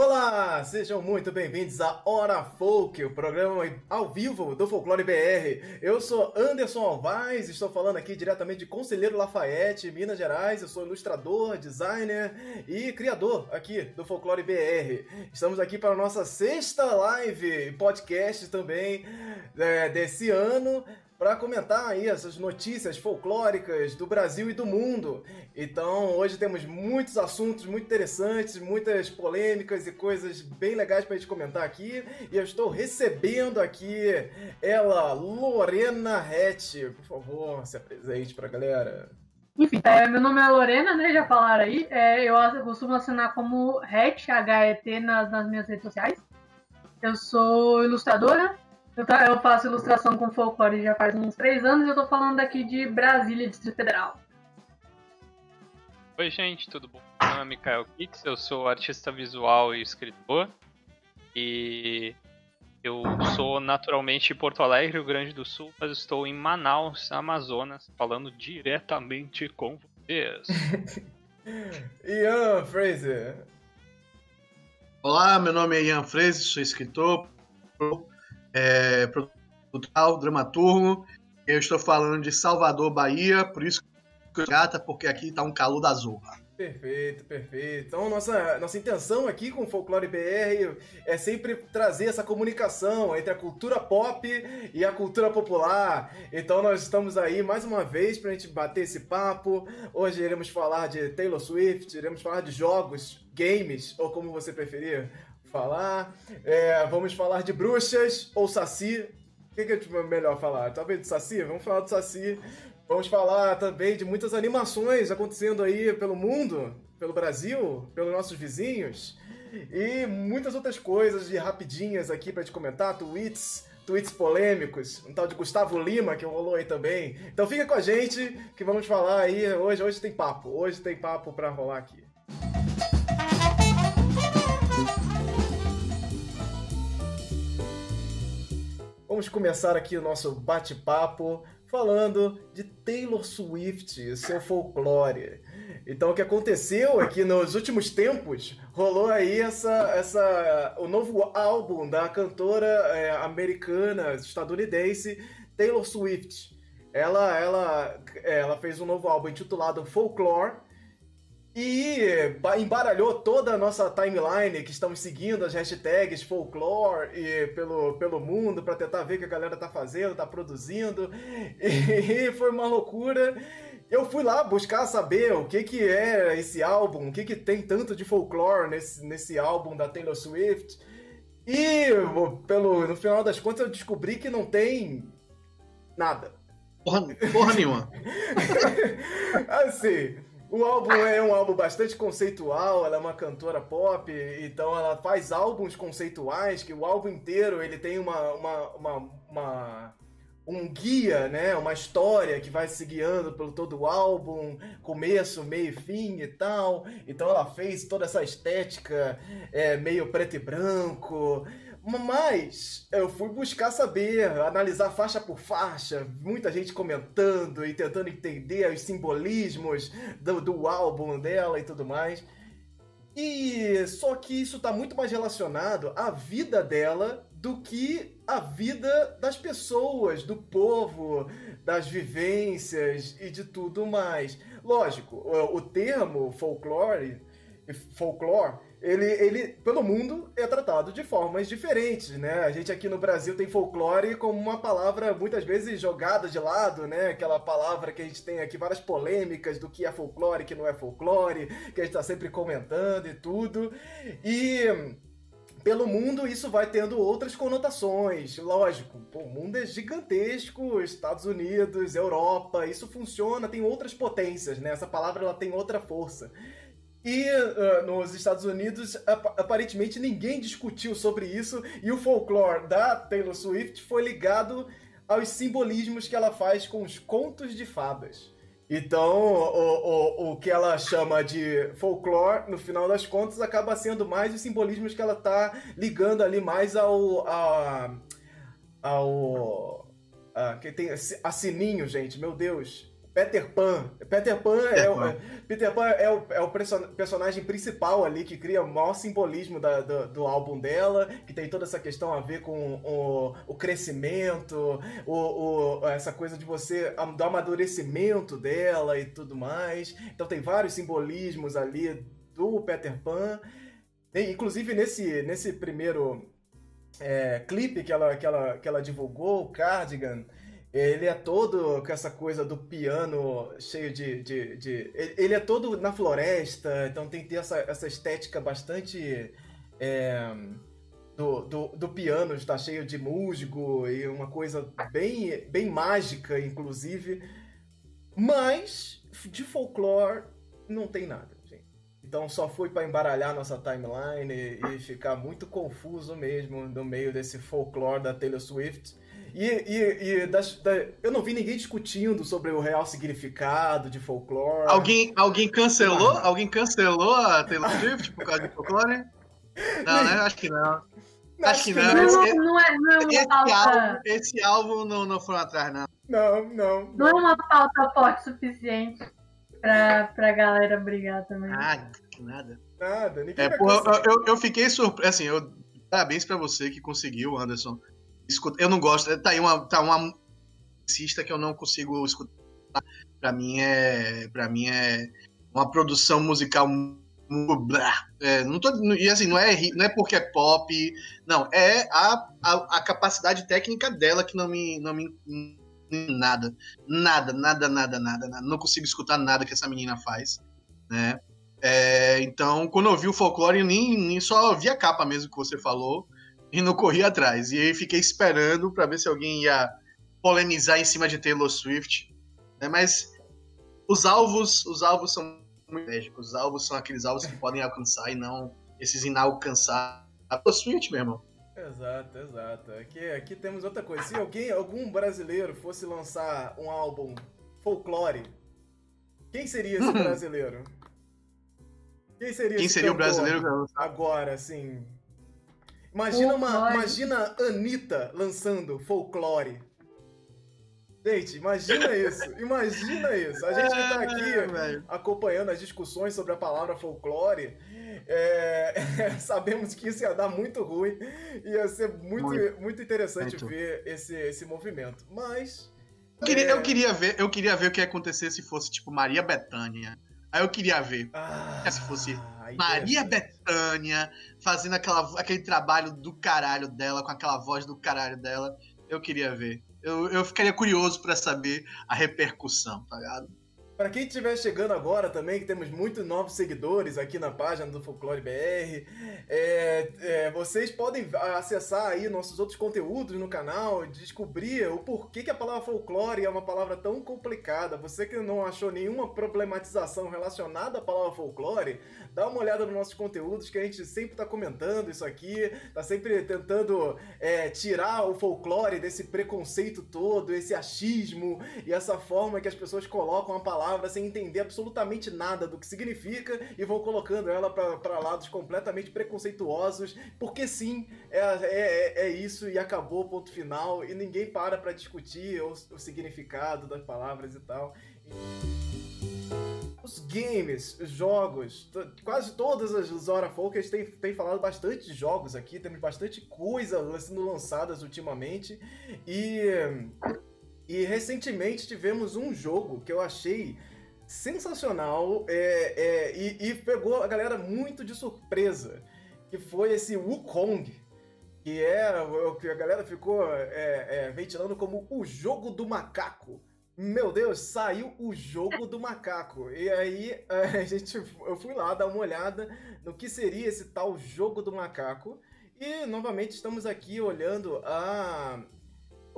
Olá, sejam muito bem-vindos a Hora Folk, o programa ao vivo do Folclore BR. Eu sou Anderson Alvaz, estou falando aqui diretamente de Conselheiro Lafayette, Minas Gerais. Eu sou ilustrador, designer e criador aqui do Folclore BR. Estamos aqui para a nossa sexta live, podcast também é, desse ano para comentar aí essas notícias folclóricas do Brasil e do mundo. Então, hoje temos muitos assuntos muito interessantes, muitas polêmicas e coisas bem legais para a gente comentar aqui. E eu estou recebendo aqui ela, Lorena Rett. Por favor, se apresente para a galera. Enfim, é, meu nome é Lorena, né? Já falaram aí. É, eu costumo assinar como Rett, H-E-T, nas, nas minhas redes sociais. Eu sou ilustradora, eu faço ilustração com folclore já faz uns três anos e eu tô falando aqui de Brasília, Distrito Federal. Oi, gente, tudo bom? Meu nome é Mikael Kitts, eu sou artista visual e escritor. E eu sou naturalmente de Porto Alegre, Rio Grande do Sul, mas estou em Manaus, Amazonas, falando diretamente com vocês. Ian Fraser. Olá, meu nome é Ian Fraser, sou escritor, é, produtor, dramaturgo. Eu estou falando de Salvador, Bahia, por isso que eu gata, porque aqui está um calor da zorra. Perfeito, perfeito. Então, nossa, nossa intenção aqui com o Folclore BR é sempre trazer essa comunicação entre a cultura pop e a cultura popular. Então, nós estamos aí mais uma vez para a gente bater esse papo. Hoje iremos falar de Taylor Swift, iremos falar de jogos, games, ou como você preferir falar. É, vamos falar de bruxas ou saci. O que, que é melhor falar? Talvez de saci? Vamos falar do saci. Vamos falar também de muitas animações acontecendo aí pelo mundo, pelo Brasil, pelos nossos vizinhos. E muitas outras coisas de rapidinhas aqui para te comentar, tweets, tweets polêmicos, um tal de Gustavo Lima que rolou aí também. Então fica com a gente que vamos falar aí hoje, hoje tem papo, hoje tem papo para rolar aqui. Vamos começar aqui o nosso bate-papo falando de Taylor Swift e seu folclore. Então, o que aconteceu é que nos últimos tempos rolou aí essa, essa, o novo álbum da cantora é, americana, estadunidense, Taylor Swift. Ela, ela, ela fez um novo álbum intitulado Folklore e embaralhou toda a nossa timeline que estamos seguindo as hashtags folklore e pelo, pelo mundo para tentar ver o que a galera tá fazendo, tá produzindo. E foi uma loucura. Eu fui lá buscar saber o que que é esse álbum, o que que tem tanto de folklore nesse, nesse álbum da Taylor Swift. E pelo, no final das contas eu descobri que não tem nada. Porra, porra nenhuma. assim, o álbum é um álbum bastante conceitual, ela é uma cantora pop, então ela faz álbuns conceituais, que o álbum inteiro ele tem uma, uma, uma, uma um guia, né, uma história que vai se guiando pelo todo o álbum, começo, meio e fim e tal. Então ela fez toda essa estética é, meio preto e branco, mas eu fui buscar saber, analisar faixa por faixa, muita gente comentando e tentando entender os simbolismos do, do álbum dela e tudo mais. E só que isso está muito mais relacionado à vida dela do que à vida das pessoas, do povo, das vivências e de tudo mais. Lógico, o, termo folclore, folclore ele, ele, pelo mundo, é tratado de formas diferentes, né? A gente aqui no Brasil tem folclore como uma palavra muitas vezes jogada de lado, né? Aquela palavra que a gente tem aqui várias polêmicas do que é folclore, que não é folclore, que a gente tá sempre comentando e tudo. E pelo mundo isso vai tendo outras conotações. Lógico, pô, o mundo é gigantesco, Estados Unidos, Europa, isso funciona, tem outras potências, né? Essa palavra ela tem outra força. E uh, nos Estados Unidos, ap aparentemente ninguém discutiu sobre isso, e o folclore da Taylor Swift foi ligado aos simbolismos que ela faz com os contos de fadas. Então, o, o, o que ela chama de folclore, no final das contas, acaba sendo mais os simbolismos que ela está ligando ali mais ao. ao. ao. A, que tem a sininho, gente, meu Deus Peter Pan. Peter Pan é o, Peter Pan é o, é o personagem principal ali que cria o maior simbolismo da, do, do, álbum dela, que tem toda essa questão a ver com o, o crescimento, o, o, essa coisa de você do amadurecimento dela e tudo mais. Então tem vários simbolismos ali do Peter Pan. E, inclusive nesse, nesse primeiro é, clipe que ela, que, ela, que ela divulgou, o Cardigan, ele é todo com essa coisa do piano cheio de. de, de ele é todo na floresta, então tem que ter essa, essa estética bastante. É, do, do, do, piano está cheio de musgo e uma coisa bem, bem mágica, inclusive. Mas de folclore não tem nada. Então só foi para embaralhar nossa timeline e, e, ficar muito confuso mesmo no meio desse folclore da Taylor Swift. E, e, e das, da, eu não vi ninguém discutindo sobre o real significado de folclore. Alguém, alguém cancelou? Ah. Alguém cancelou a Taylor Swift por causa de folclore? Não, né? Acho que não. Acho, Acho que, que não. Não, esse, não, é, não é uma esse pauta... álbum, esse álbum não, não foram atrás, não. Não, não. Não, não é uma pauta forte suficiente pra, pra galera brigar também. Ah, nada. Nada, ninguém é, porra, eu, eu, eu, fiquei surpreso. Assim, eu, parabéns pra você que conseguiu, Anderson escuta, eu não gosto. Tá aí uma, tá uma musicista que eu não consigo escutar. Para mim é, para mim é uma produção musical é, não tô, e assim, não é, não é porque é pop, não, é a, a, a, capacidade técnica dela que não me, não me nada, nada, nada, nada, nada, nada, não consigo escutar nada que essa menina faz, né? É, então, quando eu vi o folclore, nem, nem só vi a capa mesmo que você falou, e não corri atrás. E aí fiquei esperando para ver se alguém ia polemizar em cima de Taylor Swift. Né? Mas os alvos, os alvos são muito estratégicos. Os alvos são aqueles alvos que podem alcançar e não esses inalcançáveis. Taylor Swift, meu irmão. Exato, exato. Aqui, aqui temos outra coisa. Se alguém, algum brasileiro fosse lançar um álbum folclore, quem seria esse brasileiro? Quem seria, quem seria o brasileiro agora, assim, Imagina uma, imagina a Anitta lançando folclore. Gente, imagina isso, imagina isso. A gente que tá aqui é, acompanhando as discussões sobre a palavra folclore, é, sabemos que isso ia dar muito ruim, ia ser muito, muito, muito interessante muito. ver esse, esse movimento. Mas. Eu queria, é... eu, queria ver, eu queria ver o que ia acontecer se fosse tipo Maria Bethânia. Aí eu queria ver. Ah, se fosse Maria Bethânia fazendo aquela, aquele trabalho do caralho dela, com aquela voz do caralho dela. Eu queria ver. Eu, eu ficaria curioso para saber a repercussão, tá ligado? Para quem estiver chegando agora também, que temos muitos novos seguidores aqui na página do Folclore BR, é, é, vocês podem acessar aí nossos outros conteúdos no canal, descobrir o porquê que a palavra folclore é uma palavra tão complicada. Você que não achou nenhuma problematização relacionada à palavra folclore, dá uma olhada nos nossos conteúdos que a gente sempre está comentando isso aqui, está sempre tentando é, tirar o folclore desse preconceito todo, esse achismo e essa forma que as pessoas colocam a palavra palavra sem entender absolutamente nada do que significa e vão colocando ela para lados completamente preconceituosos, porque sim, é, é, é, isso e acabou, ponto final, e ninguém para para discutir o, o significado das palavras e tal. Os games, os jogos, quase todas as Zora Focus têm, têm falado bastante de jogos aqui, temos bastante coisa sendo lançadas ultimamente e e recentemente tivemos um jogo que eu achei sensacional é, é, e, e, pegou a galera muito de surpresa, que foi esse Wukong, que é o que a galera ficou é, é, ventilando como o jogo do macaco. Meu Deus, saiu o jogo do macaco. E aí a gente, eu fui lá dar uma olhada no que seria esse tal jogo do macaco. E novamente estamos aqui olhando a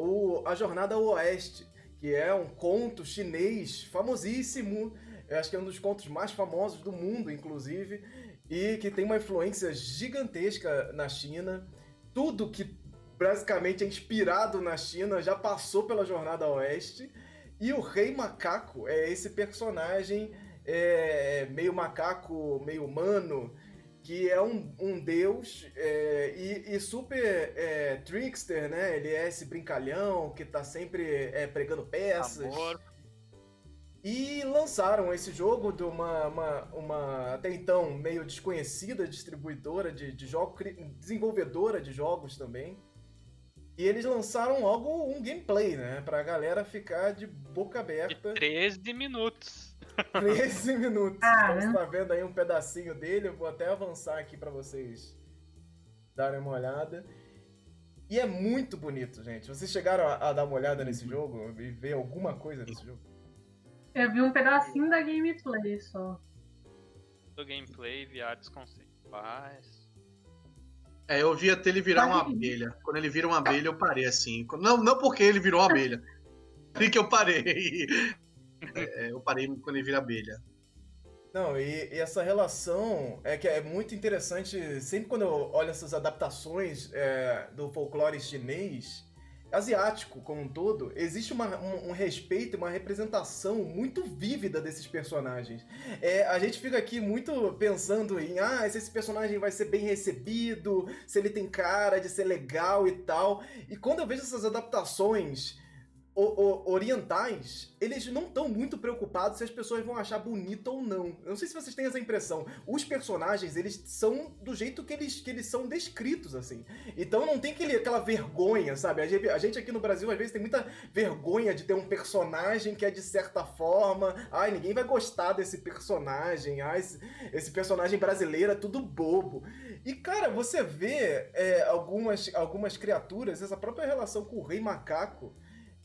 o, A Jornada ao Oeste, que é um conto chinês famosíssimo, eu acho que é um dos contos mais famosos do mundo, inclusive, e que tem uma influência gigantesca na China. Tudo que basicamente é inspirado na China já passou pela Jornada ao Oeste. E o Rei Macaco é esse personagem é, meio macaco, meio humano, que é um, um deus é, e, e, super é, trickster, né? Ele é esse brincalhão que tá sempre é, pregando peças. Amor. E lançaram esse jogo de uma, uma, uma até então meio desconhecida distribuidora de, de jogos, desenvolvedora de jogos também. E eles lançaram logo um gameplay, né? Pra galera ficar de boca aberta. De 13 minutos. 13 minutos. Ah, então você tá vendo aí um pedacinho dele, eu vou até avançar aqui para vocês darem uma olhada. E é muito bonito, gente. Vocês chegaram a, a dar uma olhada nesse jogo e ver alguma coisa desse jogo? Eu vi um pedacinho da gameplay só. Do gameplay, vi artes conceituais. É, eu vi até ele virar uma abelha. Quando ele vira uma abelha, eu parei assim. Não, não porque ele virou uma abelha. Assim que eu parei. É, eu parei quando ele vira abelha. Não, e, e, essa relação é que é muito interessante. Sempre quando eu olho essas adaptações é, do folclore chinês, asiático como um todo, existe uma, um, um, respeito, uma representação muito vívida desses personagens. É, a gente fica aqui muito pensando em, ah, se esse personagem vai ser bem recebido, se ele tem cara de ser legal e tal. E quando eu vejo essas adaptações orientais, eles não estão muito preocupados se as pessoas vão achar bonito ou não. Eu não sei se vocês têm essa impressão. Os personagens, eles são do jeito que eles, que eles são descritos, assim. Então não tem aquele, aquela vergonha, sabe? A gente aqui no Brasil, às vezes, tem muita vergonha de ter um personagem que é de certa forma. Ai, ninguém vai gostar desse personagem. Ai, esse, esse personagem brasileiro é tudo bobo. E, cara, você vê é, algumas, algumas criaturas, essa própria relação com o Rei Macaco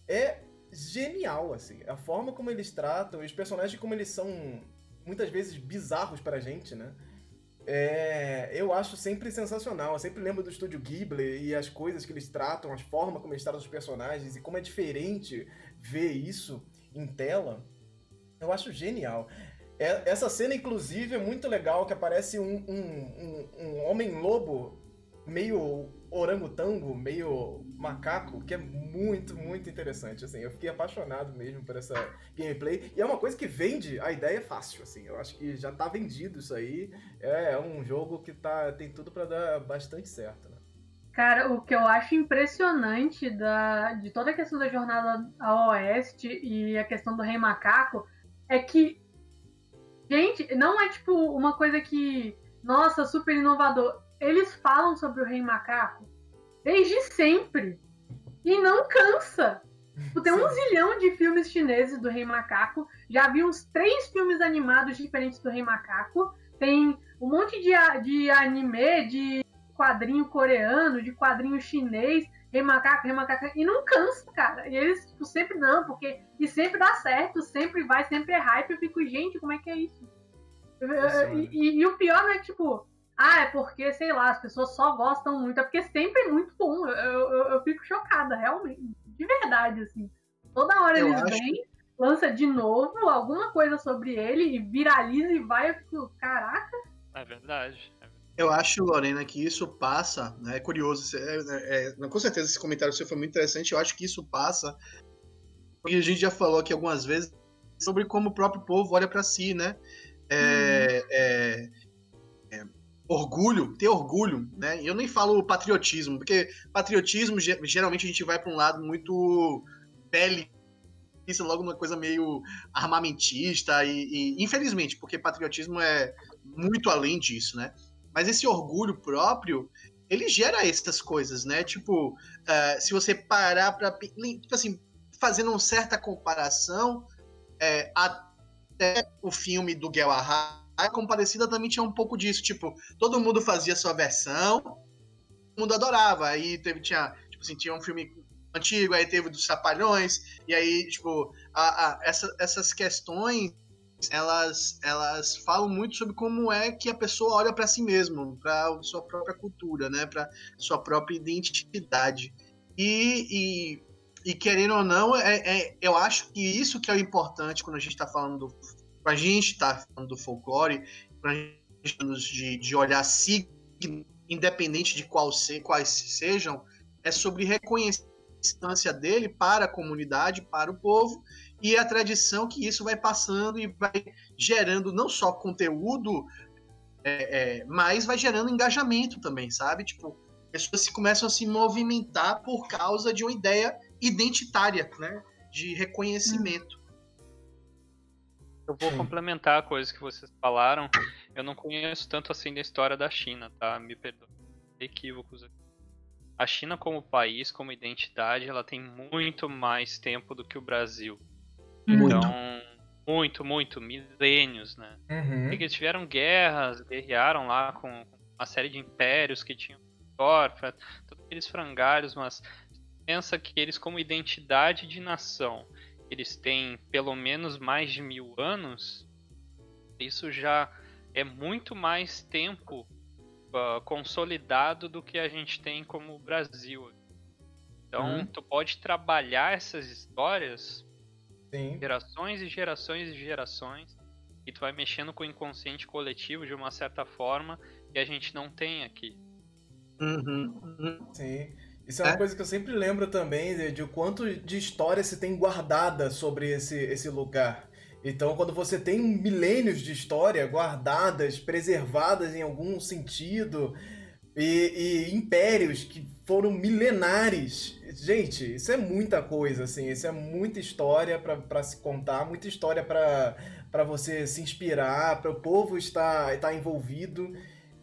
é genial, assim. A forma como eles tratam, os personagens como eles são muitas vezes bizarros pra gente, né? É, eu acho sempre sensacional. Eu sempre lembro do estúdio Ghibli e as coisas que eles tratam, as formas como eles tratam os personagens e como é diferente ver isso em tela. Eu acho genial. É, essa cena, inclusive, é muito legal, que aparece um, um, um, um homem-lobo meio orangotango, meio macaco, que é muito, muito interessante, assim. Eu fiquei apaixonado mesmo por essa gameplay. E é uma coisa que vende a ideia fácil, assim. Eu acho que já tá vendido isso aí. É, é um jogo que tá, tem tudo para dar bastante certo, né? Cara, o que eu acho impressionante da, de toda a questão da jornada ao oeste e a questão do rei macaco é que, gente, não é tipo uma coisa que, nossa, super inovador eles falam sobre o Rei Macaco desde sempre. E não cansa. Tem um zilhão de filmes chineses do Rei Macaco. Já vi uns três filmes animados diferentes do Rei Macaco. Tem um monte de, de anime, de quadrinho coreano, de quadrinho chinês. Rei Macaco, Rei Macaco. E não cansa, cara. E eles tipo, sempre não, porque. E sempre dá certo, sempre vai, sempre é hype. Eu fico, gente, como é que é isso? E, e, e, o pior não é tipo ah, é porque, sei lá, as pessoas só gostam muito. É porque sempre é muito bom. Eu, eu, eu fico chocada, realmente. De verdade, assim. Toda hora eu eles acho... vêm, lança de novo alguma coisa sobre ele e viraliza e vai. Eu fico, caraca. É verdade. É eu acho, Lorena, que isso passa, né, é curioso, é, é, é, com certeza esse comentário seu foi muito interessante, eu acho que isso passa, porque a gente já falou aqui algumas vezes sobre como o próprio povo olha para si, né, é, hum. é, orgulho, ter orgulho, né? Eu nem falo patriotismo, porque patriotismo geralmente a gente vai para um lado muito belly, isso logo uma coisa meio armamentista e, e, infelizmente, porque patriotismo é muito além disso, né? Mas esse orgulho próprio, ele gera essas coisas, né? Tipo, uh, se você parar para tipo assim, fazendo uma certa comparação, é, até o filme do Guelra a Comparecida também tinha um pouco disso, tipo, todo mundo fazia sua versão, todo mundo adorava. Aí teve, tinha, tipo assim, tinha um filme antigo, aí teve dos Sapalhões, e aí, tipo, a, a, essa, essas questões, elas, elas falam muito sobre como é que a pessoa olha para si mesmo, para sua própria cultura, né, para sua própria identidade. E, e, e, querendo ou não, é, é, eu acho que isso que é o importante quando a gente está falando do para a gente estar tá falando do folclore, para a gente de, de olhar signo, independente de qual se, quais sejam, é sobre reconhecer a distância dele para a comunidade, para o povo, e a tradição que isso vai passando e vai gerando não só conteúdo, é, é, mas vai gerando engajamento também, sabe? Tipo, pessoas se começam a se movimentar por causa de uma ideia identitária, né? De reconhecimento. Eu vou Sim. complementar a coisa que vocês falaram. Eu não conheço tanto assim da história da China, tá? Me perdoe. Equívocos aqui. A China como país, como identidade, ela tem muito mais tempo do que o Brasil. Muito. Então, muito, muito, milênios, né? Uhum. Eles tiveram guerras, guerrearam lá com uma série de impérios que tinham Torfa, todos aqueles frangalhos, mas pensa que eles como identidade de nação, eles têm pelo menos mais de mil anos, isso já é muito mais tempo uh, consolidado do que a gente tem como Brasil. Então, uhum. tu pode trabalhar essas histórias Sim. gerações e gerações e gerações e tu vai mexendo com o inconsciente coletivo de uma certa forma que a gente não tem aqui. Uhum, uhum. Sim. Isso é uma é? coisa que eu sempre lembro também de, de o quanto de história se tem guardada sobre esse, esse lugar. Então, quando você tem milênios de história guardadas, preservadas em algum sentido, e, e, impérios que foram milenares. Gente, isso é muita coisa, assim, isso é muita história para se contar, muita história para você se inspirar, para o povo estar, estar envolvido.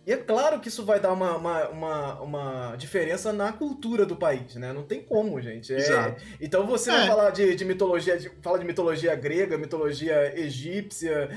E é claro que isso vai dar uma, uma, uma, uma, diferença na cultura do país, né? Não tem como, gente. É... Então você é. vai falar de, de mitologia, de, fala de mitologia grega, mitologia egípcia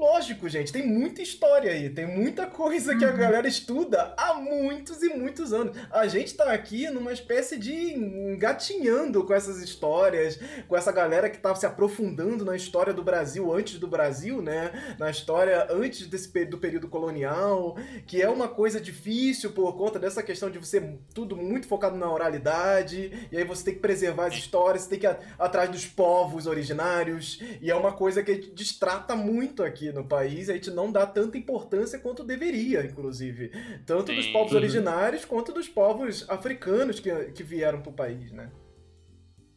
Lógico, gente, tem muita história aí, tem muita coisa que a uhum. galera estuda há muitos e muitos anos. A gente tá aqui numa espécie de engatinhando com essas histórias, com essa galera que tá se aprofundando na história do Brasil antes do Brasil, né? Na história antes desse do período colonial, que é uma coisa difícil por conta dessa questão de você tudo muito focado na oralidade, e aí você tem que preservar as histórias, você tem que ir atrás dos povos originários, e é uma coisa que distrata muito aqui no país, a gente não dá tanta importância quanto deveria, inclusive. Tanto Sim. dos povos originários quanto dos povos africanos que, que vieram pro país, né?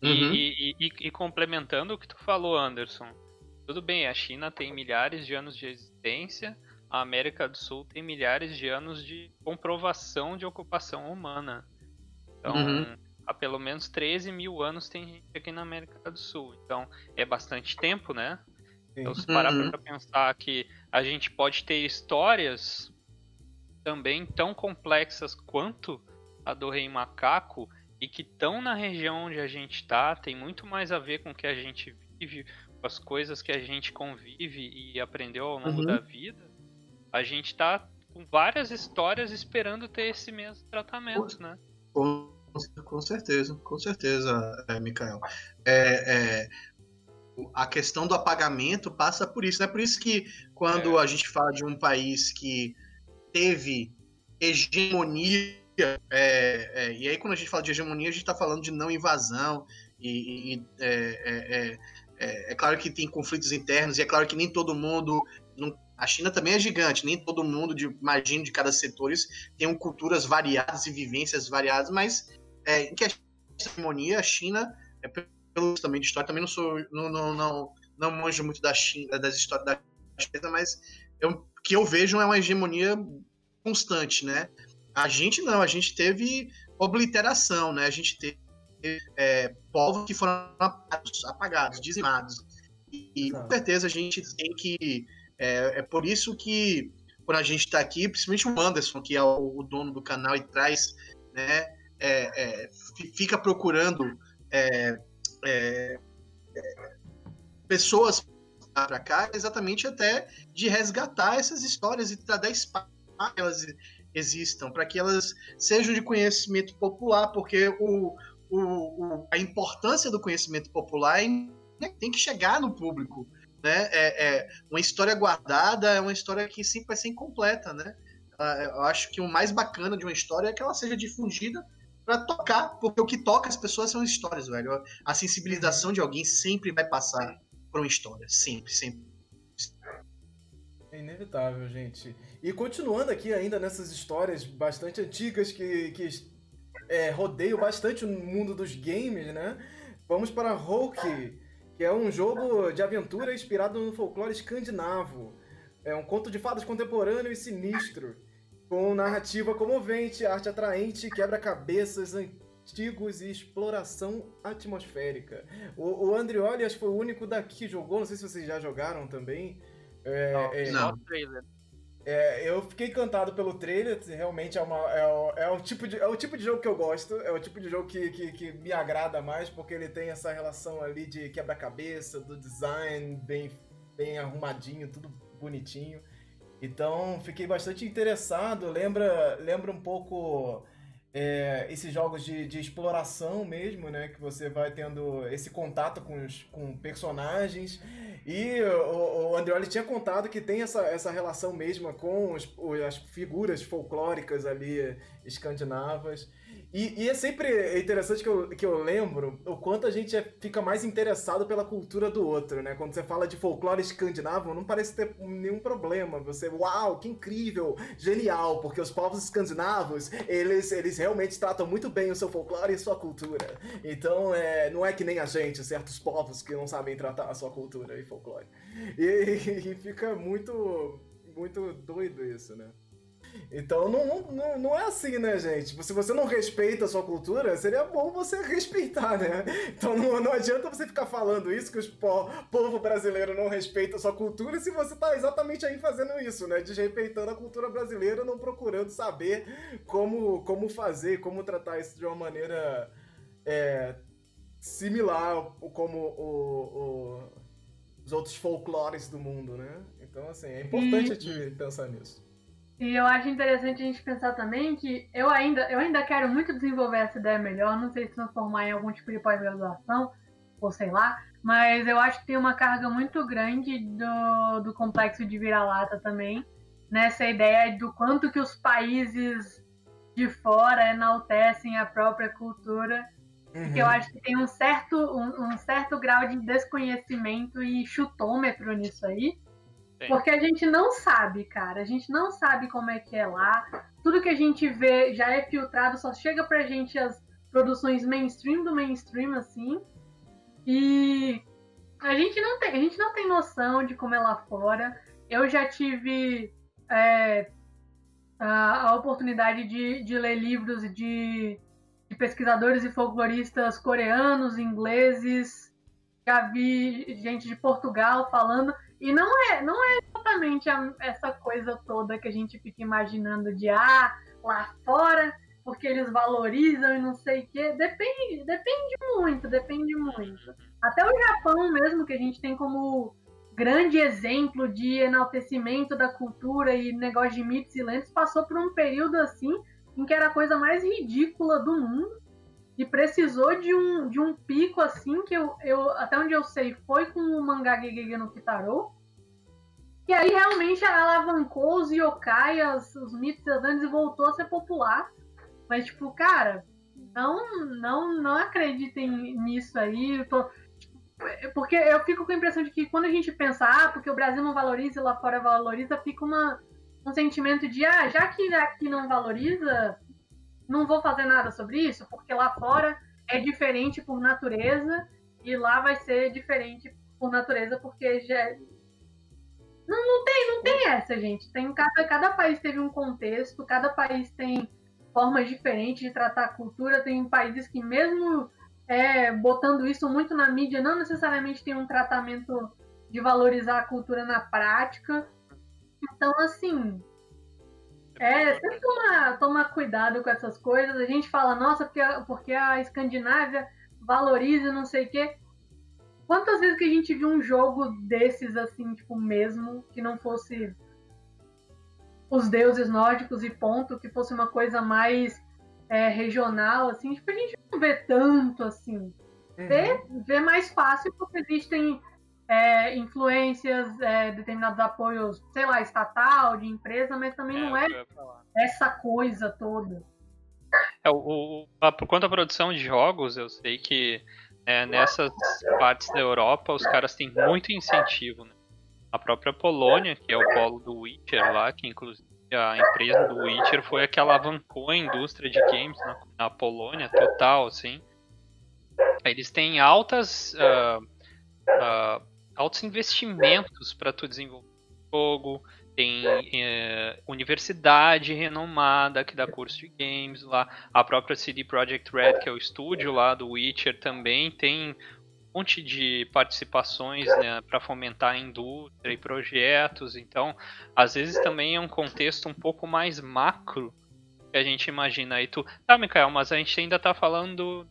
Uhum. E, e, e, complementando o que tu falou, Anderson, tudo bem, a China tem milhares de anos de existência, a América do Sul tem milhares de anos de comprovação de ocupação humana. Então, uhum. há pelo menos 13 mil anos tem gente aqui na América do Sul. Então, é bastante tempo, né? Então, se parar uhum. para pensar que a gente pode ter histórias também tão complexas quanto a do Rei Macaco e que estão na região onde a gente está, tem muito mais a ver com o que a gente vive, com as coisas que a gente convive e aprendeu ao longo uhum. da vida, a gente está com várias histórias esperando ter esse mesmo tratamento, com, né? Com, com certeza, com certeza, é, Mikael. É, é, a questão do apagamento passa por isso. É por isso que quando é. a gente fala de um país que teve hegemonia, é, é, e aí quando a gente fala de hegemonia, a gente está falando de não invasão, e, e é, é, é, é, claro que tem conflitos internos, e é claro que nem todo mundo. Não, a China também é gigante, nem todo mundo, de, imagino, de cada setor, tem culturas variadas e vivências variadas, mas em que a hegemonia, a China pelo também de história, também não sou, não, não, não, não manjo muito da China, das histórias da China, mas o que eu vejo é uma hegemonia constante, né? A gente não, a gente teve obliteração, né? A gente teve é, povos que foram apagados, apagados dizimados. E, com certeza a gente tem que. É, é por isso que quando a gente está aqui, principalmente o Anderson, que é o, o, dono do canal e traz, né? É, é fica procurando é, é, pessoas para cá exatamente até de resgatar essas histórias e dar espaço para que elas existam, para que elas sejam de conhecimento popular, porque o, o, o, a importância do conhecimento popular é, né, tem que chegar no público. Né? É, é, uma história guardada é uma história que sempre vai ser incompleta. Né? Ah, eu acho que o mais bacana de uma história é que ela seja difundida para tocar, porque o que toca as pessoas são histórias, velho. A sensibilização de alguém sempre vai passar por uma história, sempre, sempre. É inevitável, gente. E continuando aqui ainda nessas histórias bastante antigas que, que é, rodeiam bastante o mundo dos games, né? Vamos para Hulk, que é um jogo de aventura inspirado no folclore escandinavo. É um conto de fadas contemporâneo e sinistro com narrativa comovente, arte atraente, quebra-cabeças artigos e exploração atmosférica. O, o Andrioli acho que foi o único daqui que jogou, não sei se vocês já jogaram também. É, Não, é, só o trailer. é, eu fiquei encantado pelo trailer, realmente é, uma, é, o, é, o tipo de, é o tipo de jogo que eu gosto, é o tipo de jogo que, que, que me agrada mais, porque ele tem essa relação ali de quebra-cabeça, do design bem, bem arrumadinho, tudo bonitinho. Então fiquei bastante interessado, lembra, lembra um pouco é, esses jogos de, de exploração mesmo, né? Que você vai tendo esse contato com, os, com personagens. E o, o Andreoli tinha contado que tem essa, essa relação mesma com os, as figuras folclóricas ali escandinavas. E, e é sempre interessante que eu, que eu lembro o quanto a gente é- fica mais interessado pela cultura do outro, né? Quando você fala de folclore escandinavo, não parece ter nenhum problema. Você, uau, que incrível, genial, porque os povos escandinavos, eles, eles realmente tratam muito bem o seu folclore e sua cultura. Então, é, não é que nem a gente, certos povos que não sabem tratar a sua cultura e folclore. E, e fica muito, muito doido isso, né? Então não, não- não, é assim, né, gente? Tipo, Se você não respeita a sua cultura, seria bom você respeitar, né? Então não, não adianta você ficar falando isso, que o povo brasileiro não respeita a sua cultura, se você tá exatamente aí fazendo isso, né? Desrespeitando a cultura brasileira, não procurando saber como, como fazer, como tratar isso de uma maneira é, similar como o- o- os outros folclores do mundo, né? Então, assim, é importante a gente pensar nisso. E eu acho interessante a gente pensar também que eu ainda, eu ainda quero muito desenvolver essa ideia melhor, não sei se transformar em algum tipo de pós-graduação, ou sei lá, mas eu acho que tem uma carga muito grande do, do complexo de vira-lata também, nessa ideia do quanto que os países de fora enaltecem a própria cultura, que eu acho que tem um certo, um, um certo grau de desconhecimento e chutômetro nisso aí. Porque a gente não sabe, cara. A gente não sabe como é que é lá. Tudo que a gente vê já é filtrado, só chega pra gente as produções mainstream do mainstream, assim. E a gente não tem, a gente não tem noção de como é lá fora. Eu já tive é, a, a oportunidade de, de ler livros de, de pesquisadores e folcloristas coreanos, ingleses. Já vi gente de Portugal falando. E não é, não é exatamente a- essa coisa toda que a gente fica imaginando de ah, lá fora, porque eles valorizam e não sei o quê. Depende, depende muito, depende muito. Até o Japão mesmo, que a gente tem como grande exemplo de enaltecimento da cultura e negócio de mitos e lendas, passou por um período assim em que era a coisa mais ridícula do mundo e precisou de um, de um pico assim que eu, eu até onde eu sei foi com o mangá Gegege no Kitaro. E aí realmente alavancou os yokai, as- os mitos lendas e voltou a ser popular. Mas tipo cara não não não acreditem nisso aí. Tô- porque eu fico com a impressão de que quando a gente pensa ah porque o Brasil não valoriza e lá fora valoriza fica uma um sentimento de ah já que aqui não valoriza não vou fazer nada sobre isso, porque lá fora é diferente por natureza e lá vai ser diferente por natureza, porque já. é- Não, não tem, não tem essa, gente. Tem cada, cada país teve um contexto, cada país tem formas diferentes de tratar a cultura. Tem países que, mesmo é, botando isso muito na mídia, não necessariamente tem um tratamento de valorizar a cultura na prática. Então, assim, é, sempre tomar, tomar cuidado com essas coisas. A gente fala, nossa, porque, a- porque a Escandinávia valoriza não sei o quê. Quantas vezes que a gente viu um jogo desses, assim, tipo, mesmo, que não fosse os deuses nórdicos e ponto, que fosse uma coisa mais é, regional, assim, tipo, a gente não vê tanto, assim. Uhum. Vê, vê mais fácil porque existem é, influências, é, determinados apoios, sei lá, estatal, de empresa, mas também não é ia falar. essa coisa toda. É, o, o, a- por conta da produção de jogos, eu sei que é, nessas partes da Europa os caras têm muito incentivo. Né? A própria Polônia, que é o polo do Witcher lá, que inclusive a empresa do Witcher foi a que alavancou a indústria de games na, na Polônia total, assim. Eles têm altas, ah, ah, altos investimentos para tu desenvolver jogo, tem é, universidade renomada que dá curso de games lá. A própria CD Projekt Red, que é o estúdio lá do Witcher, também tem um monte de participações né, para fomentar a indústria e projetos. Então, às vezes também é um contexto um pouco mais macro que a gente imagina. Aí tu, tá, Mikael, mas a gente ainda tá falando do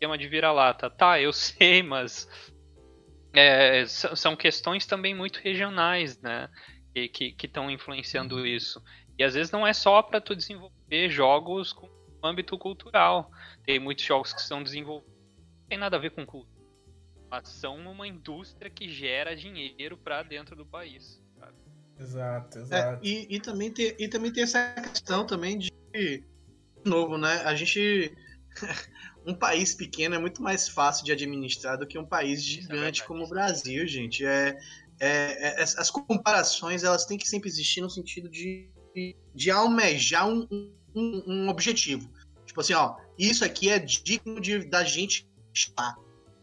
tema de vira-lata. Tá, eu sei, mas é, são questões também muito regionais, né? que estão influenciando isso. E às vezes não é só para tu desenvolver jogos com âmbito cultural. Tem muitos jogos que são desenvolvidos não tem nada a ver com cultura, mas são uma indústria que gera dinheiro para dentro do país. Sabe? Exato, é, exato. É, e, e, também tem, e também tem essa questão também de, de novo, né? A gente um país pequeno é muito mais fácil de administrar do que um país é gigante é como o Brasil, gente. É, é, é, as comparações elas têm que sempre existir no sentido de, de almejar um, um, um objetivo. Tipo assim, ó, isso aqui é digno de, da gente estar,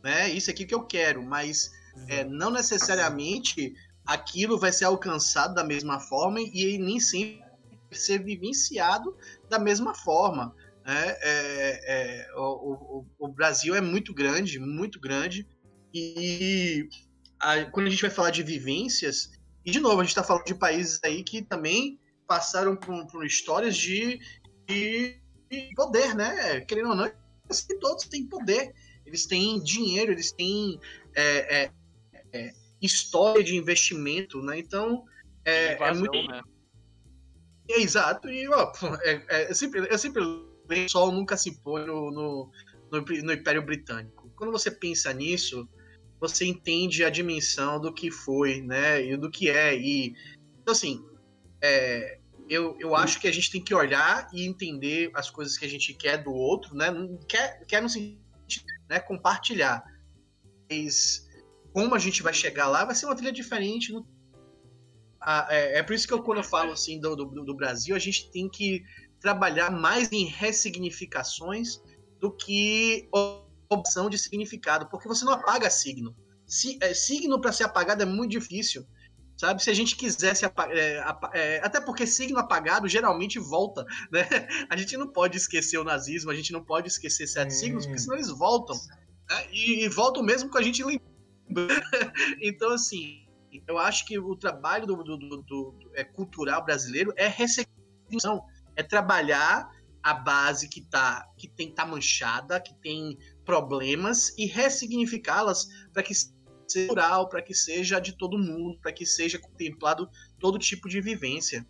né? Isso aqui que eu quero, mas é, não necessariamente aquilo vai ser alcançado da mesma forma e nem sempre ser vivenciado da mesma forma. Né? É, é, o, o, o, Brasil é muito grande, muito grande, e a, quando a gente vai falar de vivências, e de novo, a gente está falando de países aí que também passaram por, por histórias de, de, de, poder, né? Querendo ou não, todos têm poder. Eles têm dinheiro, eles têm é, é, é, história de investimento, né? Então, é, é muito. Né? É, exato, e ó, é, é, sempre, eu sempre o sol nunca se põe no, no, no, Império Britânico. Quando você pensa nisso, você entende a dimensão do que foi, né? E do que é. E, então, assim, é, eu, eu acho que a gente tem que olhar e entender as coisas que a gente quer do outro, né? Quer, quer no sentido, né? Compartilhar. Mas como a gente vai chegar lá vai ser uma trilha diferente. No, a, é, é, por isso que eu, quando eu falo assim do, do, do Brasil, a gente tem que trabalhar mais em ressignificações do que opção de significado, porque você não apaga signo. Si, é, signo para ser apagado é muito difícil, sabe? Se a gente quisesse apagar, é, é, até porque signo apagado geralmente volta, né? A gente não pode esquecer o nazismo, a gente não pode esquecer certos signos, porque senão eles voltam. Né? E, e, voltam mesmo com a gente lembra. então, assim, eu acho que o trabalho do, do, do, do é, cultural brasileiro é ressignificação, é trabalhar a base que tá que tem tá manchada, que tem problemas e ressignificá-las para que seja plural, para que seja de todo mundo, para que seja contemplado todo tipo de vivência.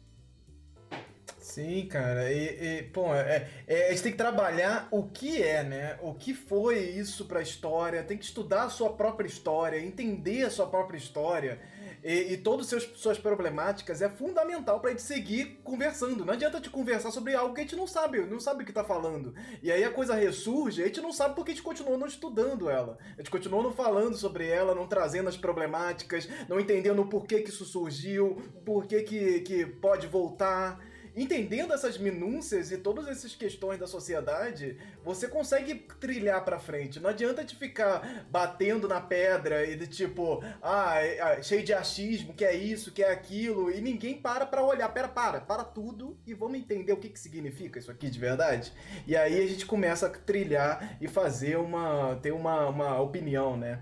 Sim, cara. E, e pô, é, é, a gente tem que trabalhar o que é, né? O que foi isso para a história. Tem que estudar a sua própria história, entender a sua própria história e, e todas as suas problemáticas é fundamental pra gente seguir conversando. Não adianta te conversar sobre algo que a gente não sabe, não sabe o que tá falando. E aí a coisa ressurge, a gente não sabe porque a gente continuou não estudando ela. A gente continuou não falando sobre ela, não trazendo as problemáticas, não entendendo o porquê que isso surgiu, por que, que pode voltar entendendo essas minúcias e todas essas questões da sociedade, você consegue trilhar para frente. Não adianta te ficar batendo na pedra e de tipo, ah, é, é, cheio de achismo, que é isso, que é aquilo, e ninguém para para olhar. Pera, para, para tudo e vamos entender o que, que significa isso aqui de verdade. E aí a gente começa a trilhar e fazer uma. ter uma, uma opinião, né?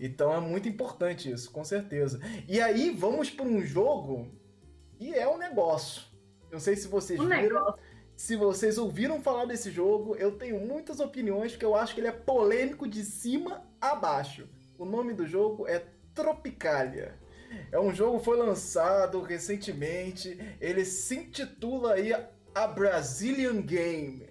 Então é muito importante isso, com certeza. E aí vamos para um jogo que é um negócio. Não sei se vocês um viram. Negócio. Se vocês ouviram falar desse jogo, eu tenho muitas opiniões porque eu acho que ele é polêmico de cima a baixo. O nome do jogo é Tropicalia. É um jogo que foi lançado recentemente. Ele se intitula aí a Brazilian Game.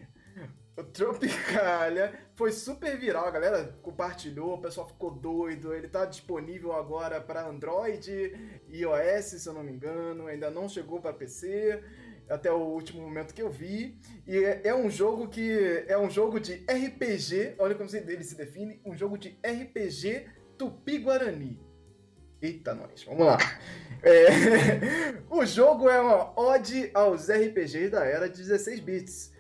O Tropicalia foi super viral, a galera compartilhou, o pessoal ficou doido. Ele tá disponível agora para Android e iOS, se eu não me engano, ainda não chegou para PC até o último momento que eu vi. E é, é, um jogo que é um jogo de RPG, olha como ele se define, um jogo de RPG Tupi-Guarani. Eita, nós, vamos lá. É, o jogo é uma ode aos RPGs da era de 16 bits.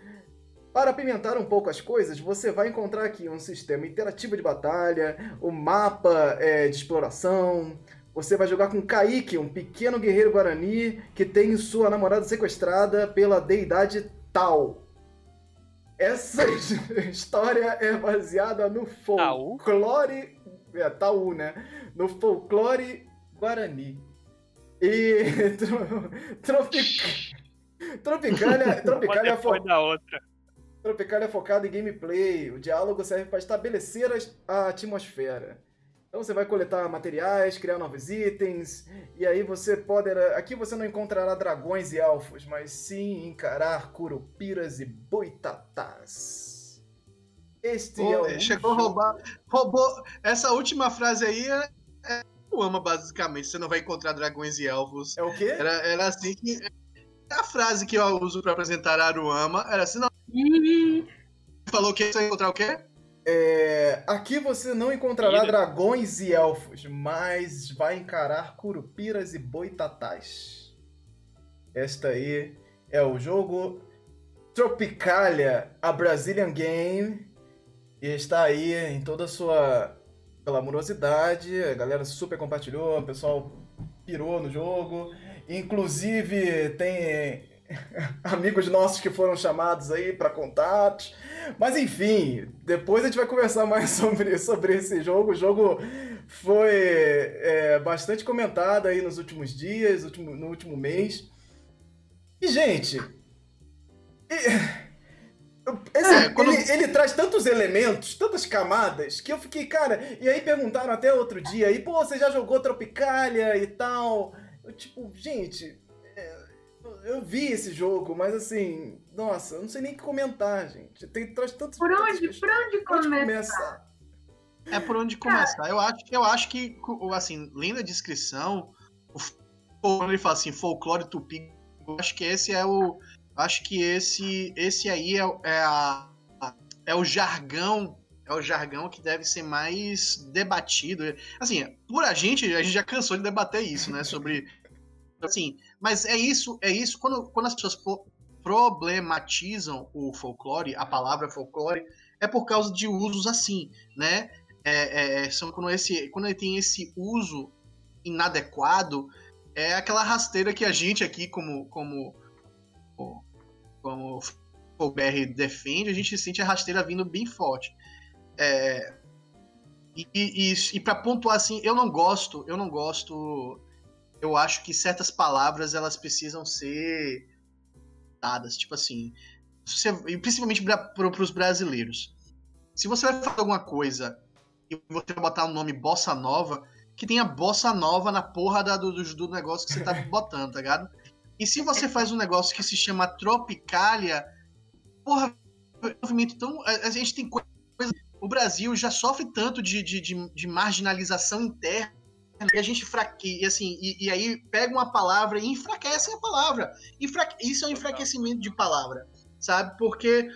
Para apimentar um pouco as coisas, você vai encontrar aqui um sistema interativo de batalha, o um mapa é, de exploração, Você vai jogar com Kaique, um pequeno guerreiro guarani que tem sua namorada sequestrada pela deidade Tal. Essa história é baseada no folclore. É, Taú, né? No folclore guarani. E. Tropic... Tropicália, Tropicália, fo... é focado em gameplay. O diálogo serve para estabelecer a atmosfera. Então você vai coletar materiais, criar novos itens, e aí você pode. Aqui você não encontrará dragões e elfos, mas sim encarar curupiras e boitatás. Este Pô, é o. Chegou a roubar. Roubou. Essa última frase aí é, é ama basicamente. Você não vai encontrar dragões e elfos. É o quê? Era, era assim que. A frase que eu uso para apresentar Aruama era assim, não. Falou que você vai encontrar o quê? É, aqui você não encontrará dragões e elfos, mas vai encarar curupiras e boitatás. Esta aí é o jogo Tropicalia, a Brazilian Game, e está aí em toda a sua glamourosidade. A galera super compartilhou, o pessoal pirou no jogo. Inclusive tem amigos nossos que foram chamados aí para contatos. Mas enfim, depois a gente vai conversar mais sobre, sobre esse jogo. O jogo foi é, bastante comentado aí nos últimos dias, último, no último mês. E, gente. Esse, é, quando... ele, ele, traz tantos elementos, tantas camadas, que eu fiquei, cara. E aí perguntaram até outro dia, aí, pô, você já jogou Tropicália e tal? Eu, tipo, gente, eu vi esse jogo, mas assim, nossa, eu não sei nem o que comentar, gente. Tem traz tantos. Por onde, por onde começar? É por onde começar. Eu acho, eu acho que, assim, lendo a descrição, quando ele fala assim, folclore tupi, eu acho que esse é o. Acho que esse, esse aí é, é, a, é o jargão. É o jargão que deve ser mais debatido. Assim, por a gente, a gente já cansou de debater isso, né? Sobre Assim, mas é isso, é isso. Quando, quando as pessoas problematizam o folclore, a palavra folclore, é por causa de usos assim, né? É, é, são quando, esse, quando ele tem esse uso inadequado, é aquela rasteira que a gente aqui, como, como, como o BR defende, a gente sente a rasteira vindo bem forte. É, e, e, e para pontuar assim, eu não gosto, eu não gosto eu acho que certas palavras elas precisam ser dadas, tipo assim, você, principalmente para os brasileiros. Se você vai fazer alguma coisa e você vai botar o um nome bossa nova, que tenha bossa nova na porra da, do, do negócio que você tá botando, tá ligado? E se você faz um negócio que se chama Tropicália, porra, movimento tão. A, a gente tem coisa. O Brasil já sofre tanto de, de, de, de marginalização interna e a gente fraque... e assim, e, e, aí pega uma palavra e enfraquece a palavra. Enfraque... Isso é um enfraquecimento de palavra, sabe? Porque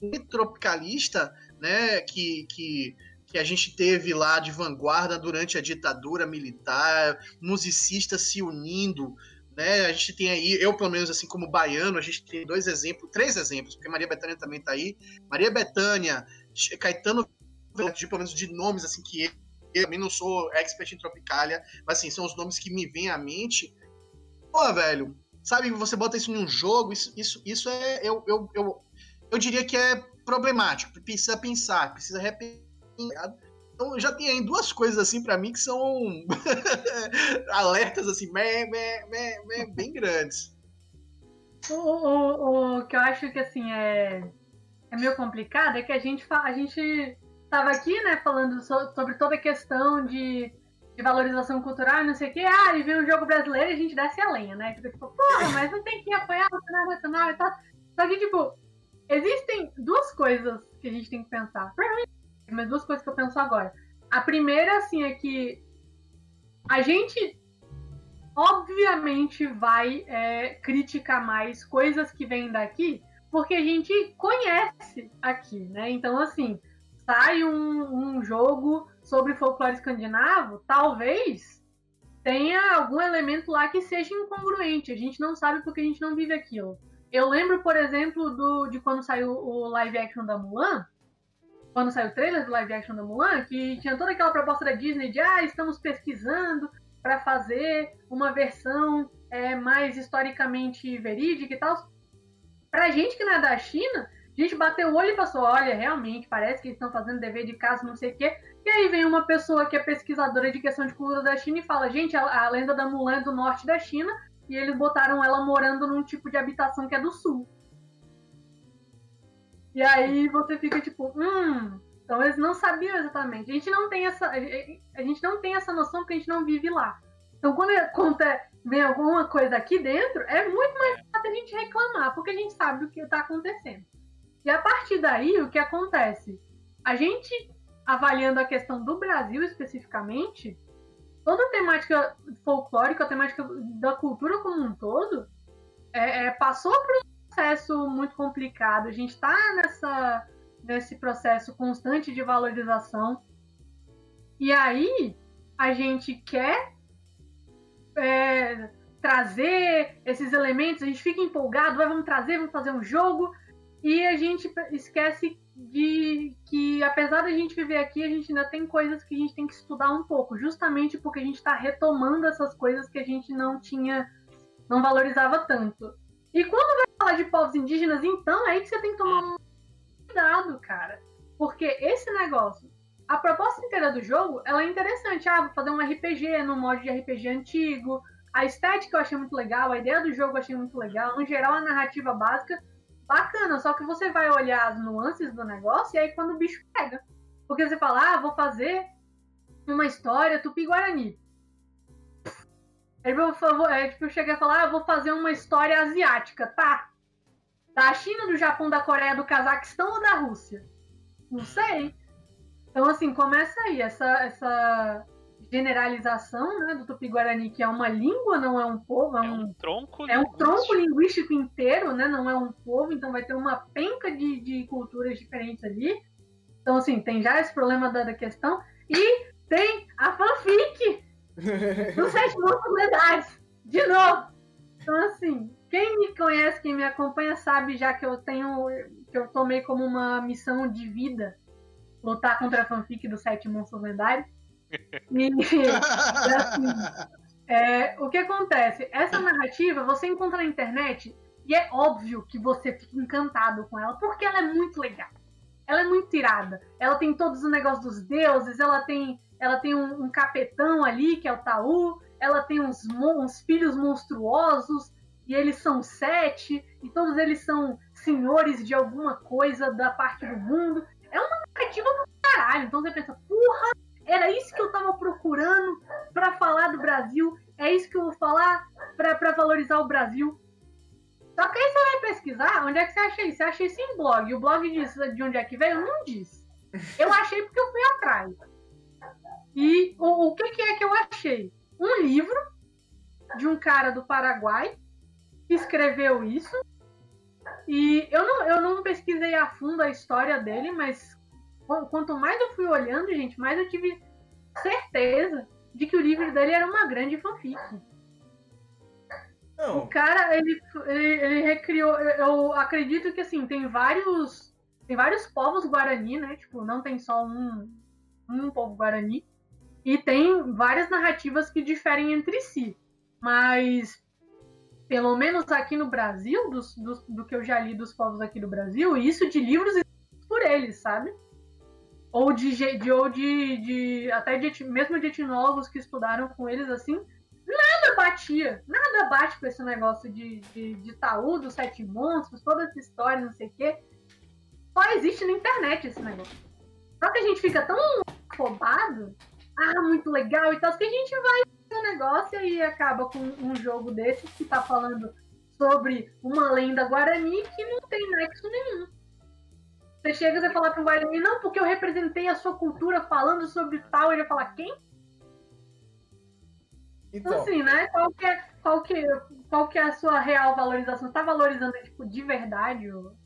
o tropicalista, né, que, que, que a gente teve lá de vanguarda durante a ditadura militar, musicistas se unindo, né? A gente tem aí, eu pelo menos assim como baiano, a gente tem dois exemplos, três exemplos, porque Maria Bethânia também tá aí. Maria Bethânia, Caetano, pelo menos de nomes assim que eu também não sou expert em Tropicália, mas assim, são os nomes que me vêm à mente. Pô, velho, sabe, você bota isso num jogo, isso, isso, isso é. Eu, eu, eu, eu diria que é problemático. Precisa pensar, precisa repensar. Tá então já tem aí duas coisas assim para mim que são alertas assim, me, me, me, me, bem grandes. O, o, o, que eu acho que assim é, é meio complicado é que a gente, a gente estava aqui, né, falando so, sobre toda a questão de, de valorização cultural e não sei o quê. Ah, e vem um jogo brasileiro e a gente desce a lenha, né? Tipo, porra, mas não tem que apoiar o cenário nacional e tal. Só que, tipo, existem duas coisas que a gente tem que pensar. Mas duas coisas que eu penso agora. A primeira, assim, é que a gente obviamente vai é, criticar mais coisas que vêm daqui, porque a gente conhece aqui, né? Então, assim, sai um, um jogo sobre folclore escandinavo, talvez tenha algum elemento lá que seja incongruente. A gente não sabe porque a gente não vive aquilo. Eu lembro, por exemplo, do, de quando saiu o live action da Mulan, quando saiu o trailer do live action da Mulan, que tinha toda aquela proposta da Disney de ah, estamos pesquisando para fazer uma versão é, mais historicamente verídica e tal. Pra gente que não é da China, a gente bateu o olho e passou, olha, realmente, parece que eles estão fazendo dever de casa, não sei o quê. E aí vem uma pessoa que é pesquisadora de questão de cultura da China e fala, gente, a, a lenda da Mulan é do norte da China, e eles botaram ela morando num tipo de habitação que é do sul. E aí você fica tipo, hum, então eles não sabiam exatamente. A gente não tem essa, a gente não tem essa noção porque a gente não vive lá. Então quando conta vem alguma coisa aqui dentro, é muito mais fácil a gente reclamar, porque a gente sabe o que está acontecendo. E a partir daí, o que acontece? A gente, avaliando a questão do Brasil especificamente, toda a temática folclórica, a temática da cultura como um todo, é, é, passou por um processo muito complicado. A gente está nessa nesse processo constante de valorização. E aí a gente quer é, trazer esses elementos, a gente fica empolgado, vamos trazer, vamos fazer um jogo, e a gente esquece de que, apesar da gente viver aqui, a gente ainda tem coisas que a gente tem que estudar um pouco, justamente porque a gente está retomando essas coisas que a gente não tinha, não valorizava tanto. E quando vai falar de povos indígenas, então, é aí que você tem que tomar um cuidado, cara. Porque esse negócio, a proposta inteira do jogo, ela é interessante. Ah, vou fazer um RPG no modo de RPG antigo. A estética eu achei muito legal, a ideia do jogo eu achei muito legal. No geral, a narrativa básica, bacana. Só que você vai olhar as nuances do negócio e aí quando o bicho pega. Porque você fala, ah, vou fazer uma história tupi-guarani. Aí eu, é, tipo, eu cheguei a falar, ah, vou fazer uma história asiática. Tá, da China, do Japão, da Coreia, do Cazaquistão ou da Rússia? Não sei. Então, assim, começa aí essa, essa generalização né, do Tupi-Guarani, que é uma língua, não é um povo. É, é um, tronco É um tronco linguístico inteiro, né? Não é um povo, então vai ter uma penca de, de culturas diferentes ali. Então, assim, tem já esse problema da, da questão. E tem a fanfic dos Sete Monstros Lendários. De novo. Então, assim, quem me conhece, quem me acompanha, sabe já que eu tenho. que eu tomei como uma missão de vida lutar contra a fanfic do Sete Monstros Lendários. E, e assim, é, o que acontece? Essa narrativa você encontra na internet e é óbvio que você fica encantado com ela, porque ela é muito legal. Ela é muito tirada. Ela tem todos os negócios dos deuses, ela tem, ela tem um, um capetão ali, que é o Taú, ela tem uns, uns filhos monstruosos, e eles são sete, e todos eles são senhores de alguma coisa da parte do mundo. É uma narrativa do caralho. Então você pensa, porra, era isso que eu tava procurando para falar do Brasil, é isso que eu vou falar para valorizar o Brasil. Só que aí você vai pesquisar, onde é que você acha isso? Você acha isso em blog. E o blog diz de onde é que veio? Não diz. Eu achei porque eu fui atrás. E o, o que, que é que eu achei? Um livro de um cara do Paraguai que escreveu isso. E eu não, eu não pesquisei a fundo a história dele, mas quanto mais eu fui olhando, gente, mais eu tive certeza de que o livro dele era uma grande fanfic. Não. O cara, ele, ele, ele, recriou. Eu acredito que assim, tem vários. Tem vários povos Guarani, né? Tipo, não tem só um, um povo Guarani. E tem várias narrativas que diferem entre si. Mas pelo menos aqui no Brasil, dos, dos, do que eu já li dos povos aqui do Brasil, isso de livros por eles, sabe? Ou de, de ou de, de até de, mesmo de etnólogos que estudaram com eles assim, nada batia, nada bate com esse negócio de, de, de Taú, dos sete monstros, toda essa história, não sei o quê. Só existe na internet esse negócio. Só que a gente fica tão afobado, ah, muito legal e tal, que a gente vai um negócio e acaba com um jogo desse que tá falando sobre uma lenda guarani que não tem nexo nenhum. Você chega e fala pro Guarani, não, porque eu representei a sua cultura falando sobre tal, ele vai falar quem? Então, então assim, né? Qual que, é, qual, que, qual que é a sua real valorização? Você tá valorizando, tipo, de verdade o,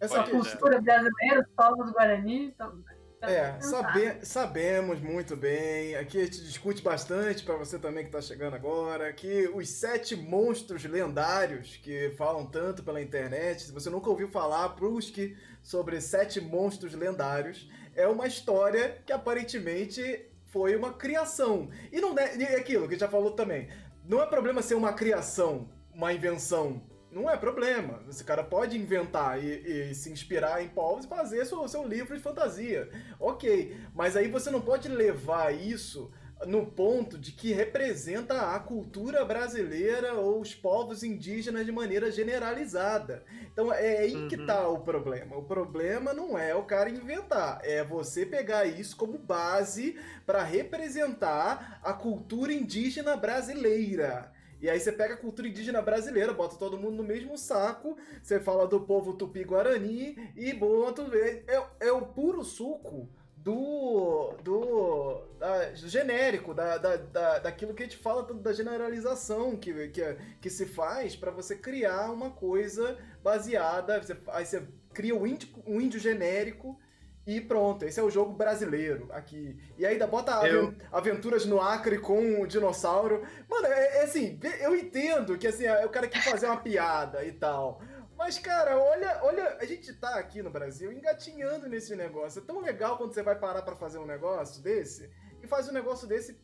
a cultura brasileira, os povos Guarani? Então, é, sabe, sabemos muito bem. Aqui a gente discute bastante para você também que está chegando agora. Que os sete monstros lendários que falam tanto pela internet, se você nunca ouviu falar, busque sobre sete monstros lendários. É uma história que aparentemente foi uma criação. E não é, e é aquilo que a gente já falou também. Não é problema ser uma criação, uma invenção. Não é problema. Esse cara pode inventar e, e se inspirar em povos e fazer seu, seu livro de fantasia. Ok. Mas aí você não pode levar isso no ponto de que representa a cultura brasileira ou os povos indígenas de maneira generalizada. Então é aí uhum. que tá o problema. O problema não é o cara inventar, é você pegar isso como base para representar a cultura indígena brasileira. E aí você pega a cultura indígena brasileira, bota todo mundo no mesmo saco, você fala do povo tupi-guarani e bota... É, é o puro suco do, do, da, genérico, da, da, da, daquilo que a gente fala da generalização que, que, que se faz para você criar uma coisa baseada. Você, aí você cria um índio, um índio genérico e pronto, esse é o jogo brasileiro aqui. E ainda bota eu... aventuras no Acre com um dinossauro. Mano, é, é assim, eu entendo que assim, é o cara quer fazer uma piada e tal. Mas, cara, olha, olha, a gente tá aqui no Brasil engatinhando nesse negócio. É tão legal quando você vai parar para fazer um negócio desse e faz um negócio desse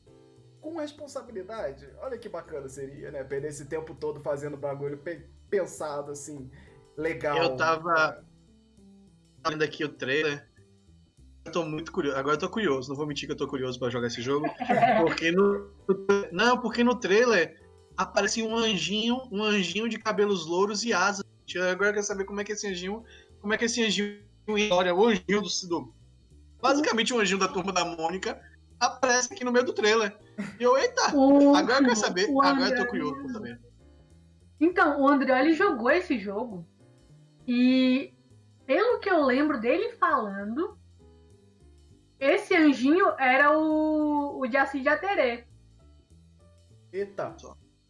com responsabilidade. Olha que bacana seria, né? Perder esse tempo todo fazendo bagulho pensado, assim, legal. Eu tava vendo aqui o trailer. Eu tô muito curioso. Agora eu tô curioso. Não vou mentir que eu tô curioso para jogar esse jogo. Porque no. Não, porque no trailer aparece um anjinho, um anjinho de cabelos louros e asas Agora eu quero saber como é que esse anjinho. Como é que esse anjinho olha o anjinho do, do. Basicamente o anjinho da turma da Mônica aparece aqui no meio do trailer. E eu, eita! O, agora eu quero saber. Agora eu tô curioso pra saber. Então, o André ele jogou esse jogo. E pelo que eu lembro dele falando, esse anjinho era o, o Jaci Jateré. Eita!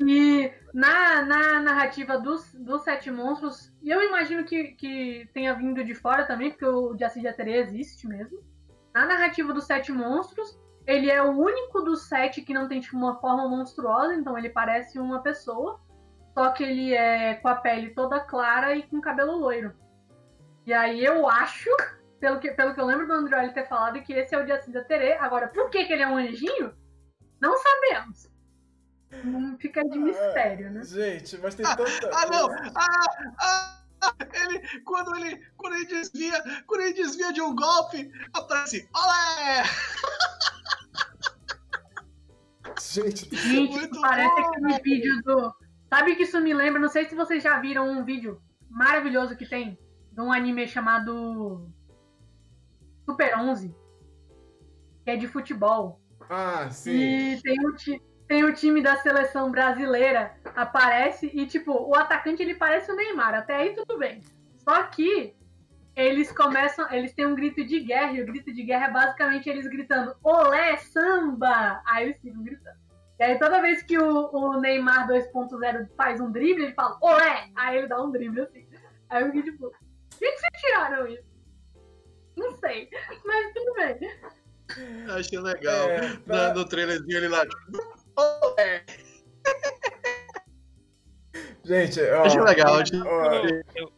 E na, na narrativa dos, dos Sete Monstros, e eu imagino que, que tenha vindo de fora também, porque o Jaci Jateré existe mesmo. Na narrativa dos Sete Monstros, ele é o único dos sete que não tem tipo, uma forma monstruosa, então ele parece uma pessoa, só que ele é com a pele toda clara e com cabelo loiro. E aí eu acho, pelo que, pelo que eu lembro do Android ter falado, que esse é o Jaci Jateré. Agora, por que, que ele é um anjinho? Não sabemos. Fica de mistério, né? Gente, mas tem tanta. Ah, não! Ah, ah, ah, ele, quando ele, quando ele desvia, quando ele desvia de um golpe, aparece, olé! Gente, Gente parece bom. aquele vídeo do. Sabe o que isso me lembra? Não sei se vocês já viram um vídeo maravilhoso que tem de um anime chamado Super 11, que é de futebol. Ah, sim. E tem um, tem o time da seleção brasileira, aparece e, tipo, o atacante ele parece o Neymar, até aí tudo bem. Só que eles começam, eles têm um grito de guerra, e o grito de guerra é basicamente eles gritando Olé, samba! Aí eles ficam gritando. E aí toda vez que o, o Neymar 2.0 faz um drible, ele fala Olé! Aí ele dá um drible assim. Aí eu fiquei tipo, que, que vocês tiraram isso? Não sei, mas tudo bem. Achei legal. É, pra... no, trailerzinho ele lá, tipo, é. Gente, ó, acho legal.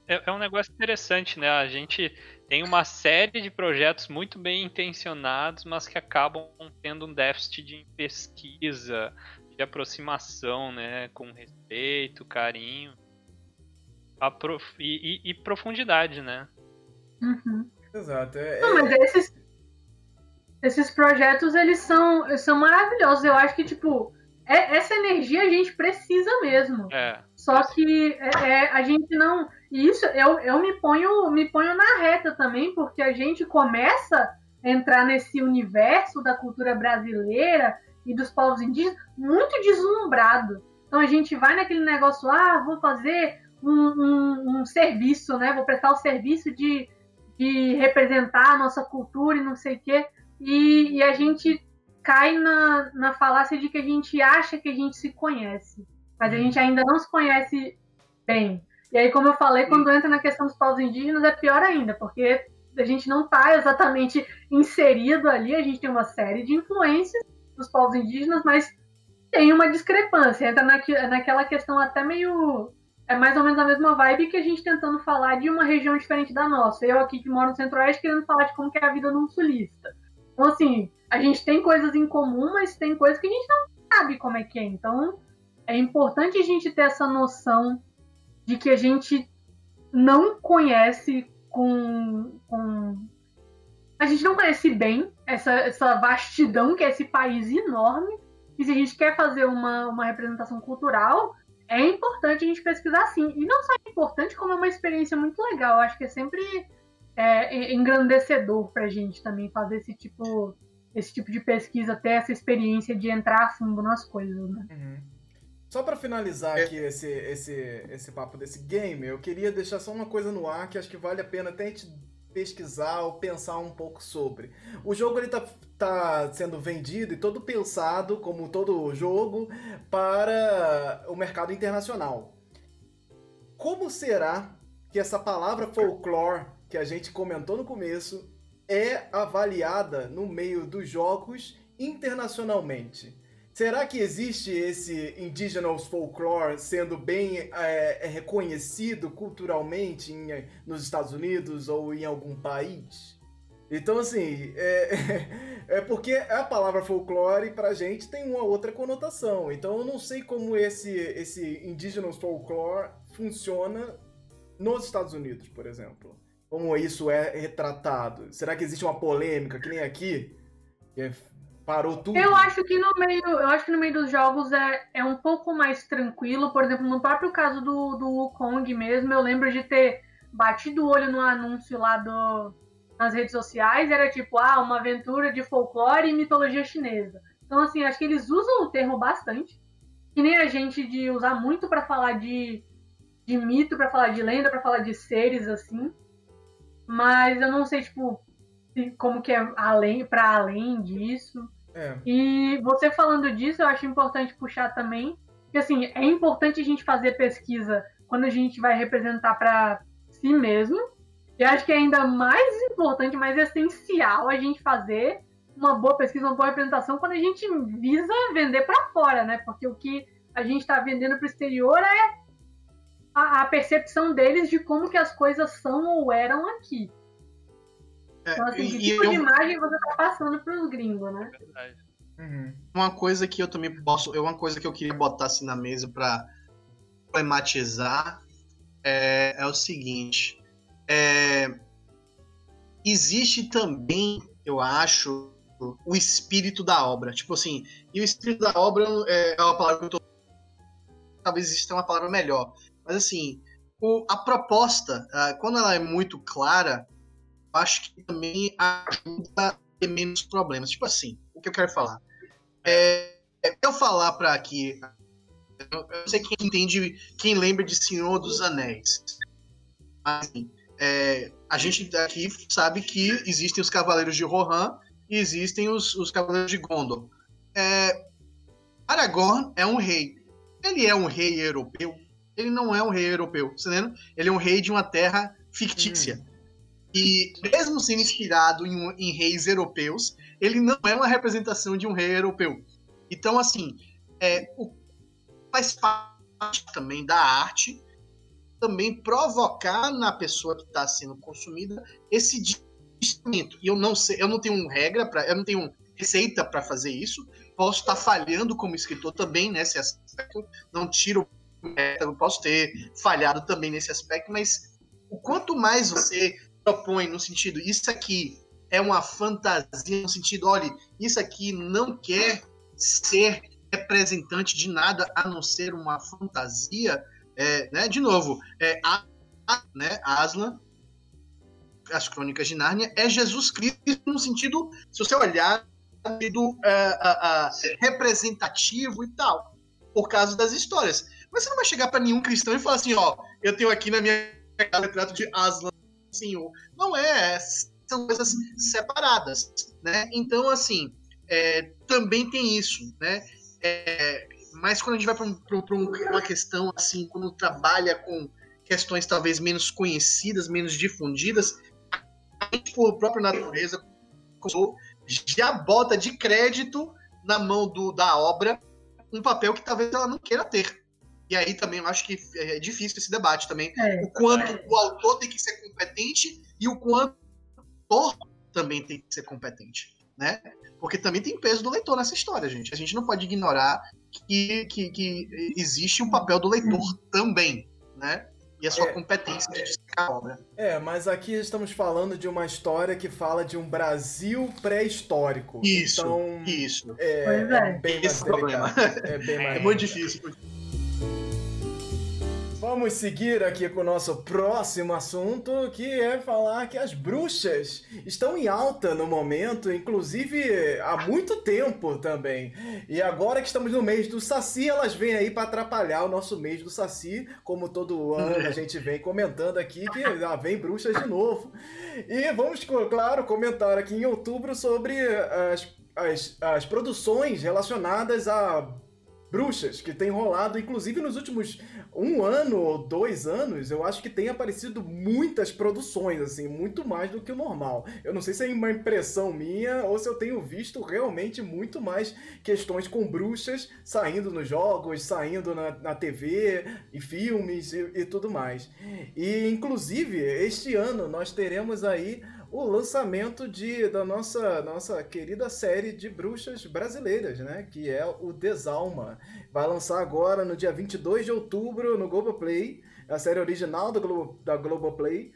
É, é um negócio interessante, né? A gente tem uma série de projetos muito bem intencionados, mas que acabam tendo um déficit de pesquisa, de aproximação, né? Com respeito, carinho prof... e, e, e, profundidade, né? Uhum. Exato. É, Não, mas esses, esses projetos, eles são, são maravilhosos. Eu acho que, tipo, é, essa energia a gente precisa mesmo. É. Só que é, é, a gente não. Isso eu, eu me ponho me ponho na reta também, porque a gente começa a entrar nesse universo da cultura brasileira e dos povos indígenas muito deslumbrado. Então a gente vai naquele negócio, ah, vou fazer um, um, um serviço, né? Vou prestar o serviço de, de representar a nossa cultura e não sei o quê e, e a gente cai na, na falácia de que a gente acha que a gente se conhece, mas a gente ainda não se conhece bem. E aí, como eu falei, quando entra na questão dos povos indígenas, é pior ainda, porque a gente não está exatamente inserido ali, a gente tem uma série de influências dos povos indígenas, mas tem uma discrepância, entra naque, naquela questão até meio. É mais ou menos a mesma vibe que a gente tentando falar de uma região diferente da nossa. Eu aqui que moro no Centro-Oeste querendo falar de como é a vida num sulista. Então, assim, a gente tem coisas em comum, mas tem coisas que a gente não sabe como é que é. Então, é importante a gente ter essa noção de que a gente não conhece com, com a gente não conhece bem essa, essa vastidão que é esse país enorme. E se a gente quer fazer uma, uma representação cultural, é importante a gente pesquisar sim. E não só é importante, como é uma experiência muito legal. Acho que é sempre é, engrandecedor pra gente também fazer esse tipo, esse tipo de pesquisa, ter essa experiência de entrar a fundo nas coisas, né? Uhum. Só para finalizar aqui esse, esse, esse papo desse game, eu queria deixar só uma coisa no ar que acho que vale a pena até a gente pesquisar ou pensar um pouco sobre. O jogo ele tá, tá sendo vendido e todo pensado, como todo jogo, para o mercado internacional. Como será que essa palavra folclore que a gente comentou no começo é avaliada no meio dos jogos internacionalmente? Será que existe esse indigenous folklore sendo bem é, é, reconhecido culturalmente em, nos Estados Unidos ou em algum país? Então, assim, é, é porque a palavra folclore pra gente tem uma outra conotação. Então, eu não sei como esse, esse indigenous folklore funciona nos Estados Unidos, por exemplo. Como isso é retratado. Será que existe uma polêmica, que nem aqui? Que é Parou tudo. Eu acho que no meio, eu acho que no meio dos jogos é, é um pouco mais tranquilo. Por exemplo, no próprio caso do, do Wukong mesmo, eu lembro de ter batido o olho no anúncio lá do, nas redes sociais, era tipo, ah, uma aventura de folclore e mitologia chinesa. Então, assim, acho que eles usam o termo bastante. Que nem a gente de usar muito para falar de, de mito, para falar de lenda, para falar de seres, assim. Mas eu não sei, tipo, como que é além para além disso. É. E você falando disso, eu acho importante puxar também que assim é importante a gente fazer pesquisa quando a gente vai representar para si mesmo. E acho que é ainda mais importante, mais essencial a gente fazer uma boa pesquisa, uma boa representação quando a gente visa vender para fora, né? Porque o que a gente está vendendo para o exterior é a, a, percepção deles de como que as coisas são ou eram aqui. É, então, assim, que tipo eu... de imagem você tá passando pros gringos, né? Uhum. Uma coisa que eu também posso. É uma coisa que eu queria botar assim na mesa para problematizar é, é, o seguinte. É, existe também, eu acho, o espírito da obra. Tipo assim, e o espírito da obra é, é uma palavra que eu tô. Talvez exista uma palavra melhor. Mas assim, o, a proposta, quando ela é muito clara, acho que também ajuda a ter menos problemas. Tipo assim, o que eu quero falar? É, é eu falar para aqui. Eu sei quem entende, quem lembra de Senhor dos Anéis. Assim, é, a gente aqui sabe que existem os Cavaleiros de Rohan e existem os, os Cavaleiros de Gondor. É, Aragorn é um rei. Ele é um rei europeu? Ele não é um rei europeu, tá entendendo? Ele é um rei de uma terra fictícia. Hum. E mesmo sendo inspirado em, em, reis europeus, ele não é uma representação de um rei europeu. Então, assim, é, o, faz parte também da arte também provocar na pessoa que está sendo consumida esse discernimento. E eu não sei, eu não tenho regra para, eu não tenho receita para fazer isso. Posso estar tá falhando como escritor também nesse aspecto. Não tiro, eu posso ter falhado também nesse aspecto, mas o quanto mais você propõe no sentido, isso aqui é uma fantasia, no sentido, olha, isso aqui não quer ser representante de nada a não ser uma fantasia, é, né? De novo, é, a, a, né, Aslan, as Crônicas de Nárnia, é Jesus Cristo no sentido, se você olhar, do é, representativo e tal, por causa das histórias. Mas você não vai chegar para nenhum cristão e falar assim, ó, eu tenho aqui na minha retrato de Aslan senhor. Não é, são coisas separadas, né? Então, assim, é, também tem isso, né? É, mas quando a gente vai para um, uma questão assim, quando trabalha com questões talvez menos conhecidas, menos difundidas, a gente, por própria natureza, já bota de crédito na mão do, da obra um papel que talvez ela não queira ter. E aí também eu acho que é difícil esse debate também. É, o quanto é. o autor tem que ser competente e o quanto o autor também tem que ser competente. né? Porque também tem peso do leitor nessa história, gente. A gente não pode ignorar que, que, que existe um papel do leitor também, né? E a sua É. competência de destacar a obra. É, mas aqui estamos falando de uma história que fala de um Brasil pré-histórico. Isso, Então, isso. é, Pois é é. bem mais Esse problema. delicado. É bem mais É muito difícil. Vamos seguir aqui com o nosso próximo assunto, que é falar que as bruxas estão em alta no momento, inclusive há muito tempo também. E agora que estamos no mês do Saci, elas vêm aí para atrapalhar o nosso mês do Saci, como todo ano a gente vem comentando aqui que lá vem bruxas de novo. E vamos, claro, comentar aqui em outubro sobre as, as, as produções relacionadas a bruxas que tem rolado, inclusive nos últimos um ano ou dois anos, eu acho que tem aparecido muitas produções, assim, muito mais do que o normal. Eu não sei se é uma impressão minha ou se eu tenho visto realmente muito mais questões com bruxas saindo nos jogos, saindo na, na TV, e filmes e, e tudo mais. E, inclusive, este ano nós teremos aí o lançamento de, da nossa, nossa querida série de bruxas brasileiras, né? Que é o Desalma. Vai lançar agora no dia 22 de outubro no Globoplay, a série original do Globo, da Globoplay.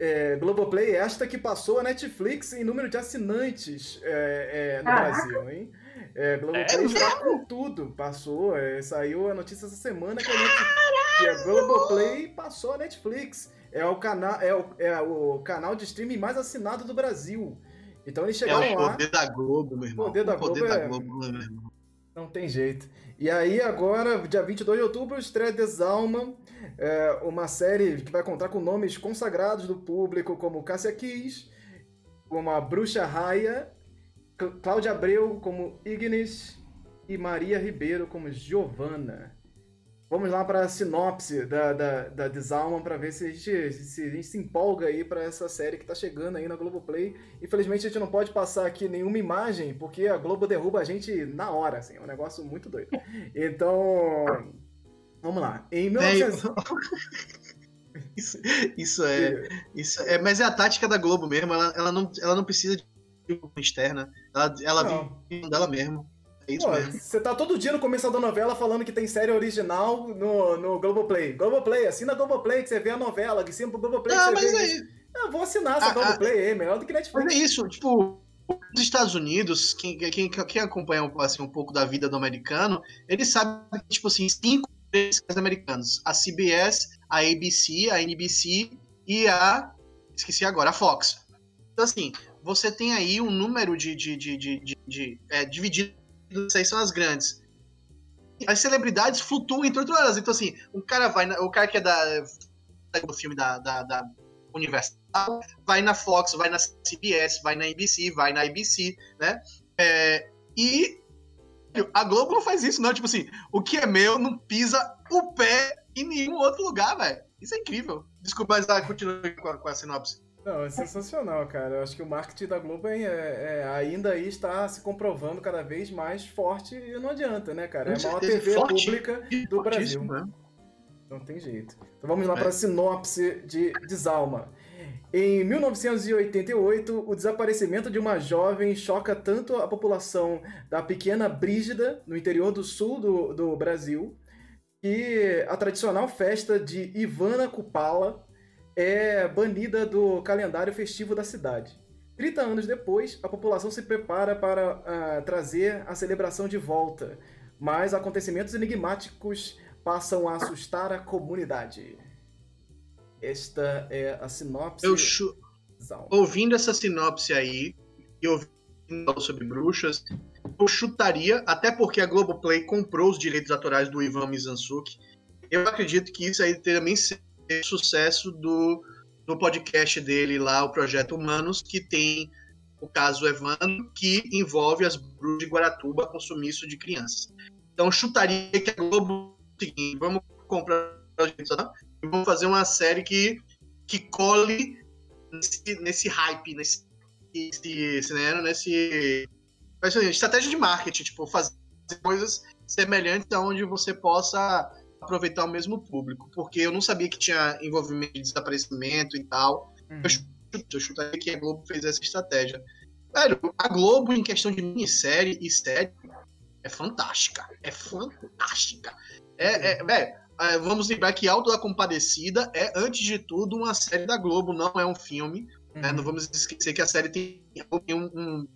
É, Globoplay, esta que passou a Netflix em número de assinantes é, é, no Caraca. Brasil, hein? É, Globoplay É? está com tudo, passou, é, saiu a notícia essa semana que a, Net- que a Globoplay passou a Netflix. É o, cana é, o, é o canal de streaming mais assinado do Brasil. Então eles É chegaram o lá. poder da Globo, meu irmão. Poder da o poder Globo da é- Globo, meu irmão. Não tem jeito. E aí, agora, dia 22 de outubro, estreia Desalma, é, uma série que vai contar com nomes consagrados do público, como Cássia Kiss, como a Bruxa Raia, Cl- Cláudia Abreu como Ignis e Maria Ribeiro como Giovanna. Vamos lá para a sinopse da, da, da Desalma para ver se a, gente, se a gente se empolga aí para essa série que tá chegando aí na Globoplay. Infelizmente a gente não pode passar aqui nenhuma imagem, porque a Globo derruba a gente na hora, assim, é um negócio muito doido. Então, vamos lá. Em Tem- 1900... Isso, isso é, isso é. Mas é a tática da Globo mesmo. Ela, ela, não, ela não precisa de uma externa. Ela, ela vive dela mesmo. É isso Pô, mesmo. você tá todo dia no começo da novela falando que tem série original no, no Globoplay. Globoplay, assina Globoplay que você vê a novela, que assina pro Globoplay Ah, mas vê... é isso. Ah, vou assinar essa Ah, ah, Globoplay aí, melhor do que Mas Netflix. é isso, tipo, nos Estados Unidos, quem, quem, quem acompanha assim, um pouco da vida do americano, ele sabe que, tipo assim, cinco americanos. A CBS, a ABC, a NBC e a. Esqueci agora, a Fox. Então, assim, você tem aí um número de. de, de, de, de, de é, dividido, aí são as grandes. As celebridades flutuam entre elas. Então, assim, o cara vai. na- o cara que é da. do filme da, da, da Universal vai na Fox, vai na CBS, vai na ABC, vai na ABC, né? É, e a Globo não faz isso, não. Tipo assim, o que é meu não pisa o pé em nenhum outro lugar, velho. Isso é incrível. Desculpa, mas ah, continua com com a sinopse. Não, é sensacional, cara. Eu acho que o marketing da Globo é, é- ainda aí está se comprovando cada vez mais forte e não adianta, né, cara? É a maior TV forte. pública do Brasil. Né? Não tem jeito. Então vamos lá É. para a sinopse de Desalma. Em 1988, o desaparecimento de uma jovem choca tanto a população da pequena Brígida, no interior do sul do, do Brasil, que a tradicional festa de Ivana Kupala é banida do calendário festivo da cidade. 30 anos depois, a população se prepara para ah, trazer a celebração de volta, mas acontecimentos enigmáticos passam a assustar a comunidade. Esta é a sinopse. Eu chu- ouvindo essa sinopse aí e ouvindo sobre bruxas, eu chutaria, até porque a Globoplay comprou os direitos autorais do Ivan Mizansuki. Eu acredito que isso aí também seja sucesso do, do podcast dele lá, o Projeto Humanos, que tem o caso Evandro, que envolve as bruxas de Guaratuba com sumiço de crianças. Então chutaria que a Globo o seguinte, vamos comprar autorais e vamos fazer uma série que, que cole nesse, nesse hype, nesse, nesse, né, nesse estratégia de marketing, tipo, fazer coisas semelhantes aonde você possa aproveitar o mesmo público, porque eu não sabia que tinha envolvimento de desaparecimento e tal. Uhum. Eu chuto- eu chutaria que a Globo fez essa estratégia. Velho, a Globo, em questão de minissérie e série, é fantástica. É fantástica. É, é, velho, é, vamos lembrar que Alto da Compadecida é, antes de tudo, uma série da Globo, não é um filme. Uhum. Né? Não vamos esquecer que a série tem um, um,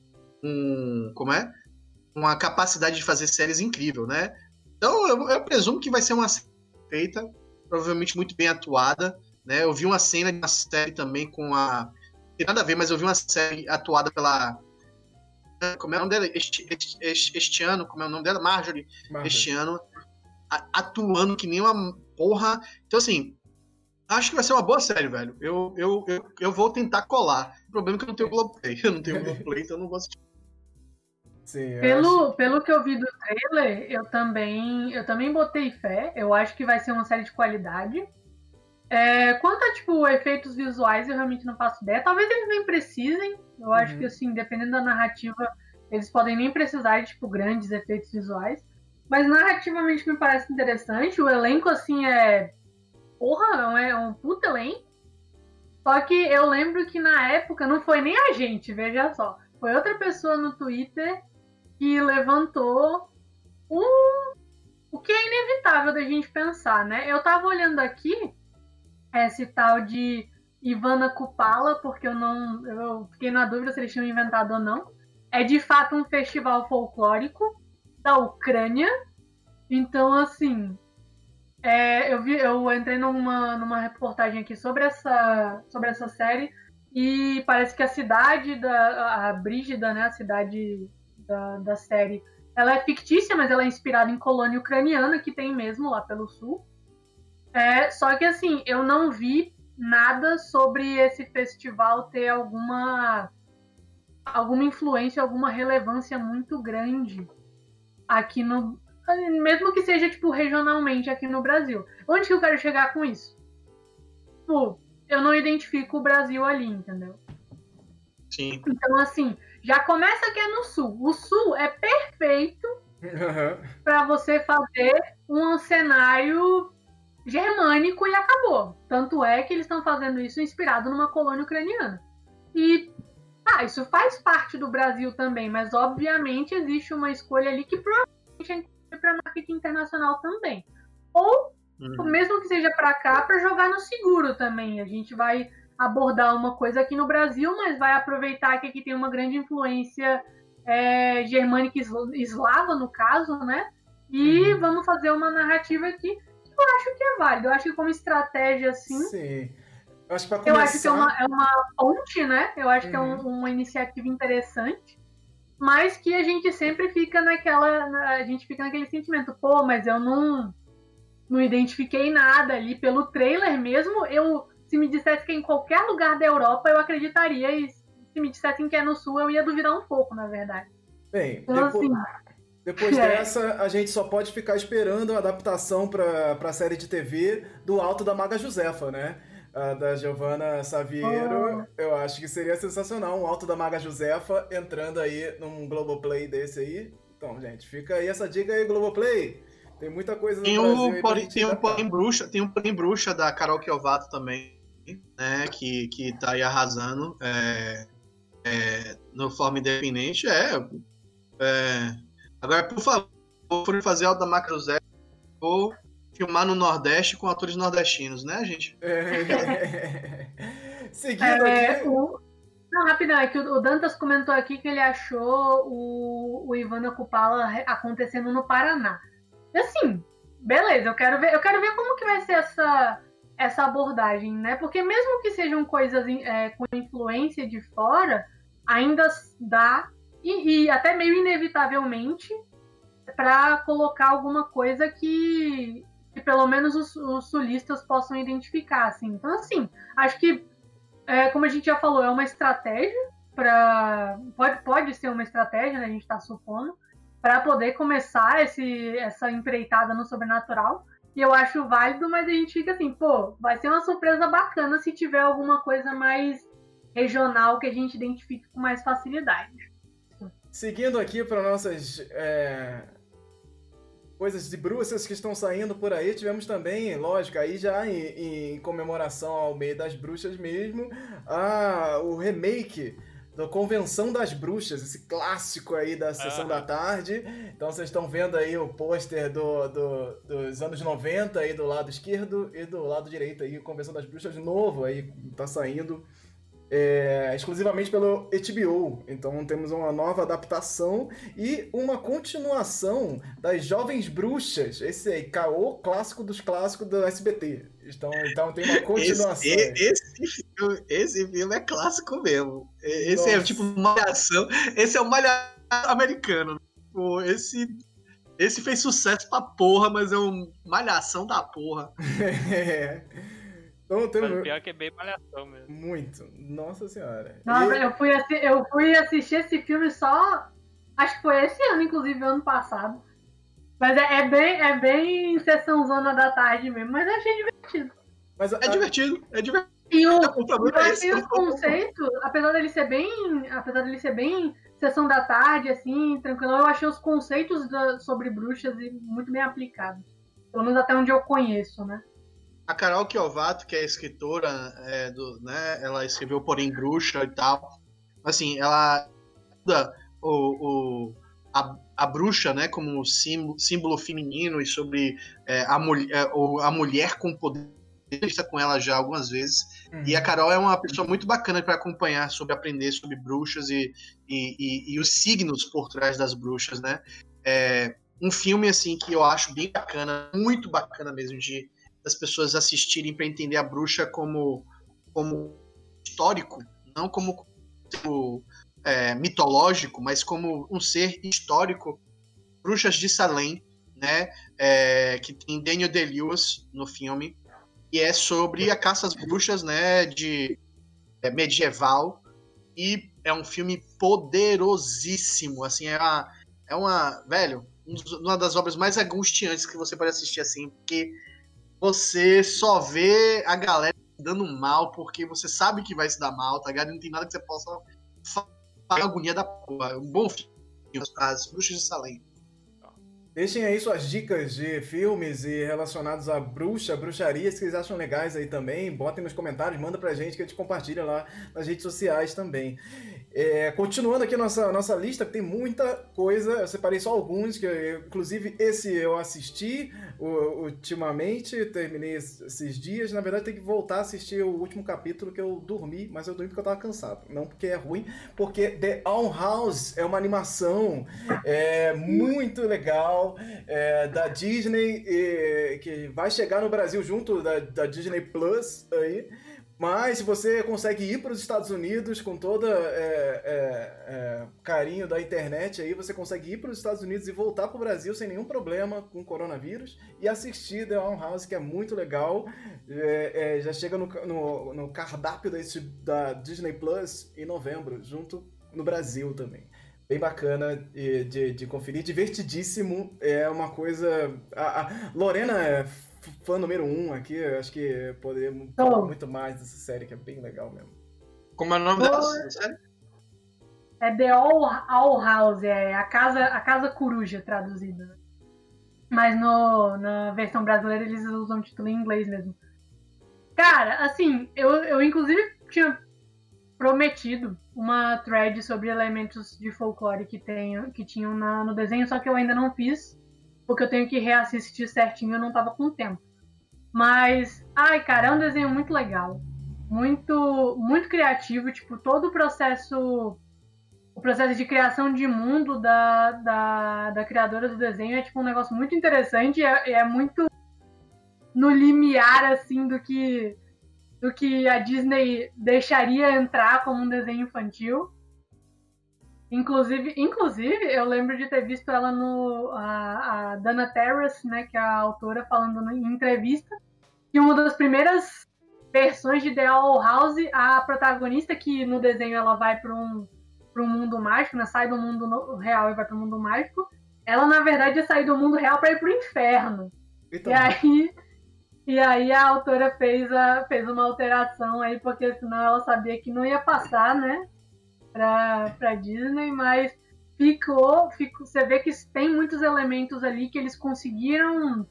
um, Como é? Uma capacidade de fazer séries incrível, né? Então, eu, eu presumo que vai ser uma série feita, provavelmente muito bem atuada. Né? Eu vi uma cena de uma série também com a. Não tem nada a ver, mas eu vi uma série atuada pela. Como é o nome dela? Este, este, este ano, como é o nome dela? Marjorie. Marjorie. Este ano. atuando que nem uma porra. Então, assim, acho que vai ser uma boa série, velho. Eu, eu, eu, eu vou tentar colar. O problema é que eu não tenho Globoplay. Eu não tenho Globoplay, então eu não vou assistir. Sim, pelo, acho... pelo que eu vi do trailer, eu também, eu também botei fé. Eu acho que vai ser uma série de qualidade. É, quanto a, tipo, efeitos visuais, eu realmente não faço ideia. Talvez eles nem precisem. Eu uhum. acho que, assim, dependendo da narrativa, eles podem nem precisar de, tipo, grandes efeitos visuais. Mas narrativamente me parece interessante. O elenco, assim, é. Porra, é um puta elenco. Só que eu lembro que na época não foi nem a gente, veja só. Foi outra pessoa no Twitter que levantou um, o que é inevitável da gente pensar, né? Eu tava olhando aqui esse tal de Ivana Kupala, porque eu não. Eu fiquei na dúvida se eles tinham inventado ou não. É de fato um festival folclórico da Ucrânia. Então, assim. É, eu, vi, eu entrei numa, numa reportagem aqui sobre essa, sobre essa série e parece que a cidade da a Brígida, né, a cidade da, da série, ela é fictícia, mas ela é inspirada em colônia ucraniana que tem mesmo lá pelo sul. É, só que assim, eu não vi nada sobre esse festival ter alguma alguma influência, alguma relevância muito grande aqui no mesmo que seja tipo regionalmente aqui no Brasil. Onde que eu quero chegar com isso? Pô, eu não identifico o Brasil ali, entendeu? Sim. Então assim, já começa que é no sul. O sul é perfeito uhum. para você fazer um cenário germânico e acabou. Tanto é que eles estão fazendo isso inspirado numa colônia ucraniana. E ah, isso faz parte do Brasil também, mas obviamente existe uma escolha ali que provavelmente é para marketing internacional também. Ou, uhum. mesmo que seja para cá, para jogar no seguro também. A gente vai abordar uma coisa aqui no Brasil, mas vai aproveitar que aqui tem uma grande influência é, germânica eslava, no caso, né? E uhum. vamos fazer uma narrativa aqui eu acho que é válido. Eu acho que como estratégia, assim. Sim. Eu acho que, começar... eu acho que é, uma, é uma ponte, né? Eu acho uhum. que é um, uhum. uma iniciativa interessante. Mas que a gente sempre fica naquela. A gente fica naquele sentimento, pô, mas eu não. Não identifiquei nada ali pelo trailer mesmo. Eu, se me dissesse que é em qualquer lugar da Europa, eu acreditaria. E se me dissessem que é no sul, eu ia duvidar um pouco, na verdade. Bem, então, depois, assim, depois é. dessa, a gente só pode ficar esperando a adaptação para a série de TV do Alto da Maga Josefa, né? A da Giovanna Saviero. Oh. Eu acho que seria sensacional um Alto da Maga Josefa entrando aí num Globoplay desse aí. Então, gente, fica aí essa dica aí, Globoplay. Tem muita coisa no tem Brasil. Um, porém, tem um porém bruxa, tem um porém bruxa da Carol Kiovato também, né? Que, que tá aí arrasando é, é, no forma independente. É, é Agora, por favor, for fazer Alta Macro Zero, ou filmar no Nordeste com atores nordestinos, né, gente? É. Seguindo é, aqui. O... Não, rapidão, é que o Dantas comentou aqui que ele achou o, o Ivana Kupala acontecendo no Paraná. E assim, beleza, eu quero ver, eu quero ver como que vai ser essa, essa abordagem, né? Porque mesmo que sejam coisas é, com influência de fora, ainda dá e, e até meio inevitavelmente para colocar alguma coisa que, que pelo menos os, os, sulistas possam identificar, assim. Então, assim, acho que, é, como a gente já falou, é uma estratégia para pode, pode ser uma estratégia, né, a gente está supondo, para poder começar esse, essa empreitada no sobrenatural. E eu acho válido, mas a gente fica assim, pô, vai ser uma surpresa bacana se tiver alguma coisa mais regional que a gente identifique com mais facilidade. Seguindo aqui para nossas é, coisas de bruxas que estão saindo por aí, tivemos também, lógico, aí já em, em comemoração ao mês das bruxas mesmo, a, o remake da Convenção das Bruxas, esse clássico aí da sessão da tarde. Então vocês estão vendo aí o pôster do, do, dos anos 90 aí do lado esquerdo e do lado direito aí, Convenção das Bruxas novo aí, tá saindo é, exclusivamente pelo HBO. Então temos uma nova adaptação e uma continuação das Jovens Bruxas. Esse aí, caô clássico dos clássicos do SBT. Então, então tem uma continuação. Esse, esse, filme, esse filme é clássico mesmo. Esse é Nossa. é tipo malhação. Esse é o malhação americano. Esse esse fez sucesso pra porra, mas é um malhação da porra. é. Então, tem... Mas pior que é bem malhação mesmo. Muito. Nossa senhora. Nossa, e... eu, fui eu fui assistir esse filme só. Acho que foi esse ano, inclusive, ano passado. Mas é, é bem, é bem sessão zona da tarde mesmo, mas eu achei divertido. Mas, é divertido, é divertido. E o, o eu achei os conceitos, apesar dele ser bem. Apesar dele ser bem sessão da tarde, assim, tranquilo, eu achei os conceitos da, sobre bruxas muito bem aplicados. Pelo menos até onde eu conheço, né? A Carol Kiovato, que é escritora, é, do, né, ela escreveu Porém Bruxa e tal. Assim, ela o, o, a, a bruxa né, como símbolo, símbolo feminino e sobre é, a, mulher, é, a mulher com poder está com ela já algumas vezes. Uhum. E a Carol é uma pessoa muito bacana para acompanhar sobre aprender sobre bruxas e, e, e, e, os signos por trás das bruxas, né? É um filme assim que eu acho bem bacana, muito bacana mesmo de das pessoas assistirem para entender a bruxa como, como histórico, não como, como é, mitológico, mas como um ser histórico. Bruxas de Salem, né, é, que tem Daniel Day-Lewis no filme, e é sobre a caça às bruxas, né, de é, medieval, e é um filme poderosíssimo, assim, é uma, é uma velho, uma das obras mais angustiantes que você pode assistir, assim, porque você só vê a galera dando mal porque você sabe que vai se dar mal, tá ligado? Não tem nada que você possa falar agonia da porra. Um bom filme, As Bruxas de Salem. Deixem aí suas dicas de filmes e relacionados a bruxa, bruxarias que vocês acham legais aí também. Botem nos comentários, manda pra gente que a gente compartilha lá nas redes sociais também. É, continuando aqui nossa, nossa lista, tem muita coisa, eu separei só alguns, que eu, inclusive esse eu assisti ultimamente, terminei esses dias. Na verdade, tem que voltar a assistir o último capítulo que eu dormi, mas eu dormi porque eu tava cansado. Não porque é ruim, porque The Own House é uma animação é, muito legal é, da Disney, que vai chegar no Brasil junto da, da Disney Plus aí. Mas você consegue ir para os Estados Unidos com todo é, é, é, carinho da internet, aí você consegue ir para os Estados Unidos e voltar para o Brasil sem nenhum problema com o coronavírus e assistir The One House, que é muito legal. É, é, já chega no, no, no cardápio desse, da Disney Plus em novembro, junto no Brasil também bem bacana de, de, de, conferir, divertidíssimo. É uma coisa. A, a Lorena é fã número um aqui, eu acho que poderia falar muito mais dessa série, que é bem legal mesmo. Como é o nome dessa série? É The All, All House, é a casa, a casa coruja traduzida. Mas no, na versão brasileira eles usam o título em inglês mesmo. Cara, assim, eu, eu inclusive tinha prometido uma thread sobre elementos de folclore que, tem, que tinham na, no desenho, só que eu ainda não fiz porque eu tenho que reassistir certinho, eu não tava com tempo. Mas, ai, cara, é um desenho muito legal. Muito, muito criativo, tipo, todo o processo o processo de criação de mundo da, da, da criadora do desenho é tipo um negócio muito interessante, é, é muito no limiar assim do que do que a Disney deixaria entrar como um desenho infantil. Inclusive, inclusive, eu lembro de ter visto ela no. A, a Dana Terrace, né, que é a autora, falando em entrevista, que uma das primeiras versões de The Owl House, a protagonista, que no desenho ela vai para um, um mundo mágico, né, sai do mundo real e vai para o mundo mágico, ela na verdade ia sair do mundo real para ir para o inferno. Então. E aí. E aí a autora fez, a, fez uma alteração aí, porque senão ela sabia que não ia passar, né? Para Disney, mas ficou, ficou. Você vê que tem muitos elementos ali que eles conseguiram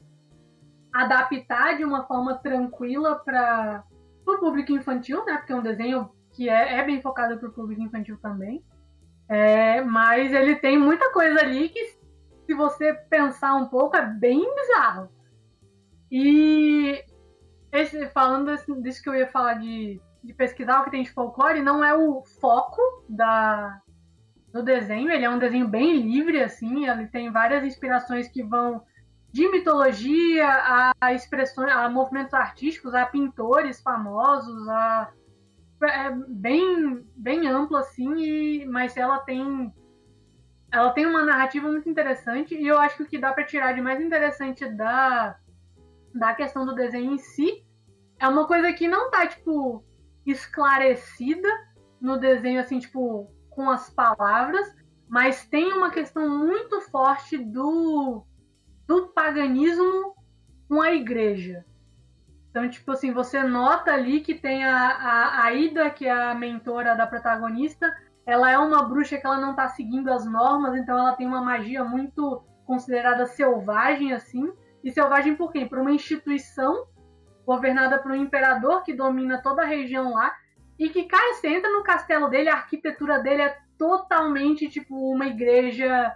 adaptar de uma forma tranquila para o público infantil, né? Porque é um desenho que é, é bem focado para o público infantil também. É, mas ele tem muita coisa ali que, se você pensar um pouco, é bem bizarro. E esse, falando disso que eu ia falar de, de pesquisar o que tem de folclore, não é o foco da, do desenho. Ele é um desenho bem livre, assim. Ele tem várias inspirações que vão de mitologia a, a expressões, a movimentos artísticos, a pintores famosos, a é bem bem amplo assim, e, mas ela tem ela tem uma narrativa muito interessante e eu acho que o que dá para tirar de mais interessante da da questão do desenho em si é uma coisa que não tá tipo esclarecida no desenho assim, tipo, com as palavras, mas tem uma questão muito forte do do paganismo com a igreja. Então, tipo assim, você nota ali que tem a, a, a Ida, que é a mentora da protagonista, ela é uma bruxa que ela não tá seguindo as normas, então ela tem uma magia muito considerada selvagem, assim. E selvagem por quê? Por uma instituição governada por um imperador que domina toda a região lá. E que, cara, você entra no castelo dele, a arquitetura dele é totalmente tipo uma igreja.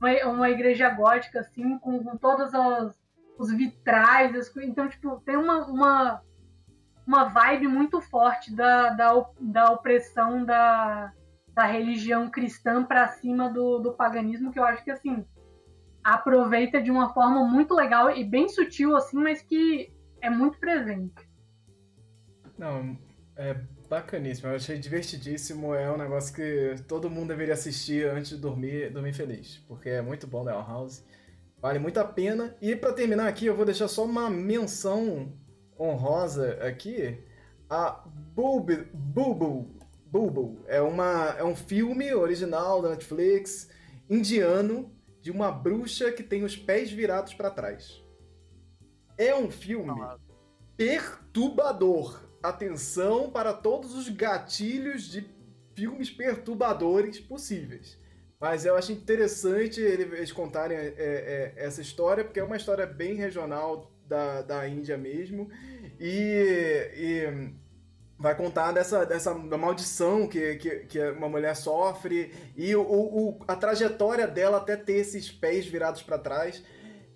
Uma, uma igreja gótica, assim, com, com todas as os vitrais, as, então, tipo, tem uma, uma, uma vibe muito forte da, da, da opressão da, da religião cristã para cima do, do paganismo, que eu acho que, assim, aproveita de uma forma muito legal e bem sutil, assim, mas que é muito presente. Não, é bacaníssimo. Eu achei divertidíssimo. É um negócio que todo mundo deveria assistir antes de dormir, dormir feliz. Porque é muito bom da House. Vale muito a pena. E para terminar aqui, eu vou deixar só uma menção honrosa aqui. A. Bulbo. Bulbo. É, uma, é um filme original da Netflix, indiano, de uma bruxa que tem os pés virados para trás. É um filme perturbador. Atenção para todos os gatilhos de filmes perturbadores possíveis. Mas eu acho interessante eles contarem é, é, essa história, porque é uma história bem regional da, da Índia mesmo. E, e vai contar dessa, dessa maldição que, que, que uma mulher sofre e o, o, a trajetória dela até ter esses pés virados para trás.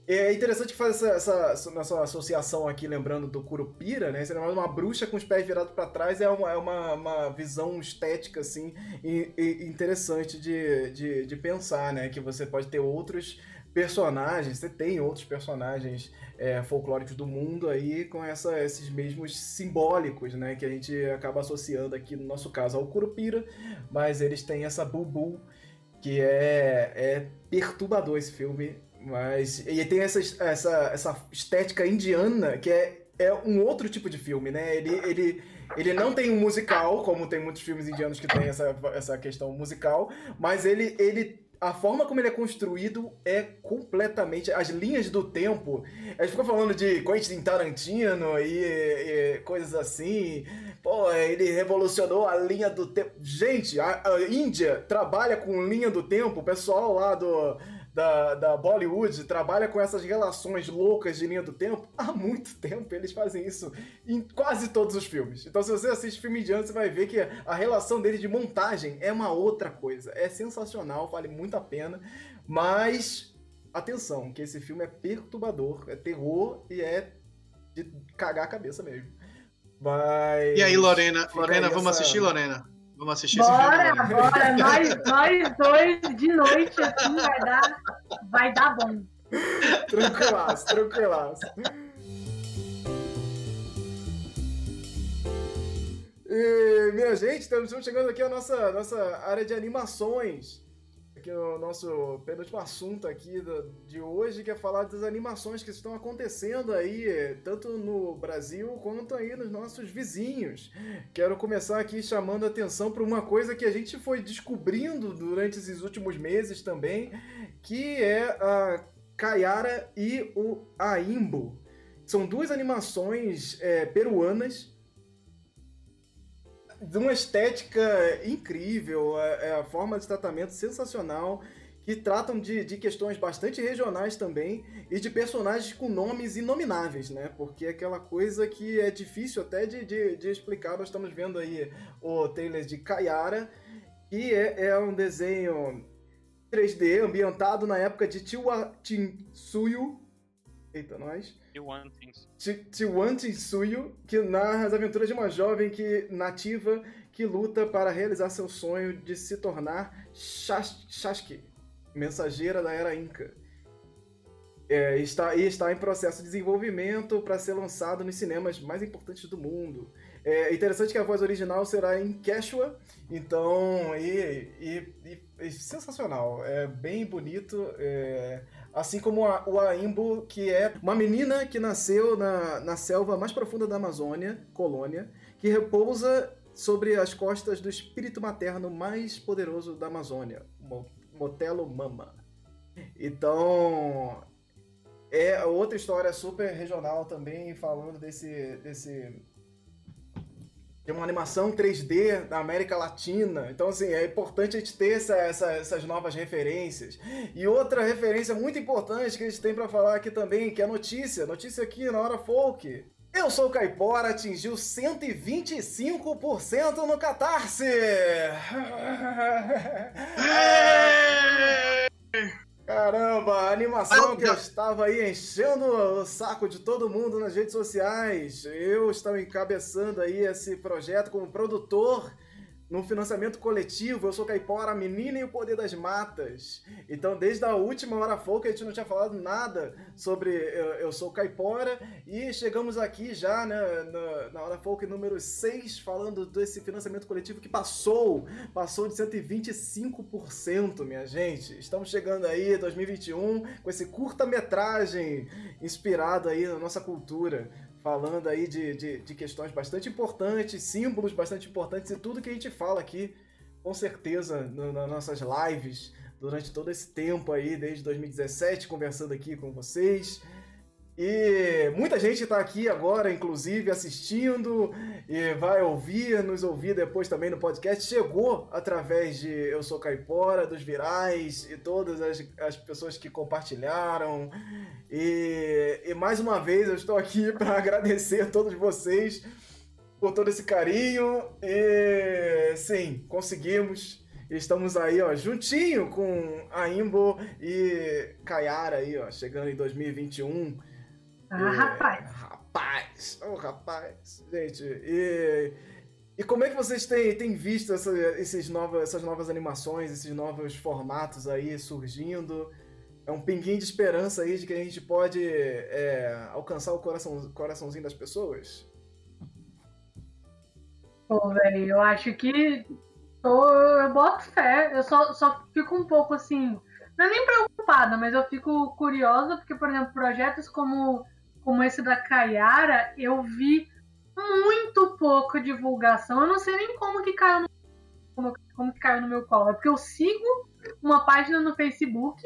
É interessante que faz essa, essa, essa, associação aqui, lembrando do Curupira, né? Seria uma bruxa com os pés virados para trás é uma, é uma, uma visão estética, assim, e, e interessante de, de, de, pensar, né? Que você pode ter outros personagens, você tem outros personagens é, folclóricos do mundo aí com essa, esses mesmos simbólicos, né? Que a gente acaba associando aqui, no nosso caso, ao Curupira, mas eles têm essa Bubu, que é, é perturbador esse filme mas. E tem essa, essa, essa estética indiana que é, é um outro tipo de filme, né? Ele, ele, ele não tem um musical, como tem muitos filmes indianos que tem essa, essa questão musical, mas ele, ele a forma como ele é construído é completamente. As linhas do tempo. A gente ficou falando de Quentin Tarantino e, e coisas assim. Pô, ele revolucionou a linha do tempo. Gente, a, a Índia trabalha com linha do tempo. O pessoal lá do da, da Bollywood trabalha com essas relações loucas de linha do tempo há muito tempo. Eles fazem isso em quase todos os filmes. Então, se você assiste filme indiano, você vai ver que a relação dele de montagem é uma outra coisa. É sensacional, vale muito a pena. Mas, atenção, que esse filme é perturbador, é terror e é de cagar a cabeça mesmo. Mas... E aí, Lorena? Lorena, vamos essa... assistir, Lorena? Vamos assistir bora, esse filme. Bora, nós, nós dois de noite, assim, vai dar, vai dar bom. Tranquilaço, tranquilaço. E, minha gente, estamos chegando aqui à nossa, nossa área de animações aqui no nosso penúltimo assunto aqui de hoje, que é falar das animações que estão acontecendo aí, tanto no Brasil quanto aí nos nossos vizinhos. Quero começar aqui chamando a atenção para uma coisa que a gente foi descobrindo durante esses últimos meses também, que é a Kayara e o Aimbo. São duas animações é, peruanas de uma estética incrível, a, é, é a forma de tratamento sensacional, que tratam de, de questões bastante regionais também e de personagens com nomes inomináveis, né? Porque é aquela coisa que é difícil até de, de, de explicar. Nós estamos vendo aí o trailer de Kayara, que é, é um desenho 3D ambientado na época de Tinsuyu. Eita, nós. Chiwan Tinsuyu, que narra as aventuras de uma jovem que nativa que luta para realizar seu sonho de se tornar Shashki, mensageira da era Inca. É, está, e está em processo de desenvolvimento para ser lançado nos cinemas mais importantes do mundo. É interessante que a voz original será em Quechua, então, e, e, e, e sensacional, é bem bonito, é, assim como a, o Aimbo, que é uma menina que nasceu na, na selva mais profunda da Amazônia, colônia, que repousa sobre as costas do espírito materno mais poderoso da Amazônia, Motelo Mama. Então, é outra história super regional também, falando desse, desse de uma animação 3D da América Latina. Então, assim, é importante a gente ter essa, essa, essas novas referências. E outra referência muito importante que a gente tem para falar aqui também, que é a notícia. Notícia aqui na Hora Folk. Eu sou o Caipora, atingiu 125% no Catarse! Caramba, a animação que eu estava aí enchendo o saco de todo mundo nas redes sociais. Eu estava encabeçando aí esse projeto como produtor num financiamento coletivo, eu sou Caipora, menina e o poder das matas. Então, desde a última hora folk, a gente não tinha falado nada sobre eu, eu sou Caipora. E chegamos aqui já né, na, na hora folk número 6, falando desse financiamento coletivo que passou, passou de 125%, minha gente. Estamos chegando aí 2021 com esse curta-metragem inspirado aí na nossa cultura falando aí de, de, de, questões bastante importantes, símbolos bastante importantes e tudo que a gente fala aqui, com certeza, no, nas nossas lives, durante todo esse tempo aí, desde 2017, conversando aqui com vocês. E muita gente está aqui agora, inclusive, assistindo e vai ouvir, nos ouvir depois também no podcast. Chegou através de Eu Sou Caipora, dos virais e todas as, as pessoas que compartilharam. E, e mais uma vez eu estou aqui para agradecer a todos vocês por todo esse carinho. E sim, conseguimos. Estamos aí, ó, juntinho com a Imbo e Kayara aí, ó, chegando em 2021. Ah, e, rapaz. Rapaz, oh, rapaz. Gente, e, e como é que vocês têm, têm visto essa, esses novas, essas novas animações, esses novos formatos aí surgindo? É um pinguinho de esperança aí de que a gente pode é, alcançar o coração, coraçãozinho das pessoas? Pô, velho, eu acho que tô, eu boto fé. Eu só, só fico um pouco assim. Não é nem preocupada, mas eu fico curiosa, porque, por exemplo, projetos como como esse da Kayara, eu vi muito pouco divulgação. Eu não sei nem como que caiu no, como, como que caiu no meu colo. É porque eu sigo uma página no Facebook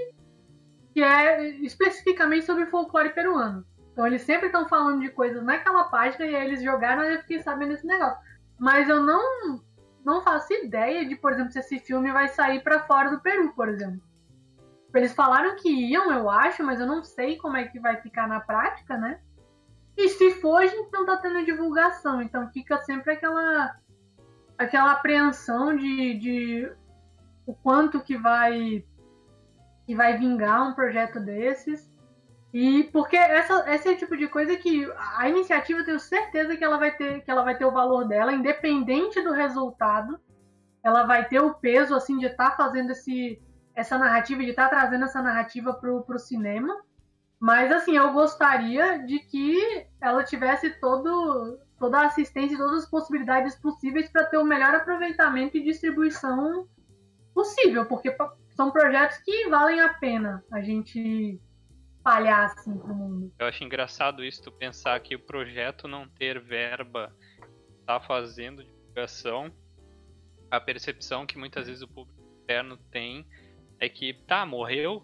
que é especificamente sobre folclore peruano. Então eles sempre estão falando de coisas naquela página e aí eles jogaram e eu fiquei sabendo desse negócio. Mas eu não não faço ideia de, por exemplo, se esse filme vai sair para fora do Peru, por exemplo. Eles falaram que iam, eu acho, mas eu não sei como é que vai ficar na prática, né? E se for, a gente não tá tendo divulgação, então fica sempre aquela aquela apreensão de, de o quanto que vai que vai vingar um projeto desses. E porque essa, esse é o tipo de coisa que a iniciativa eu tenho certeza que ela vai ter que ela vai ter o valor dela, independente do resultado. Ela vai ter o peso assim de estar tá fazendo esse essa narrativa, de estar tá trazendo essa narrativa pro, pro cinema. Mas, assim, eu gostaria de que ela tivesse todo, toda a assistência e todas as possibilidades possíveis para ter o melhor aproveitamento e distribuição possível, porque são projetos que valem a pena a gente espalhar assim pro mundo. Eu acho engraçado isso, tu pensar que o projeto não ter verba tá fazendo divulgação, a percepção que muitas vezes o público externo tem é que, tá, morreu.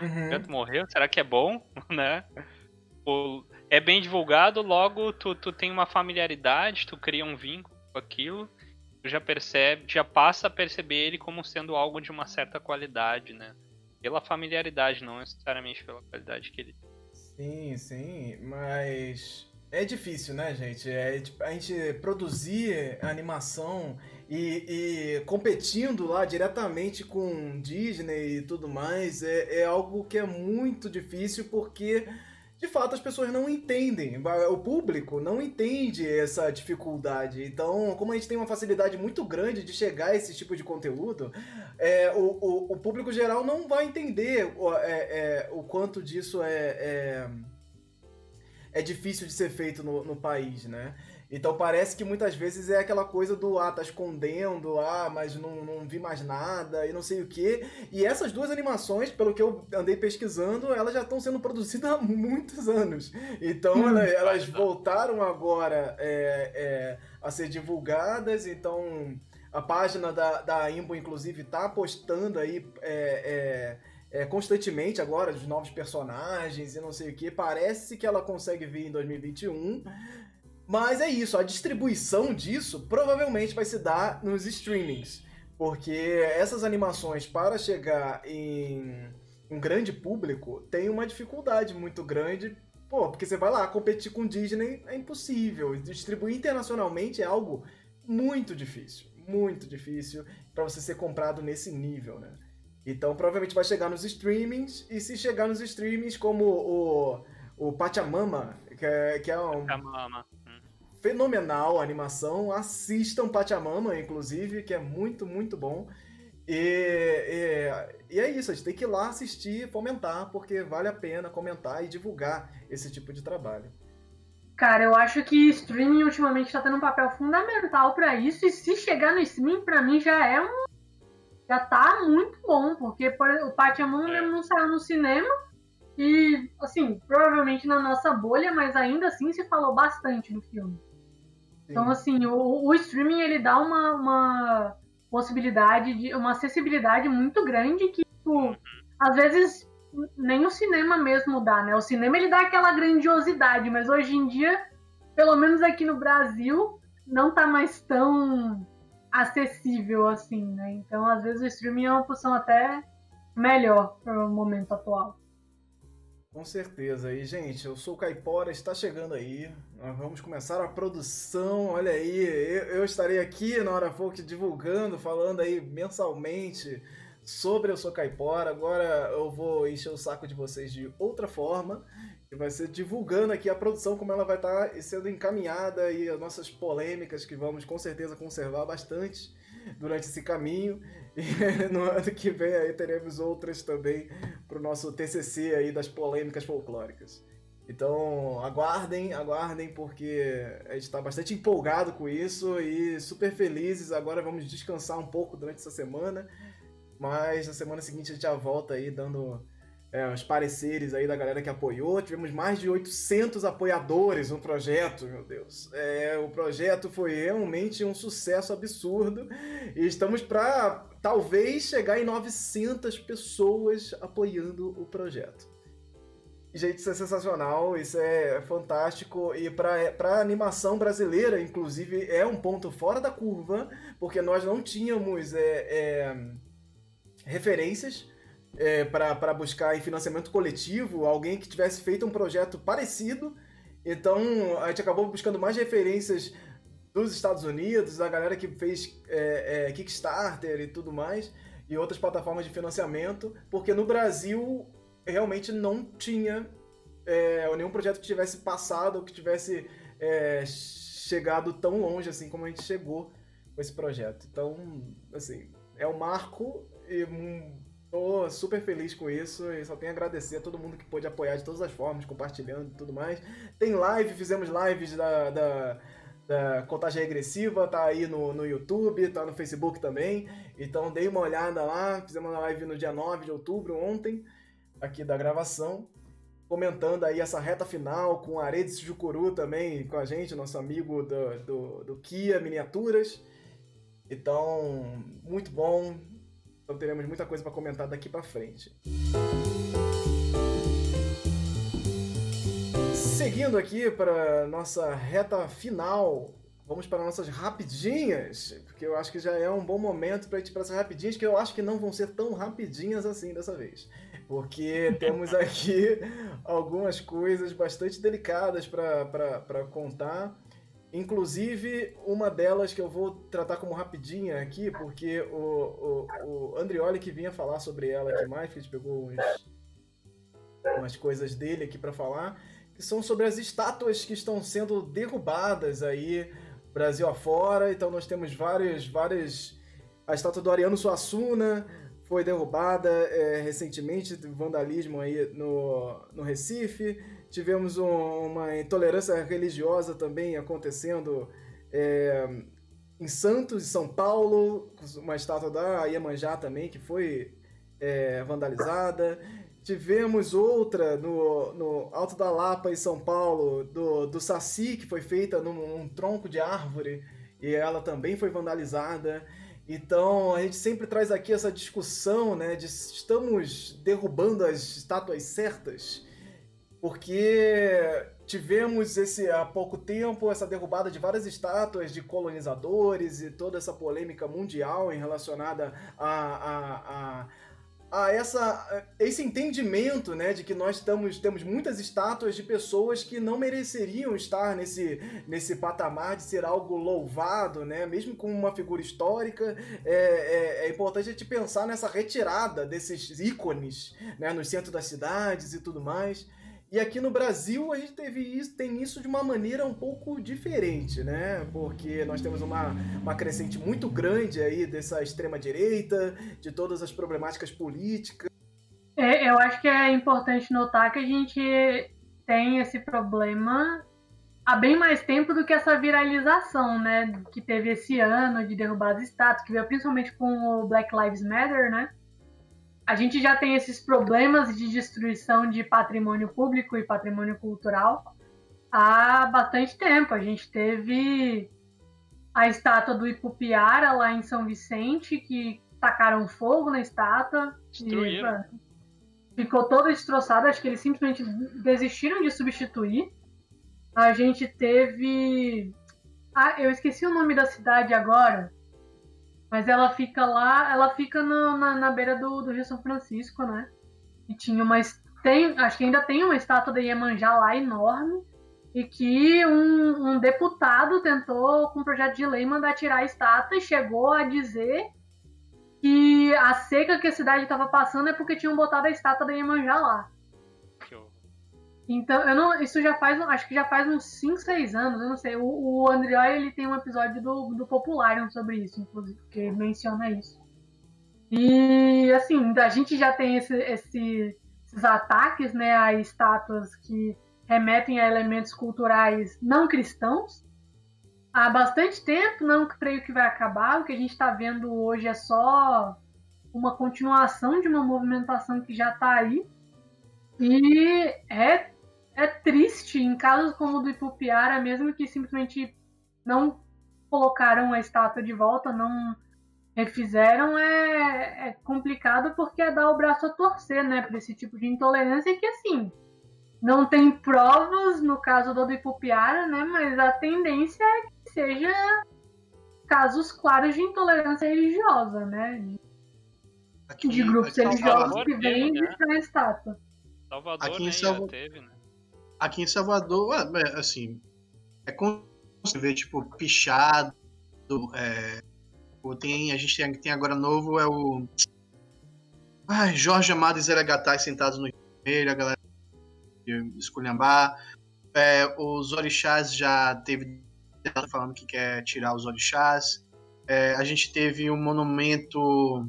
Uhum. morreu, será que é bom, né? É bem divulgado, logo tu, tu tem uma familiaridade, tu cria um vínculo com aquilo. tu já percebe, já passa a perceber ele como sendo algo de uma certa qualidade, né? Pela familiaridade, não necessariamente pela qualidade que ele tem. Sim, sim, mas é difícil, né, gente? É, tipo, a gente produzir animação e, e, competindo lá diretamente com Disney e tudo mais é, é algo que é muito difícil porque de fato as pessoas não entendem, o público não entende essa dificuldade. Então, como a gente tem uma facilidade muito grande de chegar a esse tipo de conteúdo, é, o, o, o, público geral não vai entender é, é, o quanto disso é, é, é, difícil de ser feito no, no país, né? Então parece que muitas vezes é aquela coisa do ah, tá escondendo, ah, mas não, não vi mais nada e não sei o que. E essas duas animações, pelo que eu andei pesquisando, elas já estão sendo produzidas há muitos anos. Então hum. elas, elas voltaram agora é, é, a ser divulgadas, então a página da, da Imbo, inclusive, tá postando aí. É, é é, constantemente agora, os novos personagens e não sei o que. Parece que ela consegue vir em 2021. Mas é isso, a distribuição disso provavelmente vai se dar nos streamings. Porque essas animações, para chegar em um grande público, tem uma dificuldade muito grande. Pô, porque você vai lá competir com Disney é impossível. Distribuir internacionalmente é algo muito difícil. Muito difícil para você ser comprado nesse nível, né? Então provavelmente vai chegar nos streamings, e se chegar nos streamings como o, o Pachamama, que é, que é um. Pachamama fenomenal a animação. Assistam Pachamama, inclusive, que é muito, muito bom. E, e, e, é isso, a gente tem que ir lá assistir, fomentar, porque vale a pena comentar e divulgar esse tipo de trabalho. Cara, eu acho que streaming ultimamente está tendo um papel fundamental para isso, e se chegar no streaming, para mim já é um. Já tá muito bom, porque por, o Pachamama mesmo não saiu no cinema, e, assim, provavelmente na nossa bolha, mas ainda assim se falou bastante no filme. Então, assim, o, o streaming ele dá uma, uma possibilidade de uma acessibilidade muito grande que, tipo, uhum. às vezes nem o cinema mesmo dá, né? O cinema ele dá aquela grandiosidade, mas hoje em dia, pelo menos aqui no Brasil, não tá mais tão acessível assim, né? Então, às vezes o streaming é uma opção até melhor para o momento atual. Com certeza. E, gente, eu sou o Caipora, está chegando aí. Nós vamos começar a produção. Olha aí, eu, eu estarei aqui na Hora Folk divulgando, falando aí mensalmente sobre Eu Sou Caipora. Agora eu vou encher o saco de vocês de outra forma. E vai ser divulgando aqui a produção, como ela vai estar sendo encaminhada e as nossas polêmicas, que vamos com certeza conservar bastante durante esse caminho. E no ano que vem aí teremos outras também para o nosso TCC aí das polêmicas folclóricas. Então aguardem, aguardem, porque a gente está bastante empolgado com isso e super felizes. Agora vamos descansar um pouco durante essa semana, mas na semana seguinte a gente já volta aí dando é, os pareceres aí da galera que apoiou. Tivemos mais de 800 apoiadores no projeto, meu Deus. É, o projeto foi realmente um sucesso absurdo e estamos para talvez chegar em 900 pessoas apoiando o projeto. Gente, isso é sensacional, isso é fantástico e para animação brasileira, inclusive, é um ponto fora da curva, porque nós não tínhamos é, é, referências é, para buscar em financiamento coletivo alguém que tivesse feito um projeto parecido. Então a gente acabou buscando mais referências dos Estados Unidos, da galera que fez é, é, Kickstarter e tudo mais, e outras plataformas de financiamento, porque no Brasil realmente não tinha é, nenhum projeto que tivesse passado ou que tivesse é, chegado tão longe assim como a gente chegou com esse projeto. Então, assim, é um marco e Tô super feliz com isso e só tenho a agradecer a todo mundo que pôde apoiar de todas as formas, compartilhando e tudo mais. Tem live, fizemos lives da, da, da contagem regressiva, tá aí no, no YouTube, tá no Facebook também. Então dei uma olhada lá, fizemos uma live no dia 9 de outubro, ontem, aqui da gravação, comentando aí essa reta final com Aredes Jucuru também com a gente, nosso amigo do, do, do Kia Miniaturas. Então, muito bom, então teremos muita coisa para comentar daqui para frente. Seguindo aqui para nossa reta final, vamos para nossas rapidinhas, porque eu acho que já é um bom momento para ir para essas rapidinhas, que eu acho que não vão ser tão rapidinhas assim dessa vez. Porque temos aqui algumas coisas bastante delicadas para contar. Inclusive, uma delas que eu vou tratar como rapidinha aqui, porque o, o, o Andrioli que vinha falar sobre ela aqui mais, que a gente pegou uns, umas coisas dele aqui para falar, são sobre as estátuas que estão sendo derrubadas aí Brasil afora. Então nós temos várias, várias. A estátua do Ariano Suassuna foi derrubada é, recentemente, vandalismo aí no, no Recife. Tivemos um, uma intolerância religiosa também acontecendo é, em Santos, em São Paulo, uma estátua da Iemanjá também que foi é, vandalizada. Tivemos outra no, no Alto da Lapa, em São Paulo, do, do Saci, que foi feita num, num tronco de árvore e ela também foi vandalizada. Então a gente sempre traz aqui essa discussão, né, de estamos derrubando as estátuas certas, porque tivemos esse há pouco tempo essa derrubada de várias estátuas de colonizadores e toda essa polêmica mundial em relacionada a, a, a a essa, esse entendimento né, de que nós estamos, temos muitas estátuas de pessoas que não mereceriam estar nesse, nesse patamar de ser algo louvado, né? mesmo com uma figura histórica. É, é, é importante a gente pensar nessa retirada desses ícones né, no centro das cidades e tudo mais. E aqui no Brasil a gente teve isso, tem isso de uma maneira um pouco diferente, né? Porque nós temos uma, uma crescente muito grande aí dessa extrema direita, de todas as problemáticas políticas. É, eu acho que é importante notar que a gente tem esse problema há bem mais tempo do que essa viralização, né? Que teve esse ano de derrubar as estátuas, que veio principalmente com o Black Lives Matter, né? A gente já tem esses problemas de destruição de patrimônio público e patrimônio cultural há bastante tempo. A gente teve a estátua do Ipupiara lá em São Vicente, que tacaram fogo na estátua. E, ficou toda destroçada, acho que eles simplesmente desistiram de substituir. A gente teve. Ah, eu esqueci o nome da cidade agora. Mas ela fica lá, ela fica no, na, na beira do, do Rio São Francisco, né? E tinha uma. Tem, acho que ainda tem uma estátua da Iemanjá lá enorme. E que um, um deputado tentou, com um projeto de lei, mandar tirar a estátua e chegou a dizer que a seca que a cidade estava passando é porque tinham botado a estátua da Iemanjá lá. Então, eu não, isso já faz, acho que já faz uns 5, 6 anos, eu não sei. O, o ele tem um episódio do, do Popularium sobre isso, inclusive, que menciona isso. E, assim, a gente já tem esse, esse, esses ataques, né, a estátuas que remetem a elementos culturais não cristãos. Há bastante tempo, não creio que vai acabar. O que a gente está vendo hoje é só uma continuação de uma movimentação que já está aí. E é é triste em casos como o do Ipupiara, mesmo que simplesmente não colocaram a estátua de volta, não refizeram, é, é complicado porque é dar o braço a torcer, né, para esse tipo de intolerância que, assim, não tem provas no caso do Ipupiara, né, mas a tendência é que seja casos claros de intolerância religiosa, né, de, aqui, de grupos religiosos que vêm né? a estátua. Salvador aqui em Salvador teve, né? Aqui em Salvador, assim, é como você vê, tipo, pichado. É, tem, a gente tem, tem agora novo, é o. Ai, Jorge Amado e Zé Gattai sentados no vermelho, a galera esculhambar. É, os orixás já teve falando que quer tirar os orixás. É, a gente teve um monumento.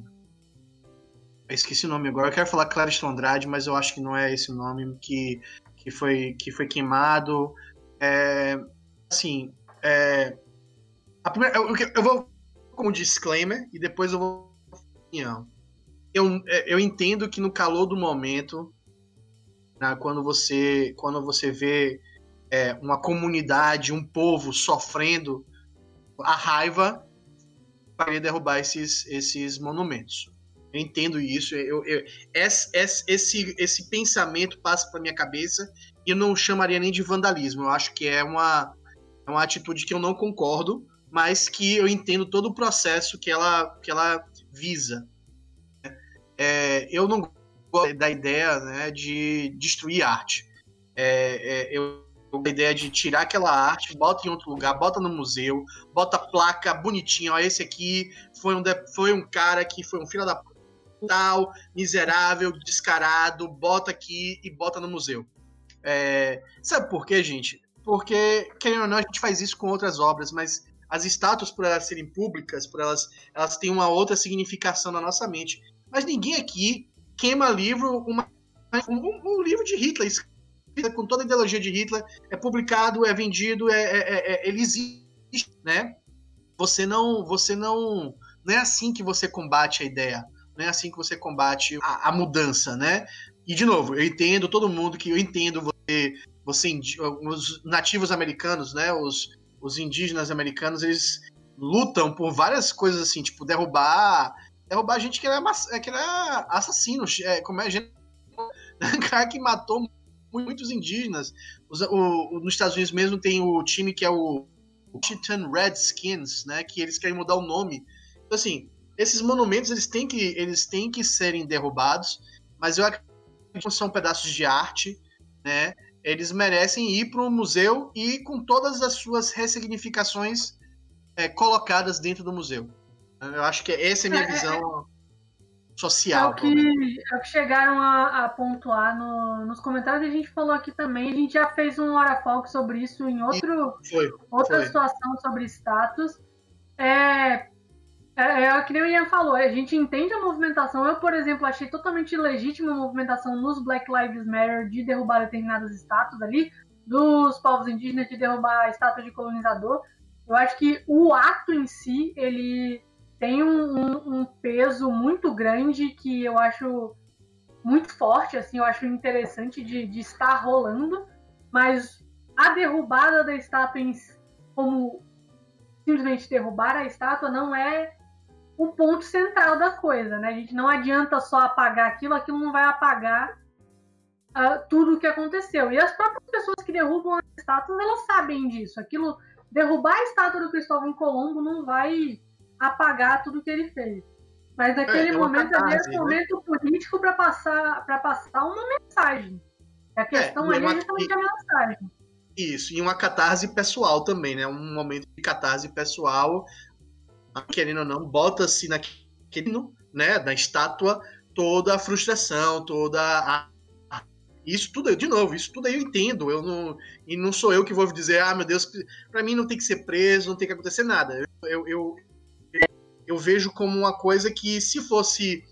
Esqueci o nome agora. Eu quero falar Clarice Andrade, mas eu acho que não é esse o nome. Que que foi, que foi queimado. É, assim, é, primeira, eu, eu, vou como disclaimer e depois eu vou. Eu, é, eu entendo que no calor do momento, né, quando você quando você vê é, uma comunidade, um povo sofrendo a raiva para derrubar esses, esses monumentos. Eu entendo isso. Eu, eu, esse, esse, esse pensamento passa pela minha cabeça e eu não chamaria nem de vandalismo. Eu acho que é uma é uma atitude que eu não concordo, mas que eu entendo todo o processo que ela, que ela visa. É, eu não gosto da ideia né, de destruir arte. É, é, eu a ideia de tirar aquela arte, bota em outro lugar, bota no museu, bota placa bonitinha, ó, esse aqui foi um, foi um cara que foi um filho da tal, miserável, descarado, bota aqui e bota no museu. É, sabe por quê, gente? Porque, querendo ou não, a gente faz isso com outras obras, mas as estátuas, por elas serem públicas, por elas, elas têm uma outra significação na nossa mente. Mas ninguém aqui queima livro, uma, um, um livro de Hitler, com toda a ideologia de Hitler, é publicado, é vendido, é, é, é, é, ele existe, né? Você não, você não, não é assim que você combate a ideia, não é assim que você combate a, a mudança, né? E de novo, eu entendo todo mundo que eu entendo você, você os nativos americanos, né? Os, os indígenas americanos, eles lutam por várias coisas assim, tipo derrubar, derrubar gente que era, que era assassino, é, como é gente, cara que matou muitos indígenas. Os, o, nos Estados Unidos mesmo tem o time que é o Washington Redskins, né? Que eles querem mudar o nome. Então, assim, esses monumentos eles têm que, eles têm que serem derrubados, mas eu acredito que são pedaços de arte, né? Eles merecem ir para um museu e com todas as suas ressignificações é, colocadas dentro do museu. Eu acho que essa é a minha é, é, visão social. É o que, é o que chegaram a, a pontuar no, nos comentários. A gente falou aqui também. A gente já fez um Hora Folk sobre isso em outro, foi, outra foi. situação sobre status. É, é, é que nem o Ian falou, a gente entende a movimentação. Eu, por exemplo, achei totalmente legítima a movimentação nos Black Lives Matter de derrubar determinadas estátuas ali, dos povos indígenas de derrubar a estátua de colonizador. Eu acho que o ato em si, ele tem um, um, um, peso muito grande que eu acho muito forte, assim, eu acho interessante de, de estar rolando, mas a derrubada da estátua em, como simplesmente derrubar a estátua não é o ponto central da coisa, né? A gente não adianta só apagar aquilo, aquilo não vai apagar uh, tudo o que aconteceu. E as próprias pessoas que derrubam as estátuas, elas sabem disso. Aquilo, derrubar a estátua do Cristóvão Colombo não vai apagar tudo que ele fez. Mas naquele é, é momento catarse, havia um né? momento político para passar, passar uma mensagem. A é, questão é, ali é justamente a mensagem. Isso, e uma catarse pessoal também, né? Um momento de catarse pessoal, querendo ou não, bota-se naquele, né, da estátua toda a frustração, toda a isso tudo, de novo, isso tudo aí eu entendo. Eu não, e não sou eu que vou dizer, ah, meu Deus, para mim não tem que ser preso, não tem que acontecer nada. Eu, eu, eu vejo como uma coisa que, se fosse.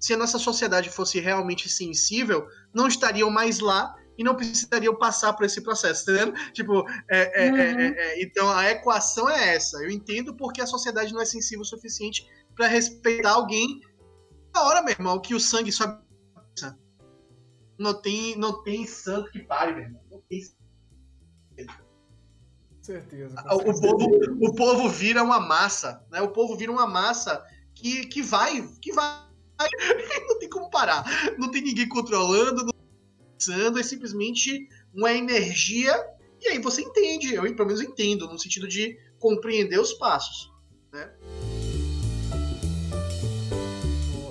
Se a nossa sociedade fosse realmente sensível, não estariam mais lá e não precisariam passar por esse processo, tá vendo? Tipo, é, é, é, uhum. é, então a equação é essa. Eu entendo porque a sociedade não é sensível o suficiente para respeitar alguém na hora, meu irmão, que o sangue sobe. Não tem, não tem santo que pare, meu irmão. Não tem certeza. O, povo, o povo vira uma massa, né? O povo vira uma massa que, que vai, que vai. Não tem como parar. Não tem ninguém controlando, não pensando, é simplesmente uma energia. E aí você entende, eu pelo menos entendo, no sentido de compreender os passos. Né?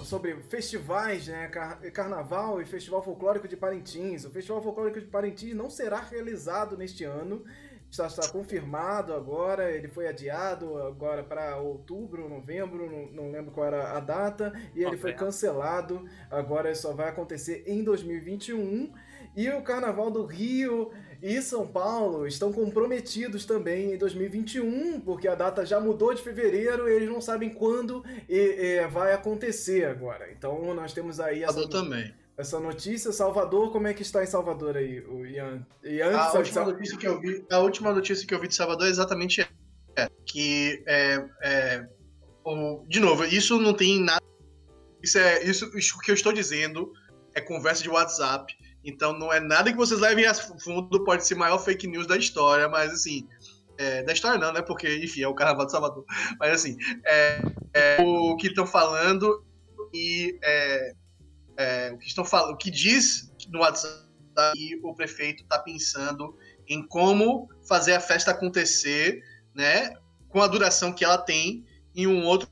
sobre festivais, né? Carnaval e Festival Folclórico de Parintins. O Festival Folclórico de Parintins não será realizado neste ano está, está confirmado agora, ele foi adiado agora para outubro, novembro, não, não, lembro qual era a data, e ele foi cancelado, agora só vai acontecer em 2021. E o Carnaval do Rio e São Paulo estão comprometidos também em 2021, porque a data já mudou de fevereiro e eles não sabem quando e, e vai acontecer agora. Então nós temos aí essa, também essa notícia. Salvador, como é que está em Salvador aí, o Ian? Ian a, última notícia que eu vi, a última notícia que eu vi de Salvador é exatamente é, que é, é o, de novo, isso não tem nada. Isso é isso, isso que eu estou dizendo é conversa de WhatsApp. Então não é nada que vocês levem a fundo, pode ser maior fake news da história, mas assim, é, da história não, né? Porque, enfim, é o Carnaval de Salvador. Mas assim, é, é o que estão falando e é, é, o que estão falando, o que diz no WhatsApp que o prefeito está pensando em como fazer a festa acontecer, né? Com a duração que ela tem em um outro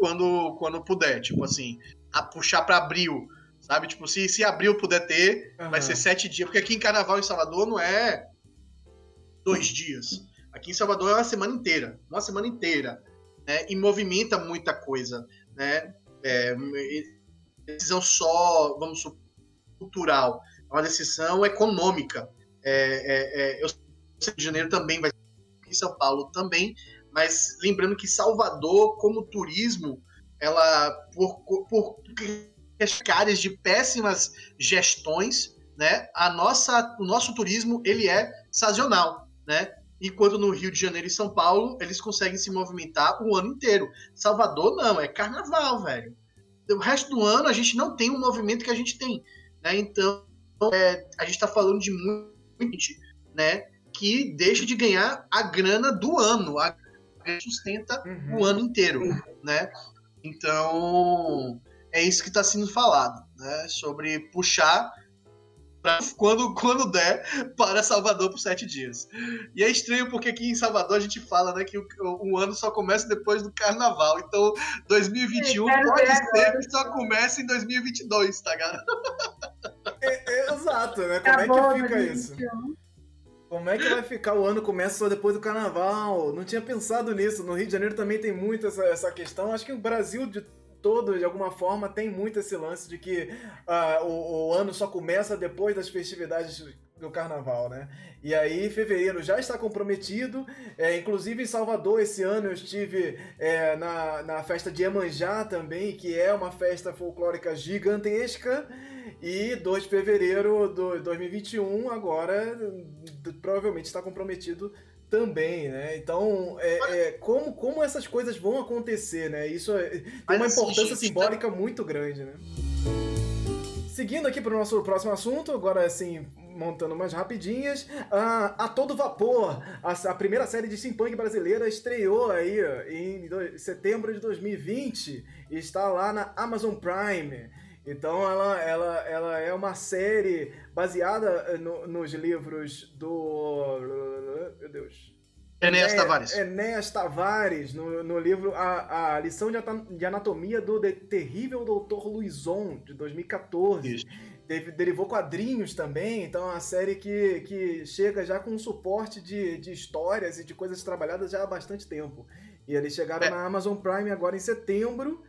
quando, quando puder. Tipo assim, a puxar para abril, sabe? Tipo, se, se abril puder ter, uhum. vai ser sete dias. Porque aqui em Carnaval em Salvador não é dois dias. Aqui em Salvador é uma semana inteira. Uma semana inteira. Né? E movimenta muita coisa. Né? É, decisão só, vamos supor, cultural. É uma decisão econômica. É, é, é, eu sei que Janeiro também vai em São Paulo também, mas lembrando que Salvador, como turismo, ela por, por áreas de péssimas gestões, né? A nossa, o nosso turismo ele é sazonal, né? Enquanto no Rio de Janeiro e São Paulo eles conseguem se movimentar o ano inteiro. Salvador não, é carnaval, velho. O resto do ano a gente não tem o movimento que a gente tem, né? Então é, a gente está falando de muito, né? Que deixa de ganhar a grana do ano, a sustenta uhum. o ano inteiro, né? Então é isso que está sendo falado, né? Sobre puxar quando, quando der para Salvador por sete dias. E é estranho porque aqui em Salvador a gente fala né, que o, o ano só começa depois do carnaval. Então 2021 pode ser que só comece em 2022, tá, galera? É, é, exato, né? Como é que fica isso? Como é que vai ficar o ano começa só depois do carnaval? Não tinha pensado nisso. No Rio de Janeiro também tem muito essa, essa questão. Acho que o Brasil de todo, de alguma forma, tem muito esse lance de que uh, o, o, ano só começa depois das festividades do carnaval, né? E aí, fevereiro já está comprometido. É, inclusive, em Salvador, esse ano, eu estive é, na, na festa de Emanjá também, que é uma festa folclórica gigantesca. E 2 de fevereiro de 2021, agora, provavelmente está comprometido também, né? Então, é, é, como, como essas coisas vão acontecer, né? Isso é, tem uma importância simbólica muito grande, né? Seguindo aqui para o nosso próximo assunto, agora assim, montando umas rapidinhas, a, a Todo Vapor, a, a, primeira série de steampunk brasileira, estreou aí em do, setembro de 2020 e está lá na Amazon Prime. Então ela, ela, ela é uma série baseada eh, no, nos livros do. Meu Deus. Enéas Tavares. Enéas Tavares, no, no livro a, a Lição de Anatomia do de, Terrível Doutor Luizon, de 2014. Isso. derivou quadrinhos também, então é uma série que, que chega já com um suporte de, de histórias e de coisas trabalhadas já há bastante tempo. E eles chegaram é. na Amazon Prime agora em setembro.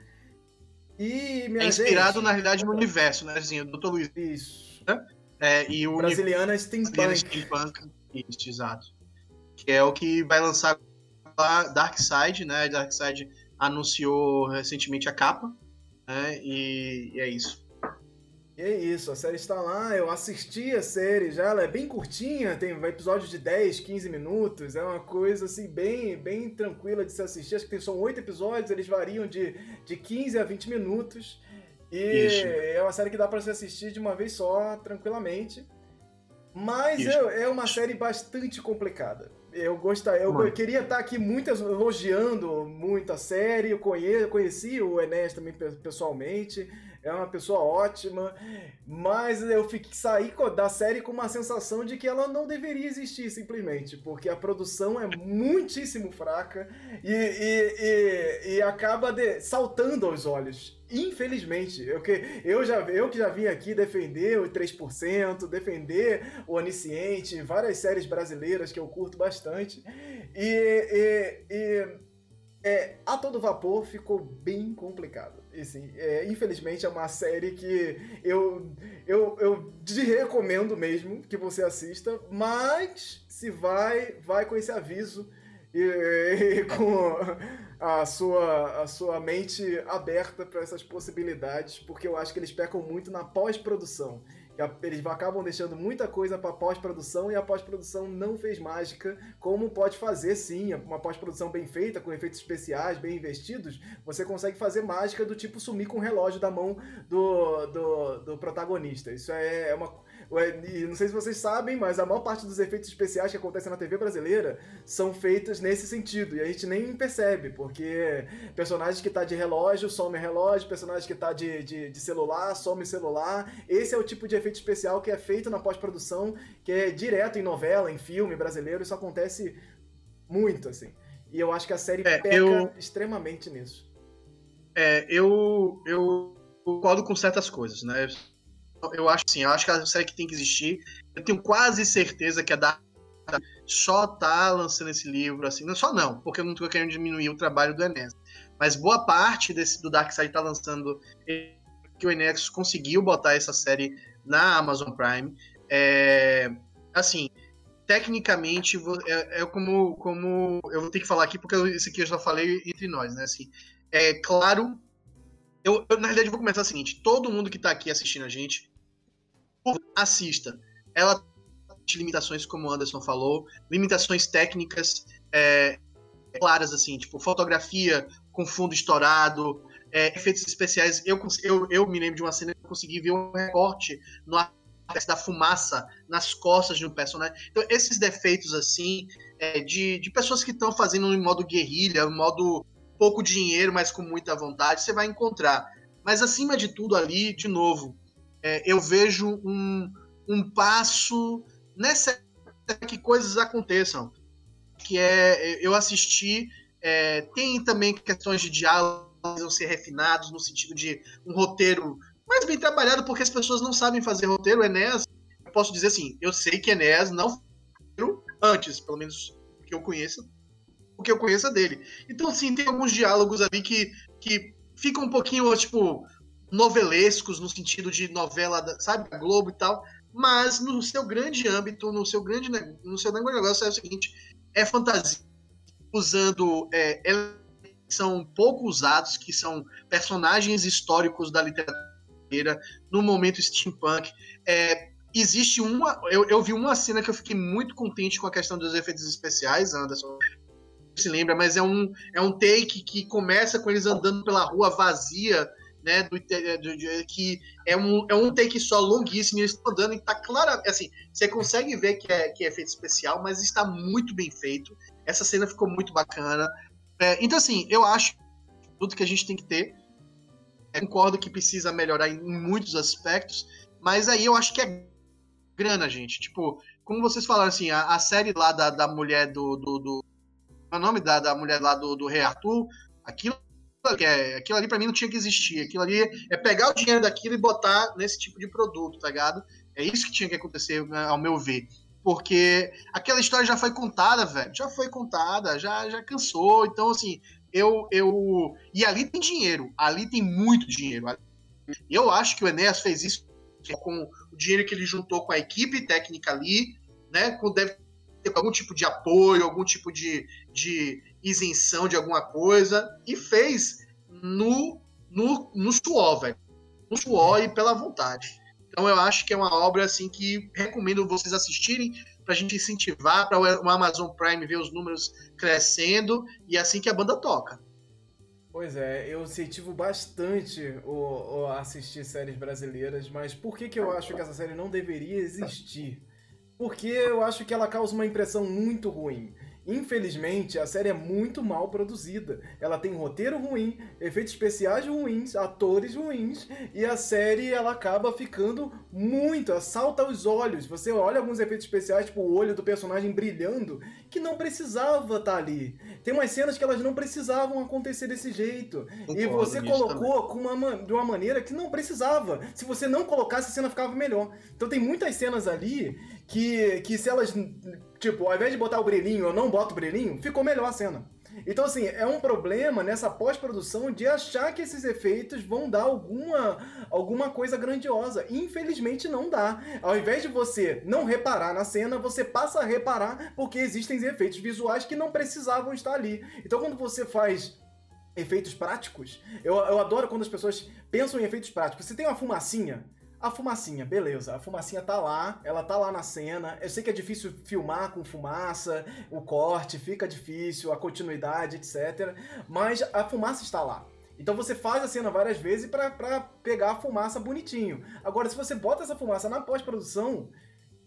E, é inspirado, gente, na realidade, no universo, né, do Dr. Luiz. Isso. É, e o Brasiliana Steampunk. Steampunk. Isso, exato. Que é o que vai lançar a Darkseid, né? A Darkseid anunciou recentemente a capa, né? E, e é isso. E é isso, a série está lá, eu assisti a série já, ela é bem curtinha, tem episódios de 10, 15 minutos, é uma coisa assim bem, bem tranquila de se assistir, acho que são oito episódios, eles variam de, de 15 a 20 minutos, e é uma série que dá para se assistir de uma vez só, tranquilamente, mas é, é uma série bastante complicada. Eu gostaria, eu, queria estar aqui muito elogiando muito a série, eu conhe, conheci o Enéas também pessoalmente, é uma pessoa ótima, mas eu fiquei, saí da série com uma sensação de que ela não deveria existir simplesmente, porque a produção é muitíssimo fraca e, e, e, e acaba de, saltando aos olhos. Infelizmente, eu que, eu, já, eu que já vim aqui defender o 3%, defender o Onisciente, várias séries brasileiras que eu curto bastante, e, e, e é, a todo vapor ficou bem complicado. É, infelizmente é uma série que eu, eu, eu te recomendo mesmo que você assista, mas se vai, vai com esse aviso e, e com a sua, a sua mente aberta para essas possibilidades, porque eu acho que eles pecam muito na pós-produção eles acabam deixando muita coisa para pós-produção e a pós-produção não fez mágica, como pode fazer sim, uma pós-produção bem feita, com efeitos especiais, bem investidos, você consegue fazer mágica do tipo sumir com o relógio da mão do, do, do protagonista. Isso é, é uma. E não sei se vocês sabem, mas a maior parte dos efeitos especiais que acontecem na TV brasileira são feitos nesse sentido. E a gente nem percebe, porque personagem que tá de relógio some relógio, personagem que tá de, de, de celular some celular. Esse é o tipo de efeito especial que é feito na pós-produção, que é direto em novela, em filme brasileiro. Isso acontece muito, assim. E eu acho que a série é, peca eu... extremamente nisso. É, eu, eu concordo com certas coisas, né? Eu acho assim, eu acho que a série que tem que existir. Eu tenho quase certeza que a Dark só tá lançando esse livro, assim, não só não, porque eu não tô querendo diminuir o trabalho do Enes. Mas boa parte desse, do Darkseid tá lançando que o Enes conseguiu botar essa série na Amazon Prime. É, assim, tecnicamente, é, é, como, como eu vou ter que falar aqui, porque isso aqui eu já falei entre nós, né? Assim, é claro eu, eu, na realidade, vou começar o seguinte: todo mundo que tá aqui assistindo a gente, assista. Ela tem limitações, como o Anderson falou, limitações técnicas é, claras, assim, tipo fotografia com fundo estourado, é, efeitos especiais. Eu, eu, eu me lembro de uma cena que eu consegui ver um recorte no da fumaça nas costas de um personagem. Então, esses defeitos, assim, é, de, de pessoas que estão fazendo em modo guerrilha, em modo pouco dinheiro, mas com muita vontade, você vai encontrar. Mas acima de tudo ali, de novo, é, eu vejo um, um passo nessa que coisas aconteçam. Que é, eu assisti, é, tem também questões de diálogo vão ser refinados no sentido de um roteiro mais bem trabalhado, porque as pessoas não sabem fazer roteiro. Enéas, eu posso dizer assim, eu sei que Enéas não antes, pelo menos que eu conheço, o que eu conheça dele. Então, assim, tem alguns diálogos ali que, que ficam um pouquinho, tipo, novelescos, no sentido de novela, sabe, da Globo e tal, mas no seu grande âmbito, no seu grande, no seu grande negócio é o seguinte, é fantasia, usando, é, são pouco usados, que são personagens históricos da literatura no momento steampunk, é, existe uma. Eu, eu, vi uma cena que eu fiquei muito contente com a questão dos efeitos especiais, Anderson se lembra, mas é um, é um take que começa com eles andando pela rua vazia, né? Do, do, do, que é um, é um take só longuíssimo, eles estão andando e tá claro, assim, você consegue ver que é, que é feito especial, mas está muito bem feito. Essa cena ficou muito bacana. É, então, assim, eu acho tudo que a gente tem que ter. Eu concordo que precisa melhorar em, em muitos aspectos, mas aí eu acho que é grana, gente. Tipo, como vocês falaram, assim, a, a série lá da, da mulher do, do, do é o nome da, da mulher lá do, do Rei Arthur, aquilo, é, aquilo ali para mim não tinha que existir. Aquilo ali é pegar o dinheiro daquilo e botar nesse tipo de produto, tá ligado? É isso que tinha que acontecer, né, ao meu ver. Porque aquela história já foi contada, velho. Já foi contada, já, já cansou. Então, assim, eu, eu. E ali tem dinheiro. Ali tem muito dinheiro. Eu acho que o Enéas fez isso com o dinheiro que ele juntou com a equipe técnica ali, né? Com, deve algum tipo de apoio, algum tipo de, de isenção de alguma coisa, e fez no, no, no suor, velho. No suor e pela vontade. Então eu acho que é uma obra assim que recomendo vocês assistirem para a gente incentivar para o Amazon Prime ver os números crescendo e assim que a banda toca. Pois é, eu incentivo bastante o, o assistir séries brasileiras, mas por que, que eu acho que essa série não deveria existir? porque eu acho que ela causa uma impressão muito ruim. Infelizmente, a série é muito mal produzida. Ela tem roteiro ruim, efeitos especiais ruins, atores ruins, e a série ela acaba ficando muito, salta aos olhos. Você olha alguns efeitos especiais, tipo o olho do personagem brilhando, que não precisava estar tá ali. Tem umas cenas que elas não precisavam acontecer desse jeito. e você colocou com uma, de uma maneira que não precisava. Se você não colocasse, a cena ficava melhor. Então tem muitas cenas ali que, que se elas Tipo, ao invés de botar o brilhinho, eu não boto o brilhinho, ficou melhor a cena. Então, assim, é um problema nessa pós-produção de achar que esses efeitos vão dar alguma, alguma coisa grandiosa. Infelizmente, não dá. Ao invés de você não reparar na cena, você passa a reparar porque existem efeitos visuais que não precisavam estar ali. Então, quando você faz efeitos práticos, eu, eu adoro quando as pessoas pensam em efeitos práticos. Você tem uma fumacinha, a fumacinha, beleza. A fumacinha tá lá, ela tá lá na cena. Eu sei que é difícil filmar com fumaça, o corte fica difícil, a continuidade, etc. Mas a fumaça está lá. Então você faz a cena várias vezes para pegar a fumaça bonitinho. Agora, se você bota essa fumaça na pós-produção,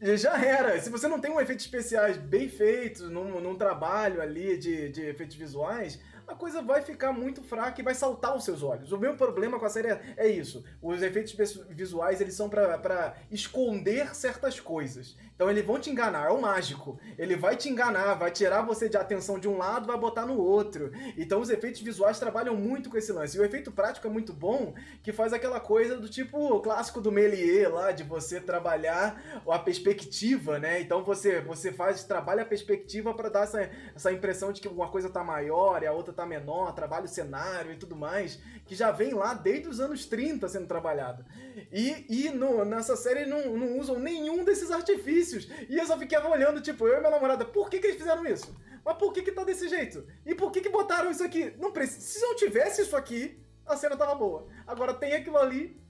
já era. Se você não tem um efeitos especiais bem feitos, num, num trabalho ali de, de efeitos visuais, a coisa vai ficar muito fraca e vai saltar aos seus olhos. O meu problema com a série é, é isso. Os efeitos visuais, eles são para esconder certas coisas. Então eles vão te enganar, é o mágico. Ele vai te enganar, vai tirar você de atenção de um lado, vai botar no outro. Então os efeitos visuais trabalham muito com esse lance. E o efeito prático é muito bom, que faz aquela coisa do tipo clássico do Melier lá, de você trabalhar a perspectiva, né? Então você você faz, trabalha a perspectiva para dar essa, essa impressão de que uma coisa tá maior e a outra tá menor, trabalha o cenário e tudo mais, que já vem lá desde os anos 30 sendo trabalhado. E, e no, nessa série não, não usam nenhum desses artifícios. E eu só ficava olhando, tipo, eu e minha namorada, por que, que eles fizeram isso? Mas por que, que tá desse jeito? E por que, que botaram isso aqui? Não precisa. Se não tivesse isso aqui, a cena tava boa. Agora tem aquilo ali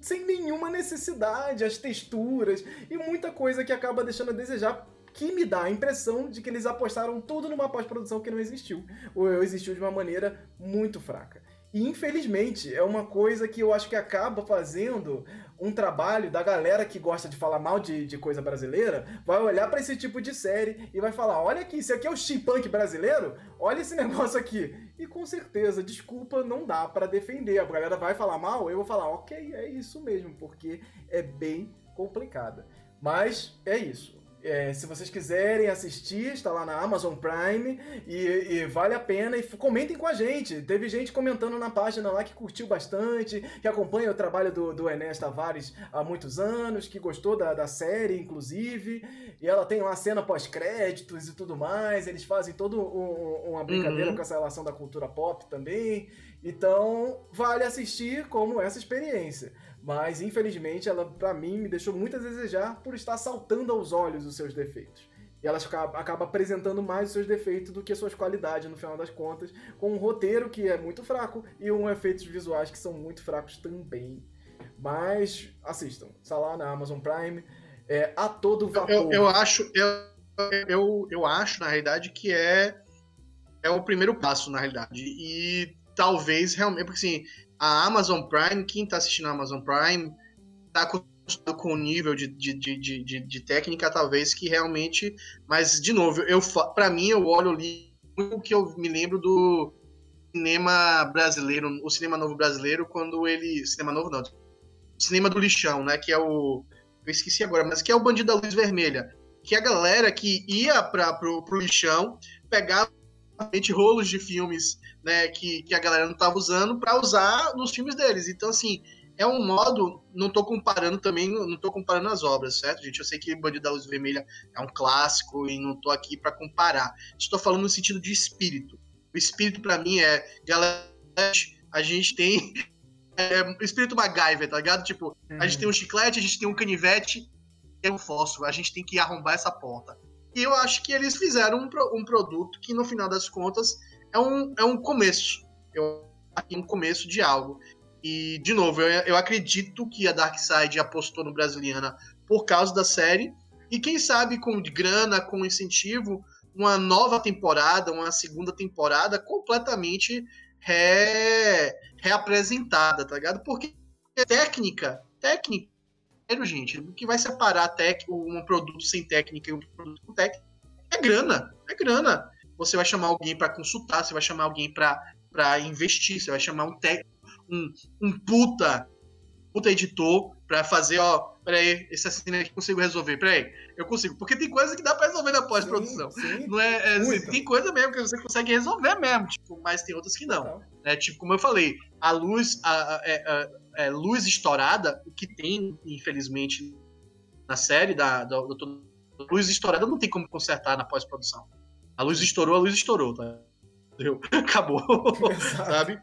sem nenhuma necessidade, as texturas e muita coisa que acaba deixando a desejar que me dá a impressão de que eles apostaram tudo numa pós-produção que não existiu, ou existiu de uma maneira muito fraca. E infelizmente é uma coisa que eu acho que acaba fazendo um trabalho da galera que gosta de falar mal de, de coisa brasileira, vai olhar para esse tipo de série e vai falar: olha aqui, isso aqui é o chipunk brasileiro, olha esse negócio aqui. E com certeza, desculpa, não dá para defender. A galera vai falar mal, eu vou falar: ok, é isso mesmo, porque é bem complicada. Mas é isso. É, se vocês quiserem assistir, está lá na Amazon Prime e, e, vale a pena. E comentem com a gente. Teve gente comentando na página lá que curtiu bastante, que acompanha o trabalho do, do Enéas Tavares há muitos anos, que gostou da, da série, inclusive. E ela tem lá cena pós-créditos e tudo mais. Eles fazem toda um, uma brincadeira uhum. com essa relação da cultura pop também. Então, vale assistir como essa experiência. Mas, infelizmente, ela, para mim, me deixou muito a desejar por estar saltando aos olhos os seus defeitos. E ela acaba, apresentando mais os seus defeitos do que suas qualidades, no final das contas, com um roteiro que é muito fraco e um efeitos visuais que são muito fracos também. Mas assistam, está lá na Amazon Prime, é, a todo vapor. Eu, eu acho, eu, eu, eu acho, na realidade, que é, é o primeiro passo, na realidade. E talvez realmente, porque assim, a Amazon Prime, quem está assistindo a Amazon Prime, está acostumado com o nível de, de, de, de, de técnica, talvez, que realmente. Mas, de novo, eu para mim, eu olho ali o que eu me lembro do cinema brasileiro, o cinema novo brasileiro, quando ele. Cinema novo não. Cinema do lixão, né? Que é o. Eu esqueci agora, mas que é o Bandido da Luz Vermelha. Que é a galera que ia para pro, pro lixão, pegava rolos de filmes né, que, que a galera não estava usando para usar nos filmes deles. Então, assim, é um modo, não estou comparando também, não estou comparando as obras, certo, gente? Eu sei que Bandido da Luz Vermelha é um clássico e não estou aqui para comparar. Estou falando no sentido de espírito. O espírito para mim é, galera, a gente tem é, espírito MacGyver, tá ligado? Tipo, uhum. a gente tem um chiclete, a gente tem um canivete, tem um fósforo, a gente tem que arrombar essa porta. E eu acho que eles fizeram um, um produto que, no final das contas, é um, é um começo. Eu, um começo de algo. E, de novo, eu, eu acredito que a Darkseid apostou no Brasiliana por causa da série. E quem sabe com grana, com incentivo, uma nova temporada, uma segunda temporada completamente re, reapresentada, tá ligado? Porque técnica, técnica, gente, o que vai separar tec, um produto sem técnica e um produto com técnica é grana, é grana. Você vai chamar alguém para consultar, você vai chamar alguém para investir, você vai chamar um, técnico, um, um puta, puta editor para fazer, ó, peraí, esse assino aqui eu consigo resolver, peraí, eu consigo, porque tem coisa que dá para resolver na pós-produção, não é, é tem coisa mesmo que você consegue resolver mesmo, tipo, mas tem outras que não, né, tipo, como eu falei, a luz, a, a, a, é, luz estourada, o que tem, infelizmente, na série da, da, da luz estourada não tem como consertar na pós-produção. A luz estourou, a luz estourou, tá? Entendeu? Acabou. Exato. Sabe?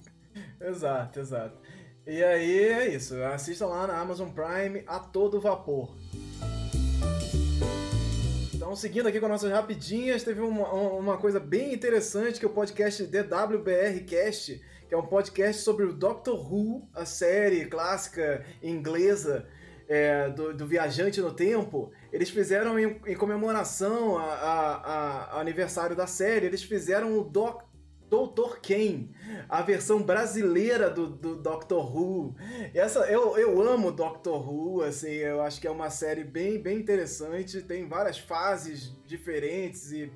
Exato, exato. E aí é isso. Assistam lá na Amazon Prime a todo vapor. Então, seguindo aqui com nossas rapidinhas, teve uma, uma coisa bem interessante que o podcast DWBR Cast, que é um podcast sobre o Doctor Who, a série clássica inglesa é, do, do, Viajante no Tempo, eles fizeram em, em comemoração ao aniversário da série, eles fizeram o Doc, Doutor a versão brasileira do, do Doctor Who. Essa, eu, eu amo Doctor Who, assim, eu acho que é uma série bem, bem interessante, tem várias fases diferentes e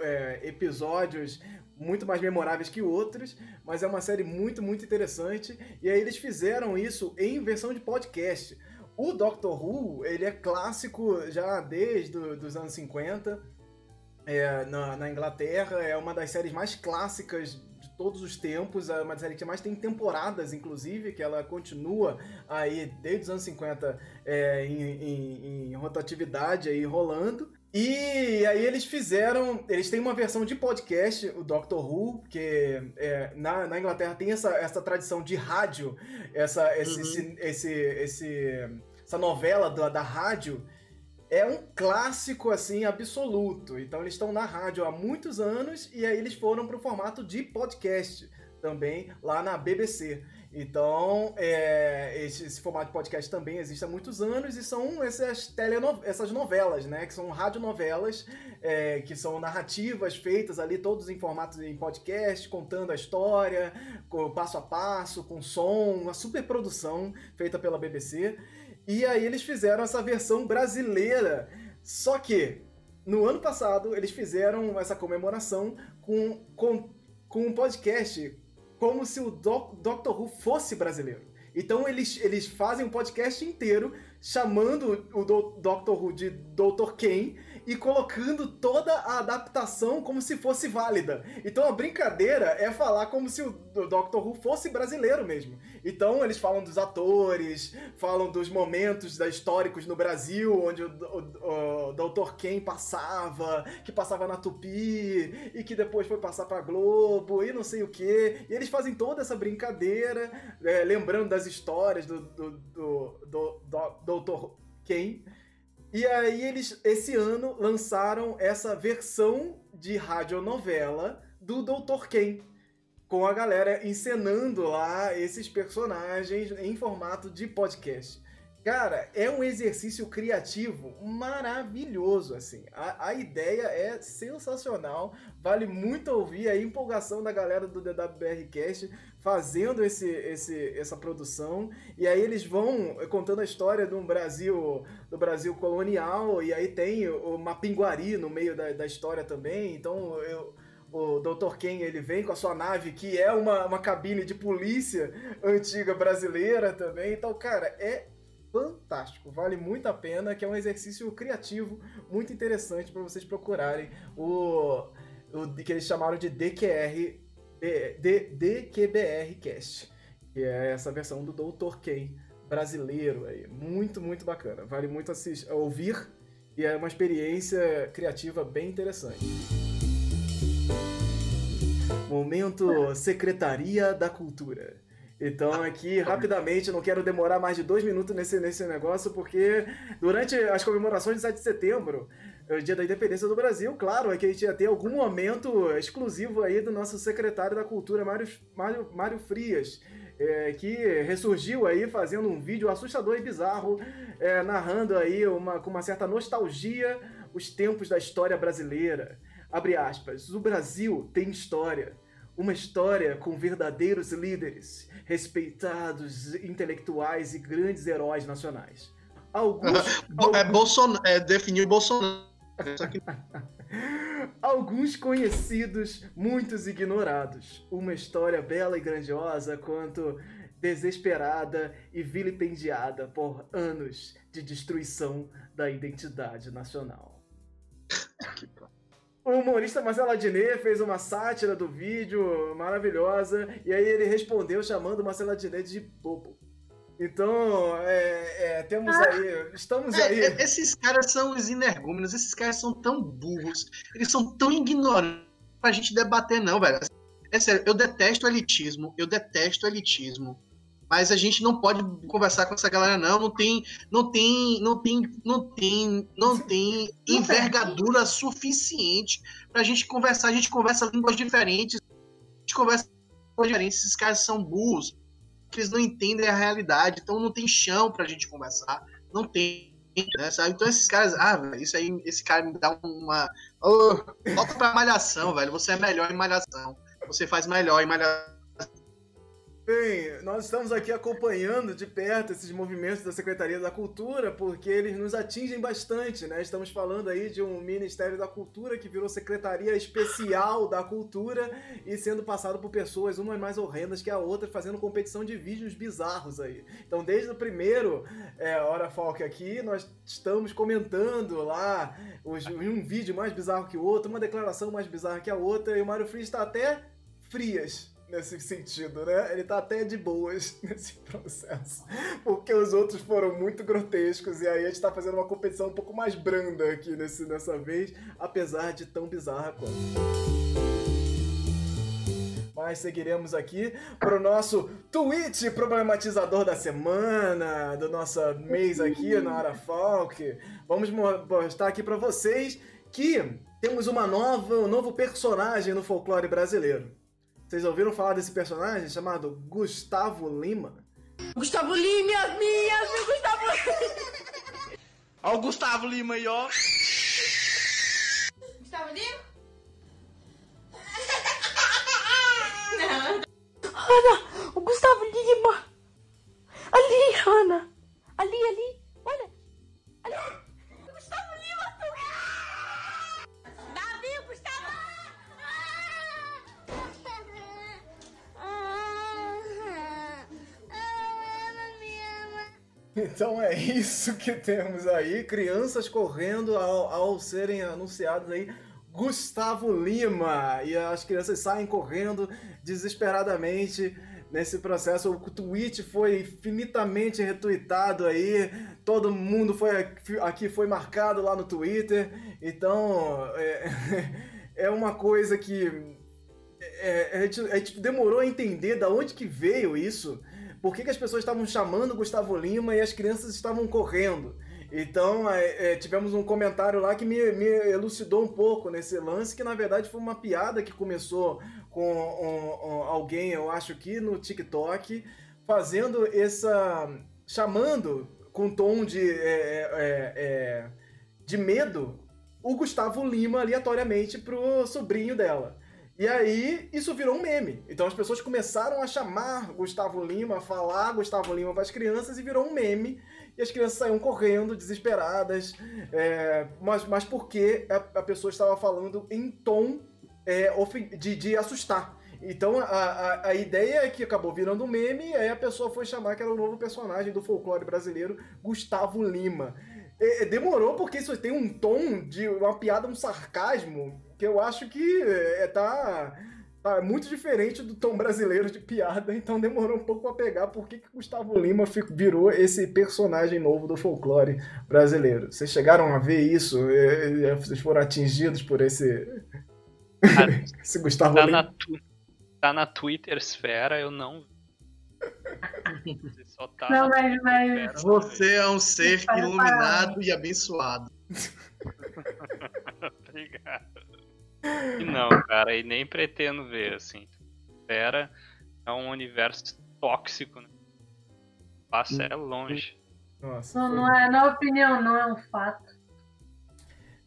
é, episódios muito mais memoráveis que outros, mas é uma série muito, muito interessante. E aí eles fizeram isso em versão de podcast. O Doctor Who, ele é clássico já desde os anos 50, é, na, na, Inglaterra, é uma das séries mais clássicas de todos os tempos, é uma das séries que mais tem temporadas, inclusive, que ela continua aí desde os anos 50 é, em, em, em rotatividade aí rolando. E aí eles fizeram, eles têm uma versão de podcast, o Doctor Who, que é, na, na Inglaterra tem essa, essa tradição de rádio, essa, esse, uhum. esse, esse, esse, essa novela da, da rádio, é um clássico, assim, absoluto. Então eles estão na rádio há muitos anos e aí eles foram para o formato de podcast também lá na BBC. Então, é, esse, esse, formato de podcast também existe há muitos anos e são essas, teleno, essas novelas, né? Que são radionovelas, é, que são narrativas feitas ali, todos em formato em podcast, contando a história, passo a passo, com som, uma super produção feita pela BBC. E aí eles fizeram essa versão brasileira. Só que, no ano passado, eles fizeram essa comemoração com, com, com um podcast como se o Do Doctor Who fosse brasileiro. Então eles, eles fazem um podcast inteiro chamando o Do Doctor Who de Dr. Ken e colocando toda a adaptação como se fosse válida. Então a brincadeira é falar como se o Doctor Who fosse brasileiro mesmo. Então eles falam dos atores, falam dos momentos da históricos no Brasil, onde o, o, o Dr. Ken passava, que passava na Tupi e que depois foi passar pra Globo e não sei o que. E eles fazem toda essa brincadeira, é, lembrando das histórias do, do, do, do, do Dr. Ken. E aí eles, esse ano, lançaram essa versão de radionovela do Dr. Ken, com a galera encenando lá esses personagens em formato de podcast. Cara, é um exercício criativo maravilhoso, assim. A, a ideia é sensacional, vale muito ouvir a empolgação da galera do DWBRcast fazendo esse, esse, essa produção. E aí eles vão contando a história do Brasil, do Brasil colonial, e aí tem o Mapinguari no meio da, da história também. Então eu, o Dr. Ken ele vem com a sua nave, que é uma, uma cabine de polícia antiga brasileira também. Então, cara, é fantástico, vale muito a pena, que é um exercício criativo muito interessante para vocês procurarem o, o que eles chamaram de DQR, D, DQBR Cast, que é essa versão do Dr. Ken brasileiro aí, muito muito bacana, vale muito assistir, ouvir e é uma experiência criativa bem interessante. Momento Secretaria da Cultura. Então, aqui, rapidamente, não quero demorar mais de dois minutos nesse, nesse negócio, porque durante as comemorações de 7 de setembro, o dia da independência do Brasil, claro, é que a gente ia ter algum momento exclusivo aí do nosso secretário da Cultura, Mário, Mário, Mário Frias, é, que ressurgiu aí fazendo um vídeo assustador e bizarro, é, narrando aí uma, com uma certa nostalgia os tempos da história brasileira. Abre aspas, o Brasil tem história uma história com verdadeiros líderes, respeitados intelectuais e grandes heróis nacionais. Alguns. é, Bolson... é definiu Bolsonaro. Alguns conhecidos, muitos ignorados. Uma história bela e grandiosa quanto desesperada e vilipendiada por anos de destruição da identidade nacional. O humorista Marcelo Adnet fez uma sátira do vídeo maravilhosa, e aí ele respondeu chamando Marcelo Adnet de bobo. Então, é, é, temos ah, aí. Estamos é, aí. É, esses caras são os energúmenos, esses caras são tão burros, eles são tão ignorantes pra gente debater, não, velho. É sério, eu detesto elitismo, eu detesto elitismo mas a gente não pode conversar com essa galera não, não tem, não tem, não tem, não tem, não tem envergadura suficiente pra gente conversar, a gente conversa línguas diferentes, a gente conversa línguas diferentes, esses caras são burros, eles não entendem a realidade, então não tem chão pra gente conversar, não tem, né, sabe? Então esses caras, ah, velho, isso aí, esse cara me dá uma, oh, volta pra malhação, velho, você é melhor em malhação. você faz melhor e melhor Bem, nós estamos aqui acompanhando de perto esses movimentos da Secretaria da Cultura, porque eles nos atingem bastante, né? Estamos falando aí de um Ministério da Cultura que virou Secretaria Especial da Cultura e sendo passado por pessoas, umas mais horrendas que a outra, fazendo competição de vídeos bizarros aí. Então, desde o primeiro é, Hora Falk aqui, nós estamos comentando lá os, um vídeo mais bizarro que o outro, uma declaração mais bizarra que a outra, e o Mario Free está até frias nesse sentido, né? Ele tá até de boas nesse processo. Porque os outros foram muito grotescos e aí a gente tá fazendo uma competição um pouco mais branda aqui nesse, nessa vez, apesar de tão bizarra quanto. Mas seguiremos aqui para o nosso tweet problematizador da semana, do nosso mês aqui na Hora Falk. Vamos mostrar aqui para vocês que temos uma nova, um novo personagem no folclore brasileiro. Vocês ouviram falar desse personagem chamado Gustavo Lima? Gustavo Lima, minhas minhas, meu Gustavo Lima. Olha o Gustavo Lima aí, ó. Gustavo Lima? Não. Ana, o Gustavo Lima. Ali, Ana. Ali, ali. Olha. Ali. Então é isso que temos aí, crianças correndo ao, ao serem anunciados aí. Gustavo Lima. E as crianças saem correndo desesperadamente nesse processo. O tweet foi infinitamente retweetado aí, todo mundo foi aqui foi marcado lá no Twitter. Então é, é uma coisa que é, a, gente, a gente demorou a entender da onde que veio isso por que, que as pessoas estavam chamando Gustavo Lima e as crianças estavam correndo. Então, é, é, tivemos um comentário lá que me, me, elucidou um pouco nesse lance, que na verdade foi uma piada que começou com um, um, alguém, eu acho que no TikTok, fazendo essa. chamando com tom de, é, é, é de medo o Gustavo Lima aleatoriamente pro sobrinho dela. E aí, isso virou um meme. Então as pessoas começaram a chamar Gustavo Lima, a falar Gustavo Lima para as crianças e virou um meme. E as crianças saíram correndo, desesperadas. É, mas, mas porque a, a, pessoa estava falando em tom é, de, de assustar. Então a, a, a, ideia é que acabou virando um meme, e aí a pessoa foi chamar que era o novo personagem do folclore brasileiro, Gustavo Lima. É, demorou porque isso tem um tom de uma piada, um sarcasmo que eu acho que é, tá, tá muito diferente do tom brasileiro de piada, então demorou um pouco para pegar por que, que Gustavo Lima virou esse personagem novo do folclore brasileiro. Vocês chegaram a ver isso? É, é, vocês foram atingidos por esse, esse Gustavo tá Lima? Na tu... Tá na Twitter esfera, eu não Você tá não, mas, mas... Você é um ser iluminado e abençoado. Obrigado. E não, cara, e nem pretendo ver, assim. Espera, é um universo tóxico, né? Passa é longe. Nossa, não, não é, na opinião, não é um fato.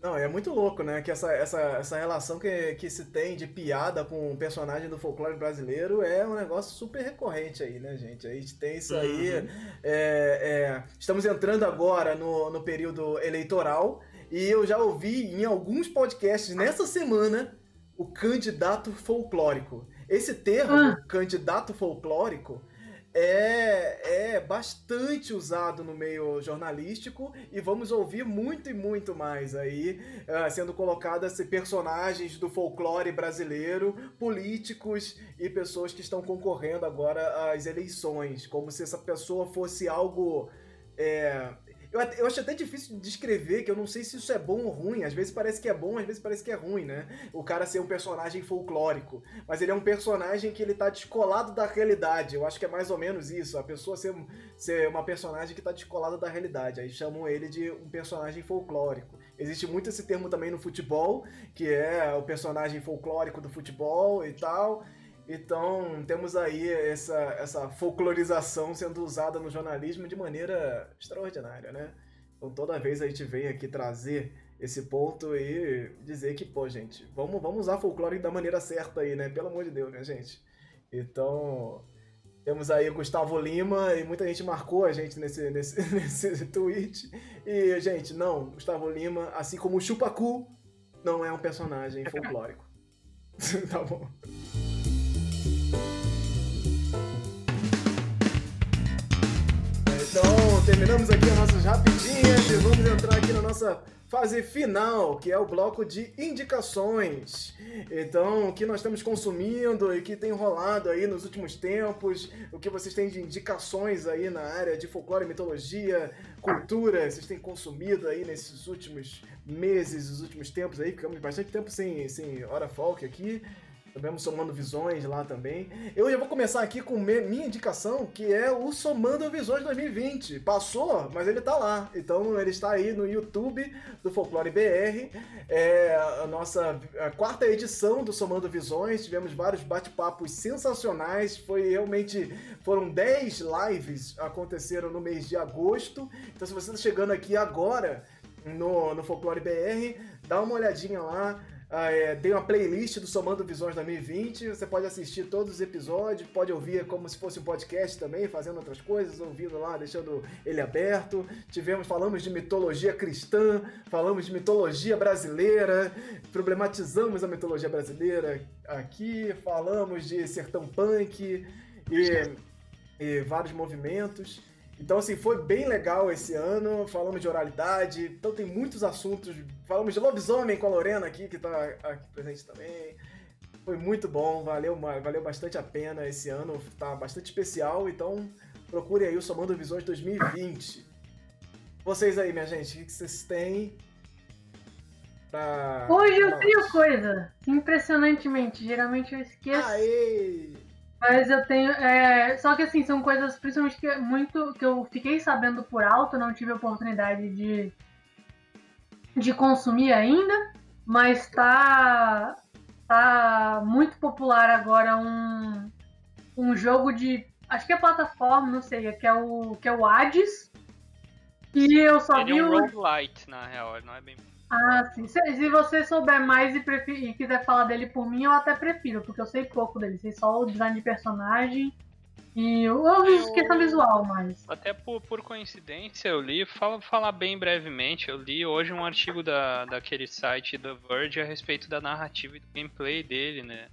Não, é muito louco, né? Que essa, essa, essa relação que, que se tem de piada com um personagem do folclore brasileiro é um negócio super recorrente aí, né, gente? A gente tem isso aí. Uhum. É, é, estamos entrando agora no, no período eleitoral e eu já ouvi em alguns podcasts nessa semana o candidato folclórico. Esse termo, ah. candidato folclórico, é, é bastante usado no meio jornalístico e vamos ouvir muito e muito mais aí uh, sendo colocadas personagens do folclore brasileiro, políticos e pessoas que estão concorrendo agora às eleições, como se essa pessoa fosse algo é, eu, eu acho até difícil de descrever, que eu não sei se isso é bom ou ruim. Às vezes parece que é bom, às vezes parece que é ruim, né? O cara ser um personagem folclórico. Mas ele é um personagem que ele tá descolado da realidade. Eu acho que é mais ou menos isso. A pessoa ser, ser uma personagem que tá descolada da realidade. Aí chamam ele de um personagem folclórico. Existe muito esse termo também no futebol, que é o personagem folclórico do futebol e tal. Então, temos aí essa, essa folclorização sendo usada no jornalismo de maneira extraordinária, né? Então, toda vez a gente vem aqui trazer esse ponto e dizer que, pô, gente, vamos, vamos usar folclore da maneira certa aí, né? Pelo amor de Deus, né, gente? Então, temos aí o Gustavo Lima e muita gente marcou a gente nesse, nesse, nesse tweet. E, gente, não, Gustavo Lima, assim como o Chupacu, não é um personagem folclórico. tá bom. Então, terminamos aqui as nossas rapidinhas e vamos entrar aqui na nossa fase final, que é o bloco de indicações. Então, o que nós estamos consumindo e que tem rolado aí nos últimos tempos, o que vocês têm de indicações aí na área de folclore, mitologia, cultura, vocês têm consumido aí nesses últimos meses, os últimos tempos aí, ficamos bastante tempo sem, sem hora folk aqui. Tivemos Somando Visões lá também. Eu já vou começar aqui com minha indicação, que é o Somando Visões 2020. Passou, mas ele tá lá. Então ele está aí no YouTube do Folclore BR. É a nossa a quarta edição do Somando Visões. Tivemos vários bate-papos sensacionais. Foi realmente. Foram 10 lives aconteceram no mês de agosto. Então se você está chegando aqui agora no, no Folclore BR, dá uma olhadinha lá. Ah, é, tem uma playlist do Somando Visões 2020. Você pode assistir todos os episódios, pode ouvir como se fosse um podcast também, fazendo outras coisas, ouvindo lá, deixando ele aberto. Tivemos, falamos de mitologia cristã, falamos de mitologia brasileira, problematizamos a mitologia brasileira aqui, falamos de sertão punk e, e vários movimentos. Então, assim, foi bem legal esse ano. Falamos de oralidade, então tem muitos assuntos. Falamos de lobisomem com a Lorena aqui, que está aqui presente também. Foi muito bom, valeu, valeu bastante a pena esse ano, tá bastante especial. Então, procure aí o Somando Visões 2020. Vocês aí, minha gente, o que vocês têm pra. Hoje eu tenho coisa, impressionantemente. Geralmente eu esqueço. Aê! Mas eu tenho. É... Só que assim, são coisas principalmente que muito que eu fiquei sabendo por alto, não tive oportunidade de, de consumir ainda, mas tá, tá muito popular agora um, um jogo de. Acho que é plataforma, não sei, que é o, que é o Hades. E eu só Ele vi é um o. roguelite, na real, não é bem. Ah, sim. Se, se, você souber mais e, prefer, e, quiser falar dele por mim, eu até prefiro, porque eu sei pouco dele. Sei só o design de personagem e eu, eu questão visual, mas. Até por, por coincidência, eu li, fala, falar bem brevemente, eu li hoje um artigo da, daquele site The Verge a respeito da narrativa e do gameplay dele, né?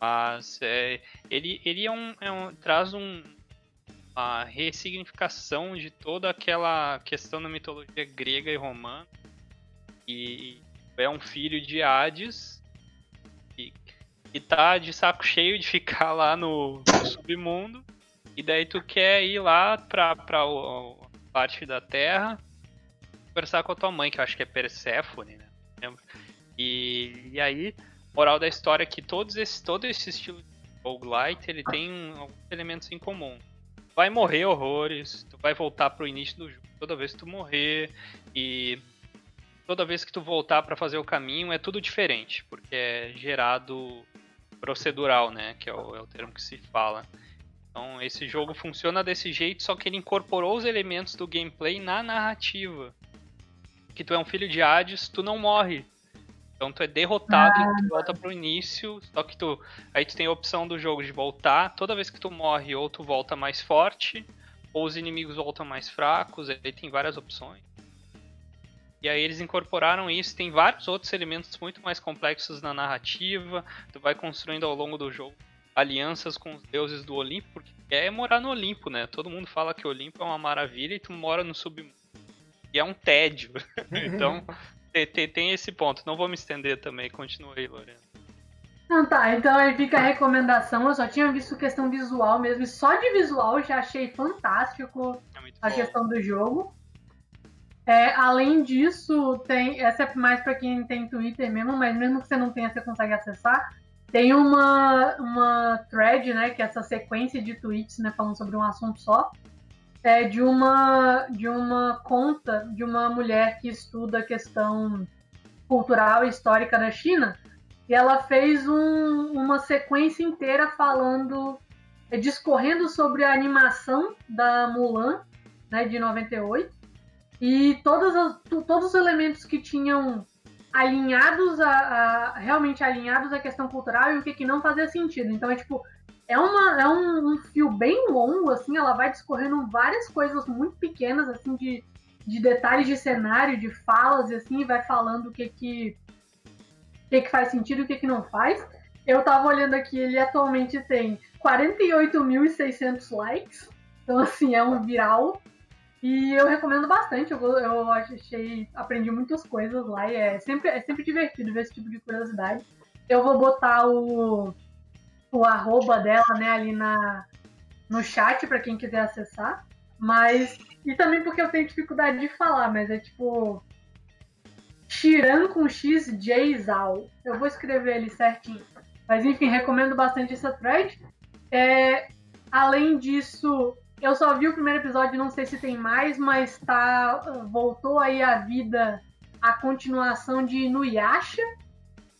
Mas é, ele, ele é um, é um, traz um, uma ressignificação de toda aquela questão da mitologia grega e romana e é um filho de Hades e, e tá de saco cheio de ficar lá no, no submundo. E daí tu quer ir lá pra, pra a parte da Terra conversar com a tua mãe, que eu acho que é Persephone, né? E, e aí, moral da história é que todos esse, todo esse estilo de roguelite, ele tem alguns elementos em comum. Tu vai morrer horrores, tu vai voltar pro início do jogo toda vez que tu morrer, e toda vez que tu voltar para fazer o caminho é tudo diferente, porque é gerado procedural, né? Que é o, é o, termo que se fala. Então esse jogo funciona desse jeito, só que ele incorporou os elementos do gameplay na narrativa. Que tu é um filho de Hades, tu não morre. Então tu é derrotado ah. e tu volta pro início, só que tu. Aí tu tem a opção do jogo de voltar. Toda vez que tu morre, ou tu volta mais forte, ou os inimigos voltam mais fracos, aí tem várias opções. E aí eles incorporaram isso, tem vários outros elementos muito mais complexos na narrativa. Tu vai construindo ao longo do jogo alianças com os deuses do Olimpo, porque é morar no Olimpo, né? Todo mundo fala que o Olimpo é uma maravilha e tu mora no submundo. E é um tédio. então, tem, tem, esse ponto. Não vou me estender também, continua aí, Lorena. Não, tá, então aí fica a recomendação. Eu só tinha visto questão visual mesmo, e só de visual eu já achei fantástico é a bom. questão do jogo. É, além disso, tem. Essa é mais para quem tem Twitter mesmo, mas mesmo que você não tenha, você consegue acessar. Tem uma, uma thread, né? Que é essa sequência de tweets, né? Falando sobre um assunto só. É de uma, de uma conta de uma mulher que estuda a questão cultural e histórica da China. E ela fez um, uma sequência inteira falando, é, discorrendo sobre a animação da Mulan, né, de 98 E todas as, todos os elementos que tinham alinhados a, a, realmente alinhados à questão cultural e o que, que não fazia sentido. Então é tipo é, uma, é um, um, fio bem longo, assim, ela vai discorrendo várias coisas muito pequenas, assim, de, de detalhes de cenário, de falas, e assim, e vai falando o que que, o que, que faz sentido e o que, que não faz. Eu tava olhando aqui, ele atualmente tem 48.600 likes, então, assim, é um viral. E eu recomendo bastante, eu, eu achei, aprendi muitas coisas lá e é sempre, é sempre divertido ver esse tipo de curiosidade. Eu vou botar o, o arroba dela, né, ali na, no chat para quem quiser acessar. Mas. E também porque eu tenho dificuldade de falar, mas é tipo. Shiran com X J Zal. Eu vou escrever ali certinho. Mas enfim, recomendo bastante essa thread. É, além disso, eu só vi o primeiro episódio, não sei se tem mais, mas tá. Voltou aí a vida a continuação de Nuyasha,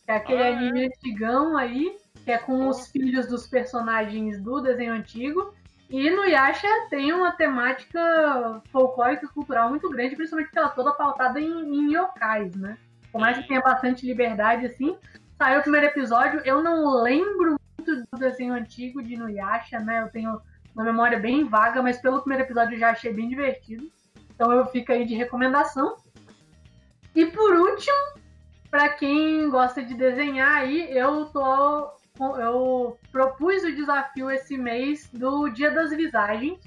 que é aquele ah, anime antigão aí que é com os filhos dos personagens do desenho antigo. E no Yasha tem uma temática folclórica e cultural muito grande, principalmente porque ela é toda pautada em, em yokais, né? Por mais que tenha bastante liberdade, assim. Saiu o primeiro episódio, eu não lembro muito do desenho antigo de Nuyasha, né? Eu tenho uma memória bem vaga, mas pelo primeiro episódio eu já achei bem divertido. Então eu fico aí de recomendação. E por último, para quem gosta de desenhar aí, eu tô eu propus o desafio esse mês do Dia das Visagens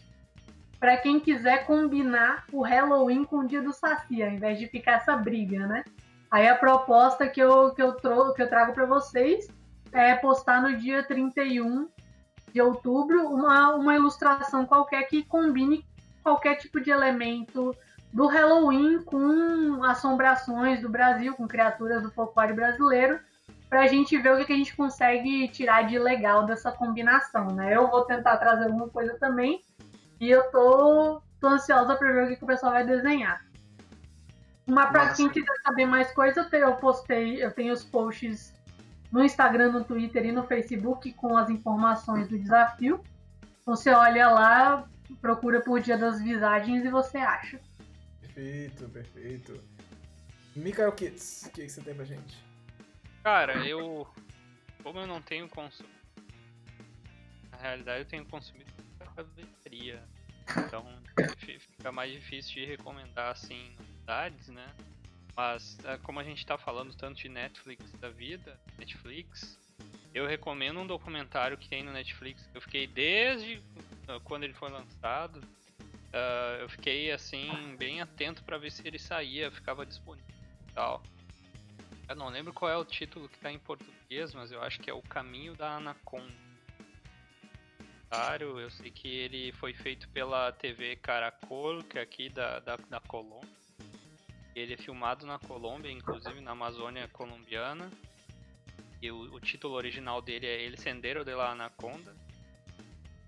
para quem quiser combinar o Halloween com o Dia do Saci, ao invés de ficar essa briga, né? Aí a proposta que eu, que eu, tro que eu trago para vocês é postar no dia 31 de outubro uma, uma ilustração qualquer que combine qualquer tipo de elemento do Halloween com assombrações do Brasil, com criaturas do folclore brasileiro, para a gente ver o que, a gente consegue tirar de legal dessa combinação, né? Eu vou tentar trazer alguma coisa também e eu tô, tô ansiosa para ver o que, o pessoal vai desenhar. Mas para quem quiser saber mais coisa, eu postei, eu tenho os posts no Instagram, no Twitter e no Facebook com as informações do desafio. Você olha lá, procura por Dia das Visagens e você acha. Perfeito, perfeito. Mikael Kits, o que, que você tem pra gente? Cara, eu. Como eu não tenho consumido. Na realidade, eu tenho consumido muita bateria. Então, fica mais difícil de recomendar, assim, novidades, né? Mas, é, como a gente tá falando tanto de Netflix da vida, Netflix, eu recomendo um documentário que tem no Netflix. Eu fiquei desde uh, quando ele foi lançado. Uh, eu fiquei, assim, bem atento para ver se ele saía, ficava disponível e tal. Eu não lembro qual é o título que tá em português, mas eu acho que é O Caminho da Anaconda. Eu sei que ele foi feito pela TV Caracol, que é aqui da, da, da Colômbia. Ele é filmado na Colômbia, inclusive na Amazônia colombiana. E o, o título original dele é El Sendero de la Anaconda.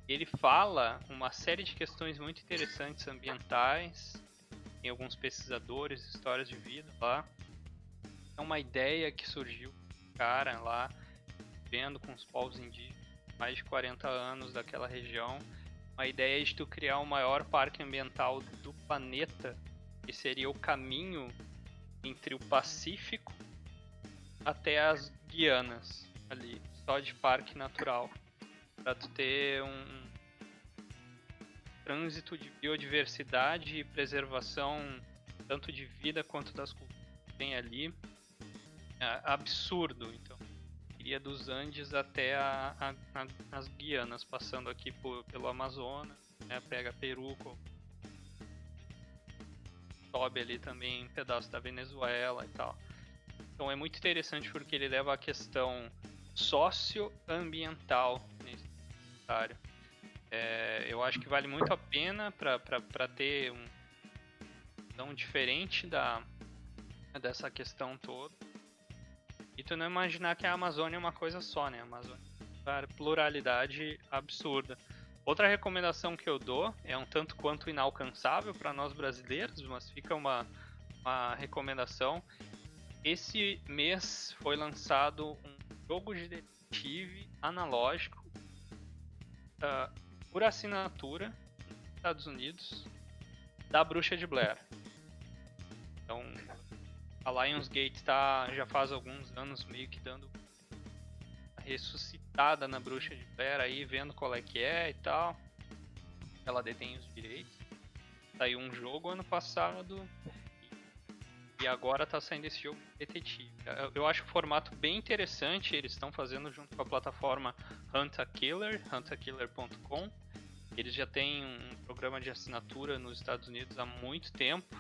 Ele fala uma série de questões muito interessantes ambientais. Tem alguns pesquisadores, histórias de vida lá é uma ideia que surgiu, cara, lá, vendo com os povos indígenas, mais de 40 anos daquela região, uma ideia de tu criar o maior parque ambiental do planeta, que seria o caminho entre o Pacífico até as Guianas, ali, só de parque natural, para tu ter um trânsito de biodiversidade e preservação tanto de vida quanto das culturas que tem ali é, absurdo. Então, iria dos Andes até a, a, a, as Guianas, passando aqui por, pelo Amazonas, né, pega Peru, sobe ali também um pedaço da Venezuela e tal. Então é muito interessante porque ele leva a questão socioambiental nesse documentário. É, eu acho que vale muito a pena para ter um visão diferente da, dessa questão toda. E tu não imaginar que a Amazônia é uma coisa só, né? A Amazônia é pluralidade absurda. Outra recomendação que eu dou é um tanto quanto inalcançável para nós brasileiros, mas fica uma, uma recomendação. Esse mês foi lançado um jogo de detetive analógico uh, por assinatura nos Estados Unidos da Bruxa de Blair. Então, a Lionsgate tá, já faz alguns anos meio que dando ressuscitada na Bruxa de Blair aí, vendo qual é que é e tal. Ela detém os direitos. Saiu um jogo ano passado e agora tá saindo esse jogo detetive. Eu acho o formato bem interessante, eles estão fazendo junto com a plataforma Hunt a Killer, huntakiller.com. Eles já têm um programa de assinatura nos Estados Unidos há muito tempo.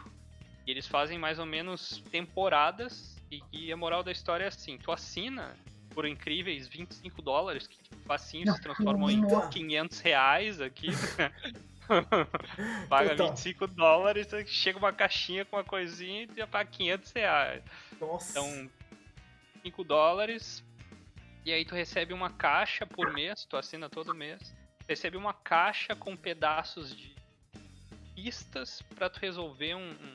E eles fazem mais ou menos temporadas. E, e a moral da história é assim: tu assina por incríveis 25 dólares, que facinho se transformam em 500 reais aqui. paga Total. 25 dólares, chega uma caixinha com uma coisinha e já paga 500 reais. Nossa. Então, 5 dólares. E aí tu recebe uma caixa por mês, tu assina todo mês. Recebe uma caixa com pedaços de pistas para tu resolver um, um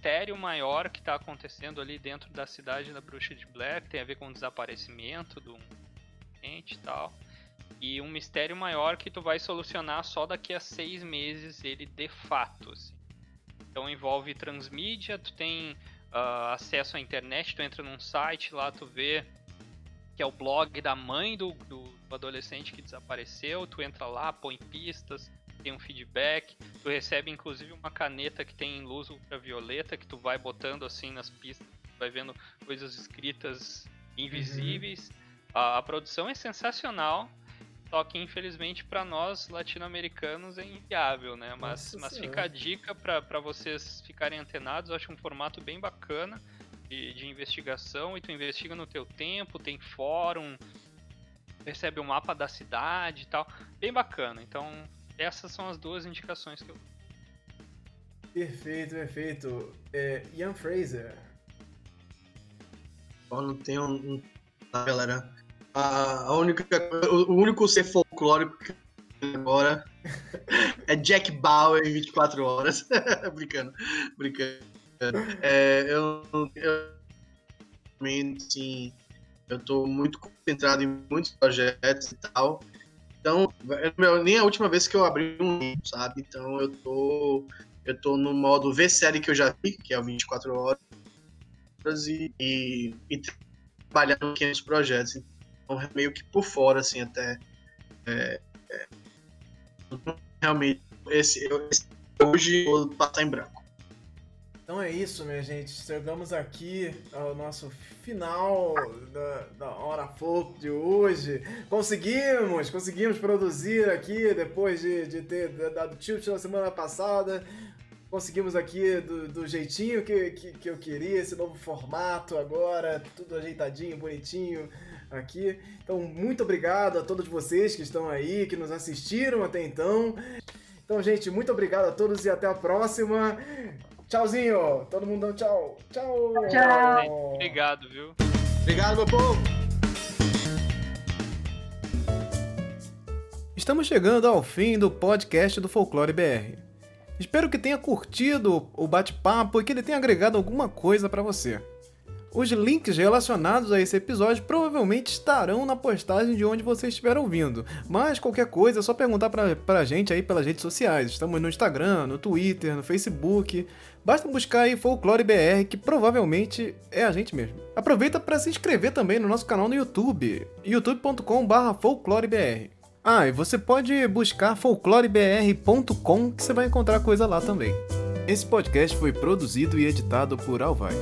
mistério maior que tá acontecendo ali dentro da cidade da Bruxa de Black, tem a ver com o desaparecimento do ente e tal. E um mistério maior que tu vai solucionar só daqui a seis meses ele de fato. Assim. Então envolve transmídia, tu tem uh, acesso à internet, tu entra num site lá, tu vê que é o blog da mãe do, do, do adolescente que desapareceu, tu entra lá, põe pistas, tem um feedback, tu recebe inclusive uma caneta que tem luz ultravioleta que tu vai botando assim nas pistas, vai vendo coisas escritas invisíveis. Uhum. A, a, produção é sensacional, só que infelizmente para nós latino-americanos é inviável, né? Mas, mas fica a dica para vocês ficarem antenados, eu acho um formato bem bacana de, de investigação e tu investiga no teu tempo, tem fórum, recebe o um mapa da cidade e tal, bem bacana. Então essas são as duas indicações que eu. Perfeito, perfeito. É, Ian Fraser. Eu não tenho um, galera. A, única, o único ser folclórico que agora é Jack Bauer em 24 horas. brincando, brincando. É, eu, eu sim, eu tô muito concentrado em muitos projetos e tal. Então, meu, nem a última vez que eu abri um livro, sabe? Então eu tô. Eu tô no modo ver série que eu já vi, que é o 24 horas, e, e, e trabalhando aqui nos projetos. Então, é meio que por fora, assim, até. É, é, realmente, esse, esse, hoje eu vou passar em branco. Então é isso, minha gente. Chegamos aqui ao nosso final da, da Hora Folk de hoje. Conseguimos, conseguimos produzir aqui depois de, de ter dado tilt na semana passada. Conseguimos aqui do, do jeitinho que, que, que eu queria, esse novo formato agora, tudo ajeitadinho, bonitinho aqui. Então, muito obrigado a todos vocês que estão aí, que nos assistiram até então. Então, gente, muito obrigado a todos e até a próxima. Tchauzinho. Todo mundo dá tchau. Tchau. Tchau. Obrigado, viu? Obrigado, meu povo. Estamos chegando ao fim do podcast do Folclore BR. Espero que tenha curtido o bate-papo e que ele tenha agregado alguma coisa para você. Os links relacionados a esse episódio provavelmente estarão na postagem de onde você estiver ouvindo, mas qualquer coisa é só perguntar pra, pra gente aí pelas redes sociais. Estamos no Instagram, no Twitter, no Facebook. Basta buscar aí Folclore BR, que provavelmente é a gente mesmo. Aproveita para se inscrever também no nosso canal no YouTube, youtube.com/folclorebr. Ah, e você pode buscar folclorebr.com que você vai encontrar coisa lá também. Esse podcast foi produzido e editado por Alvaz.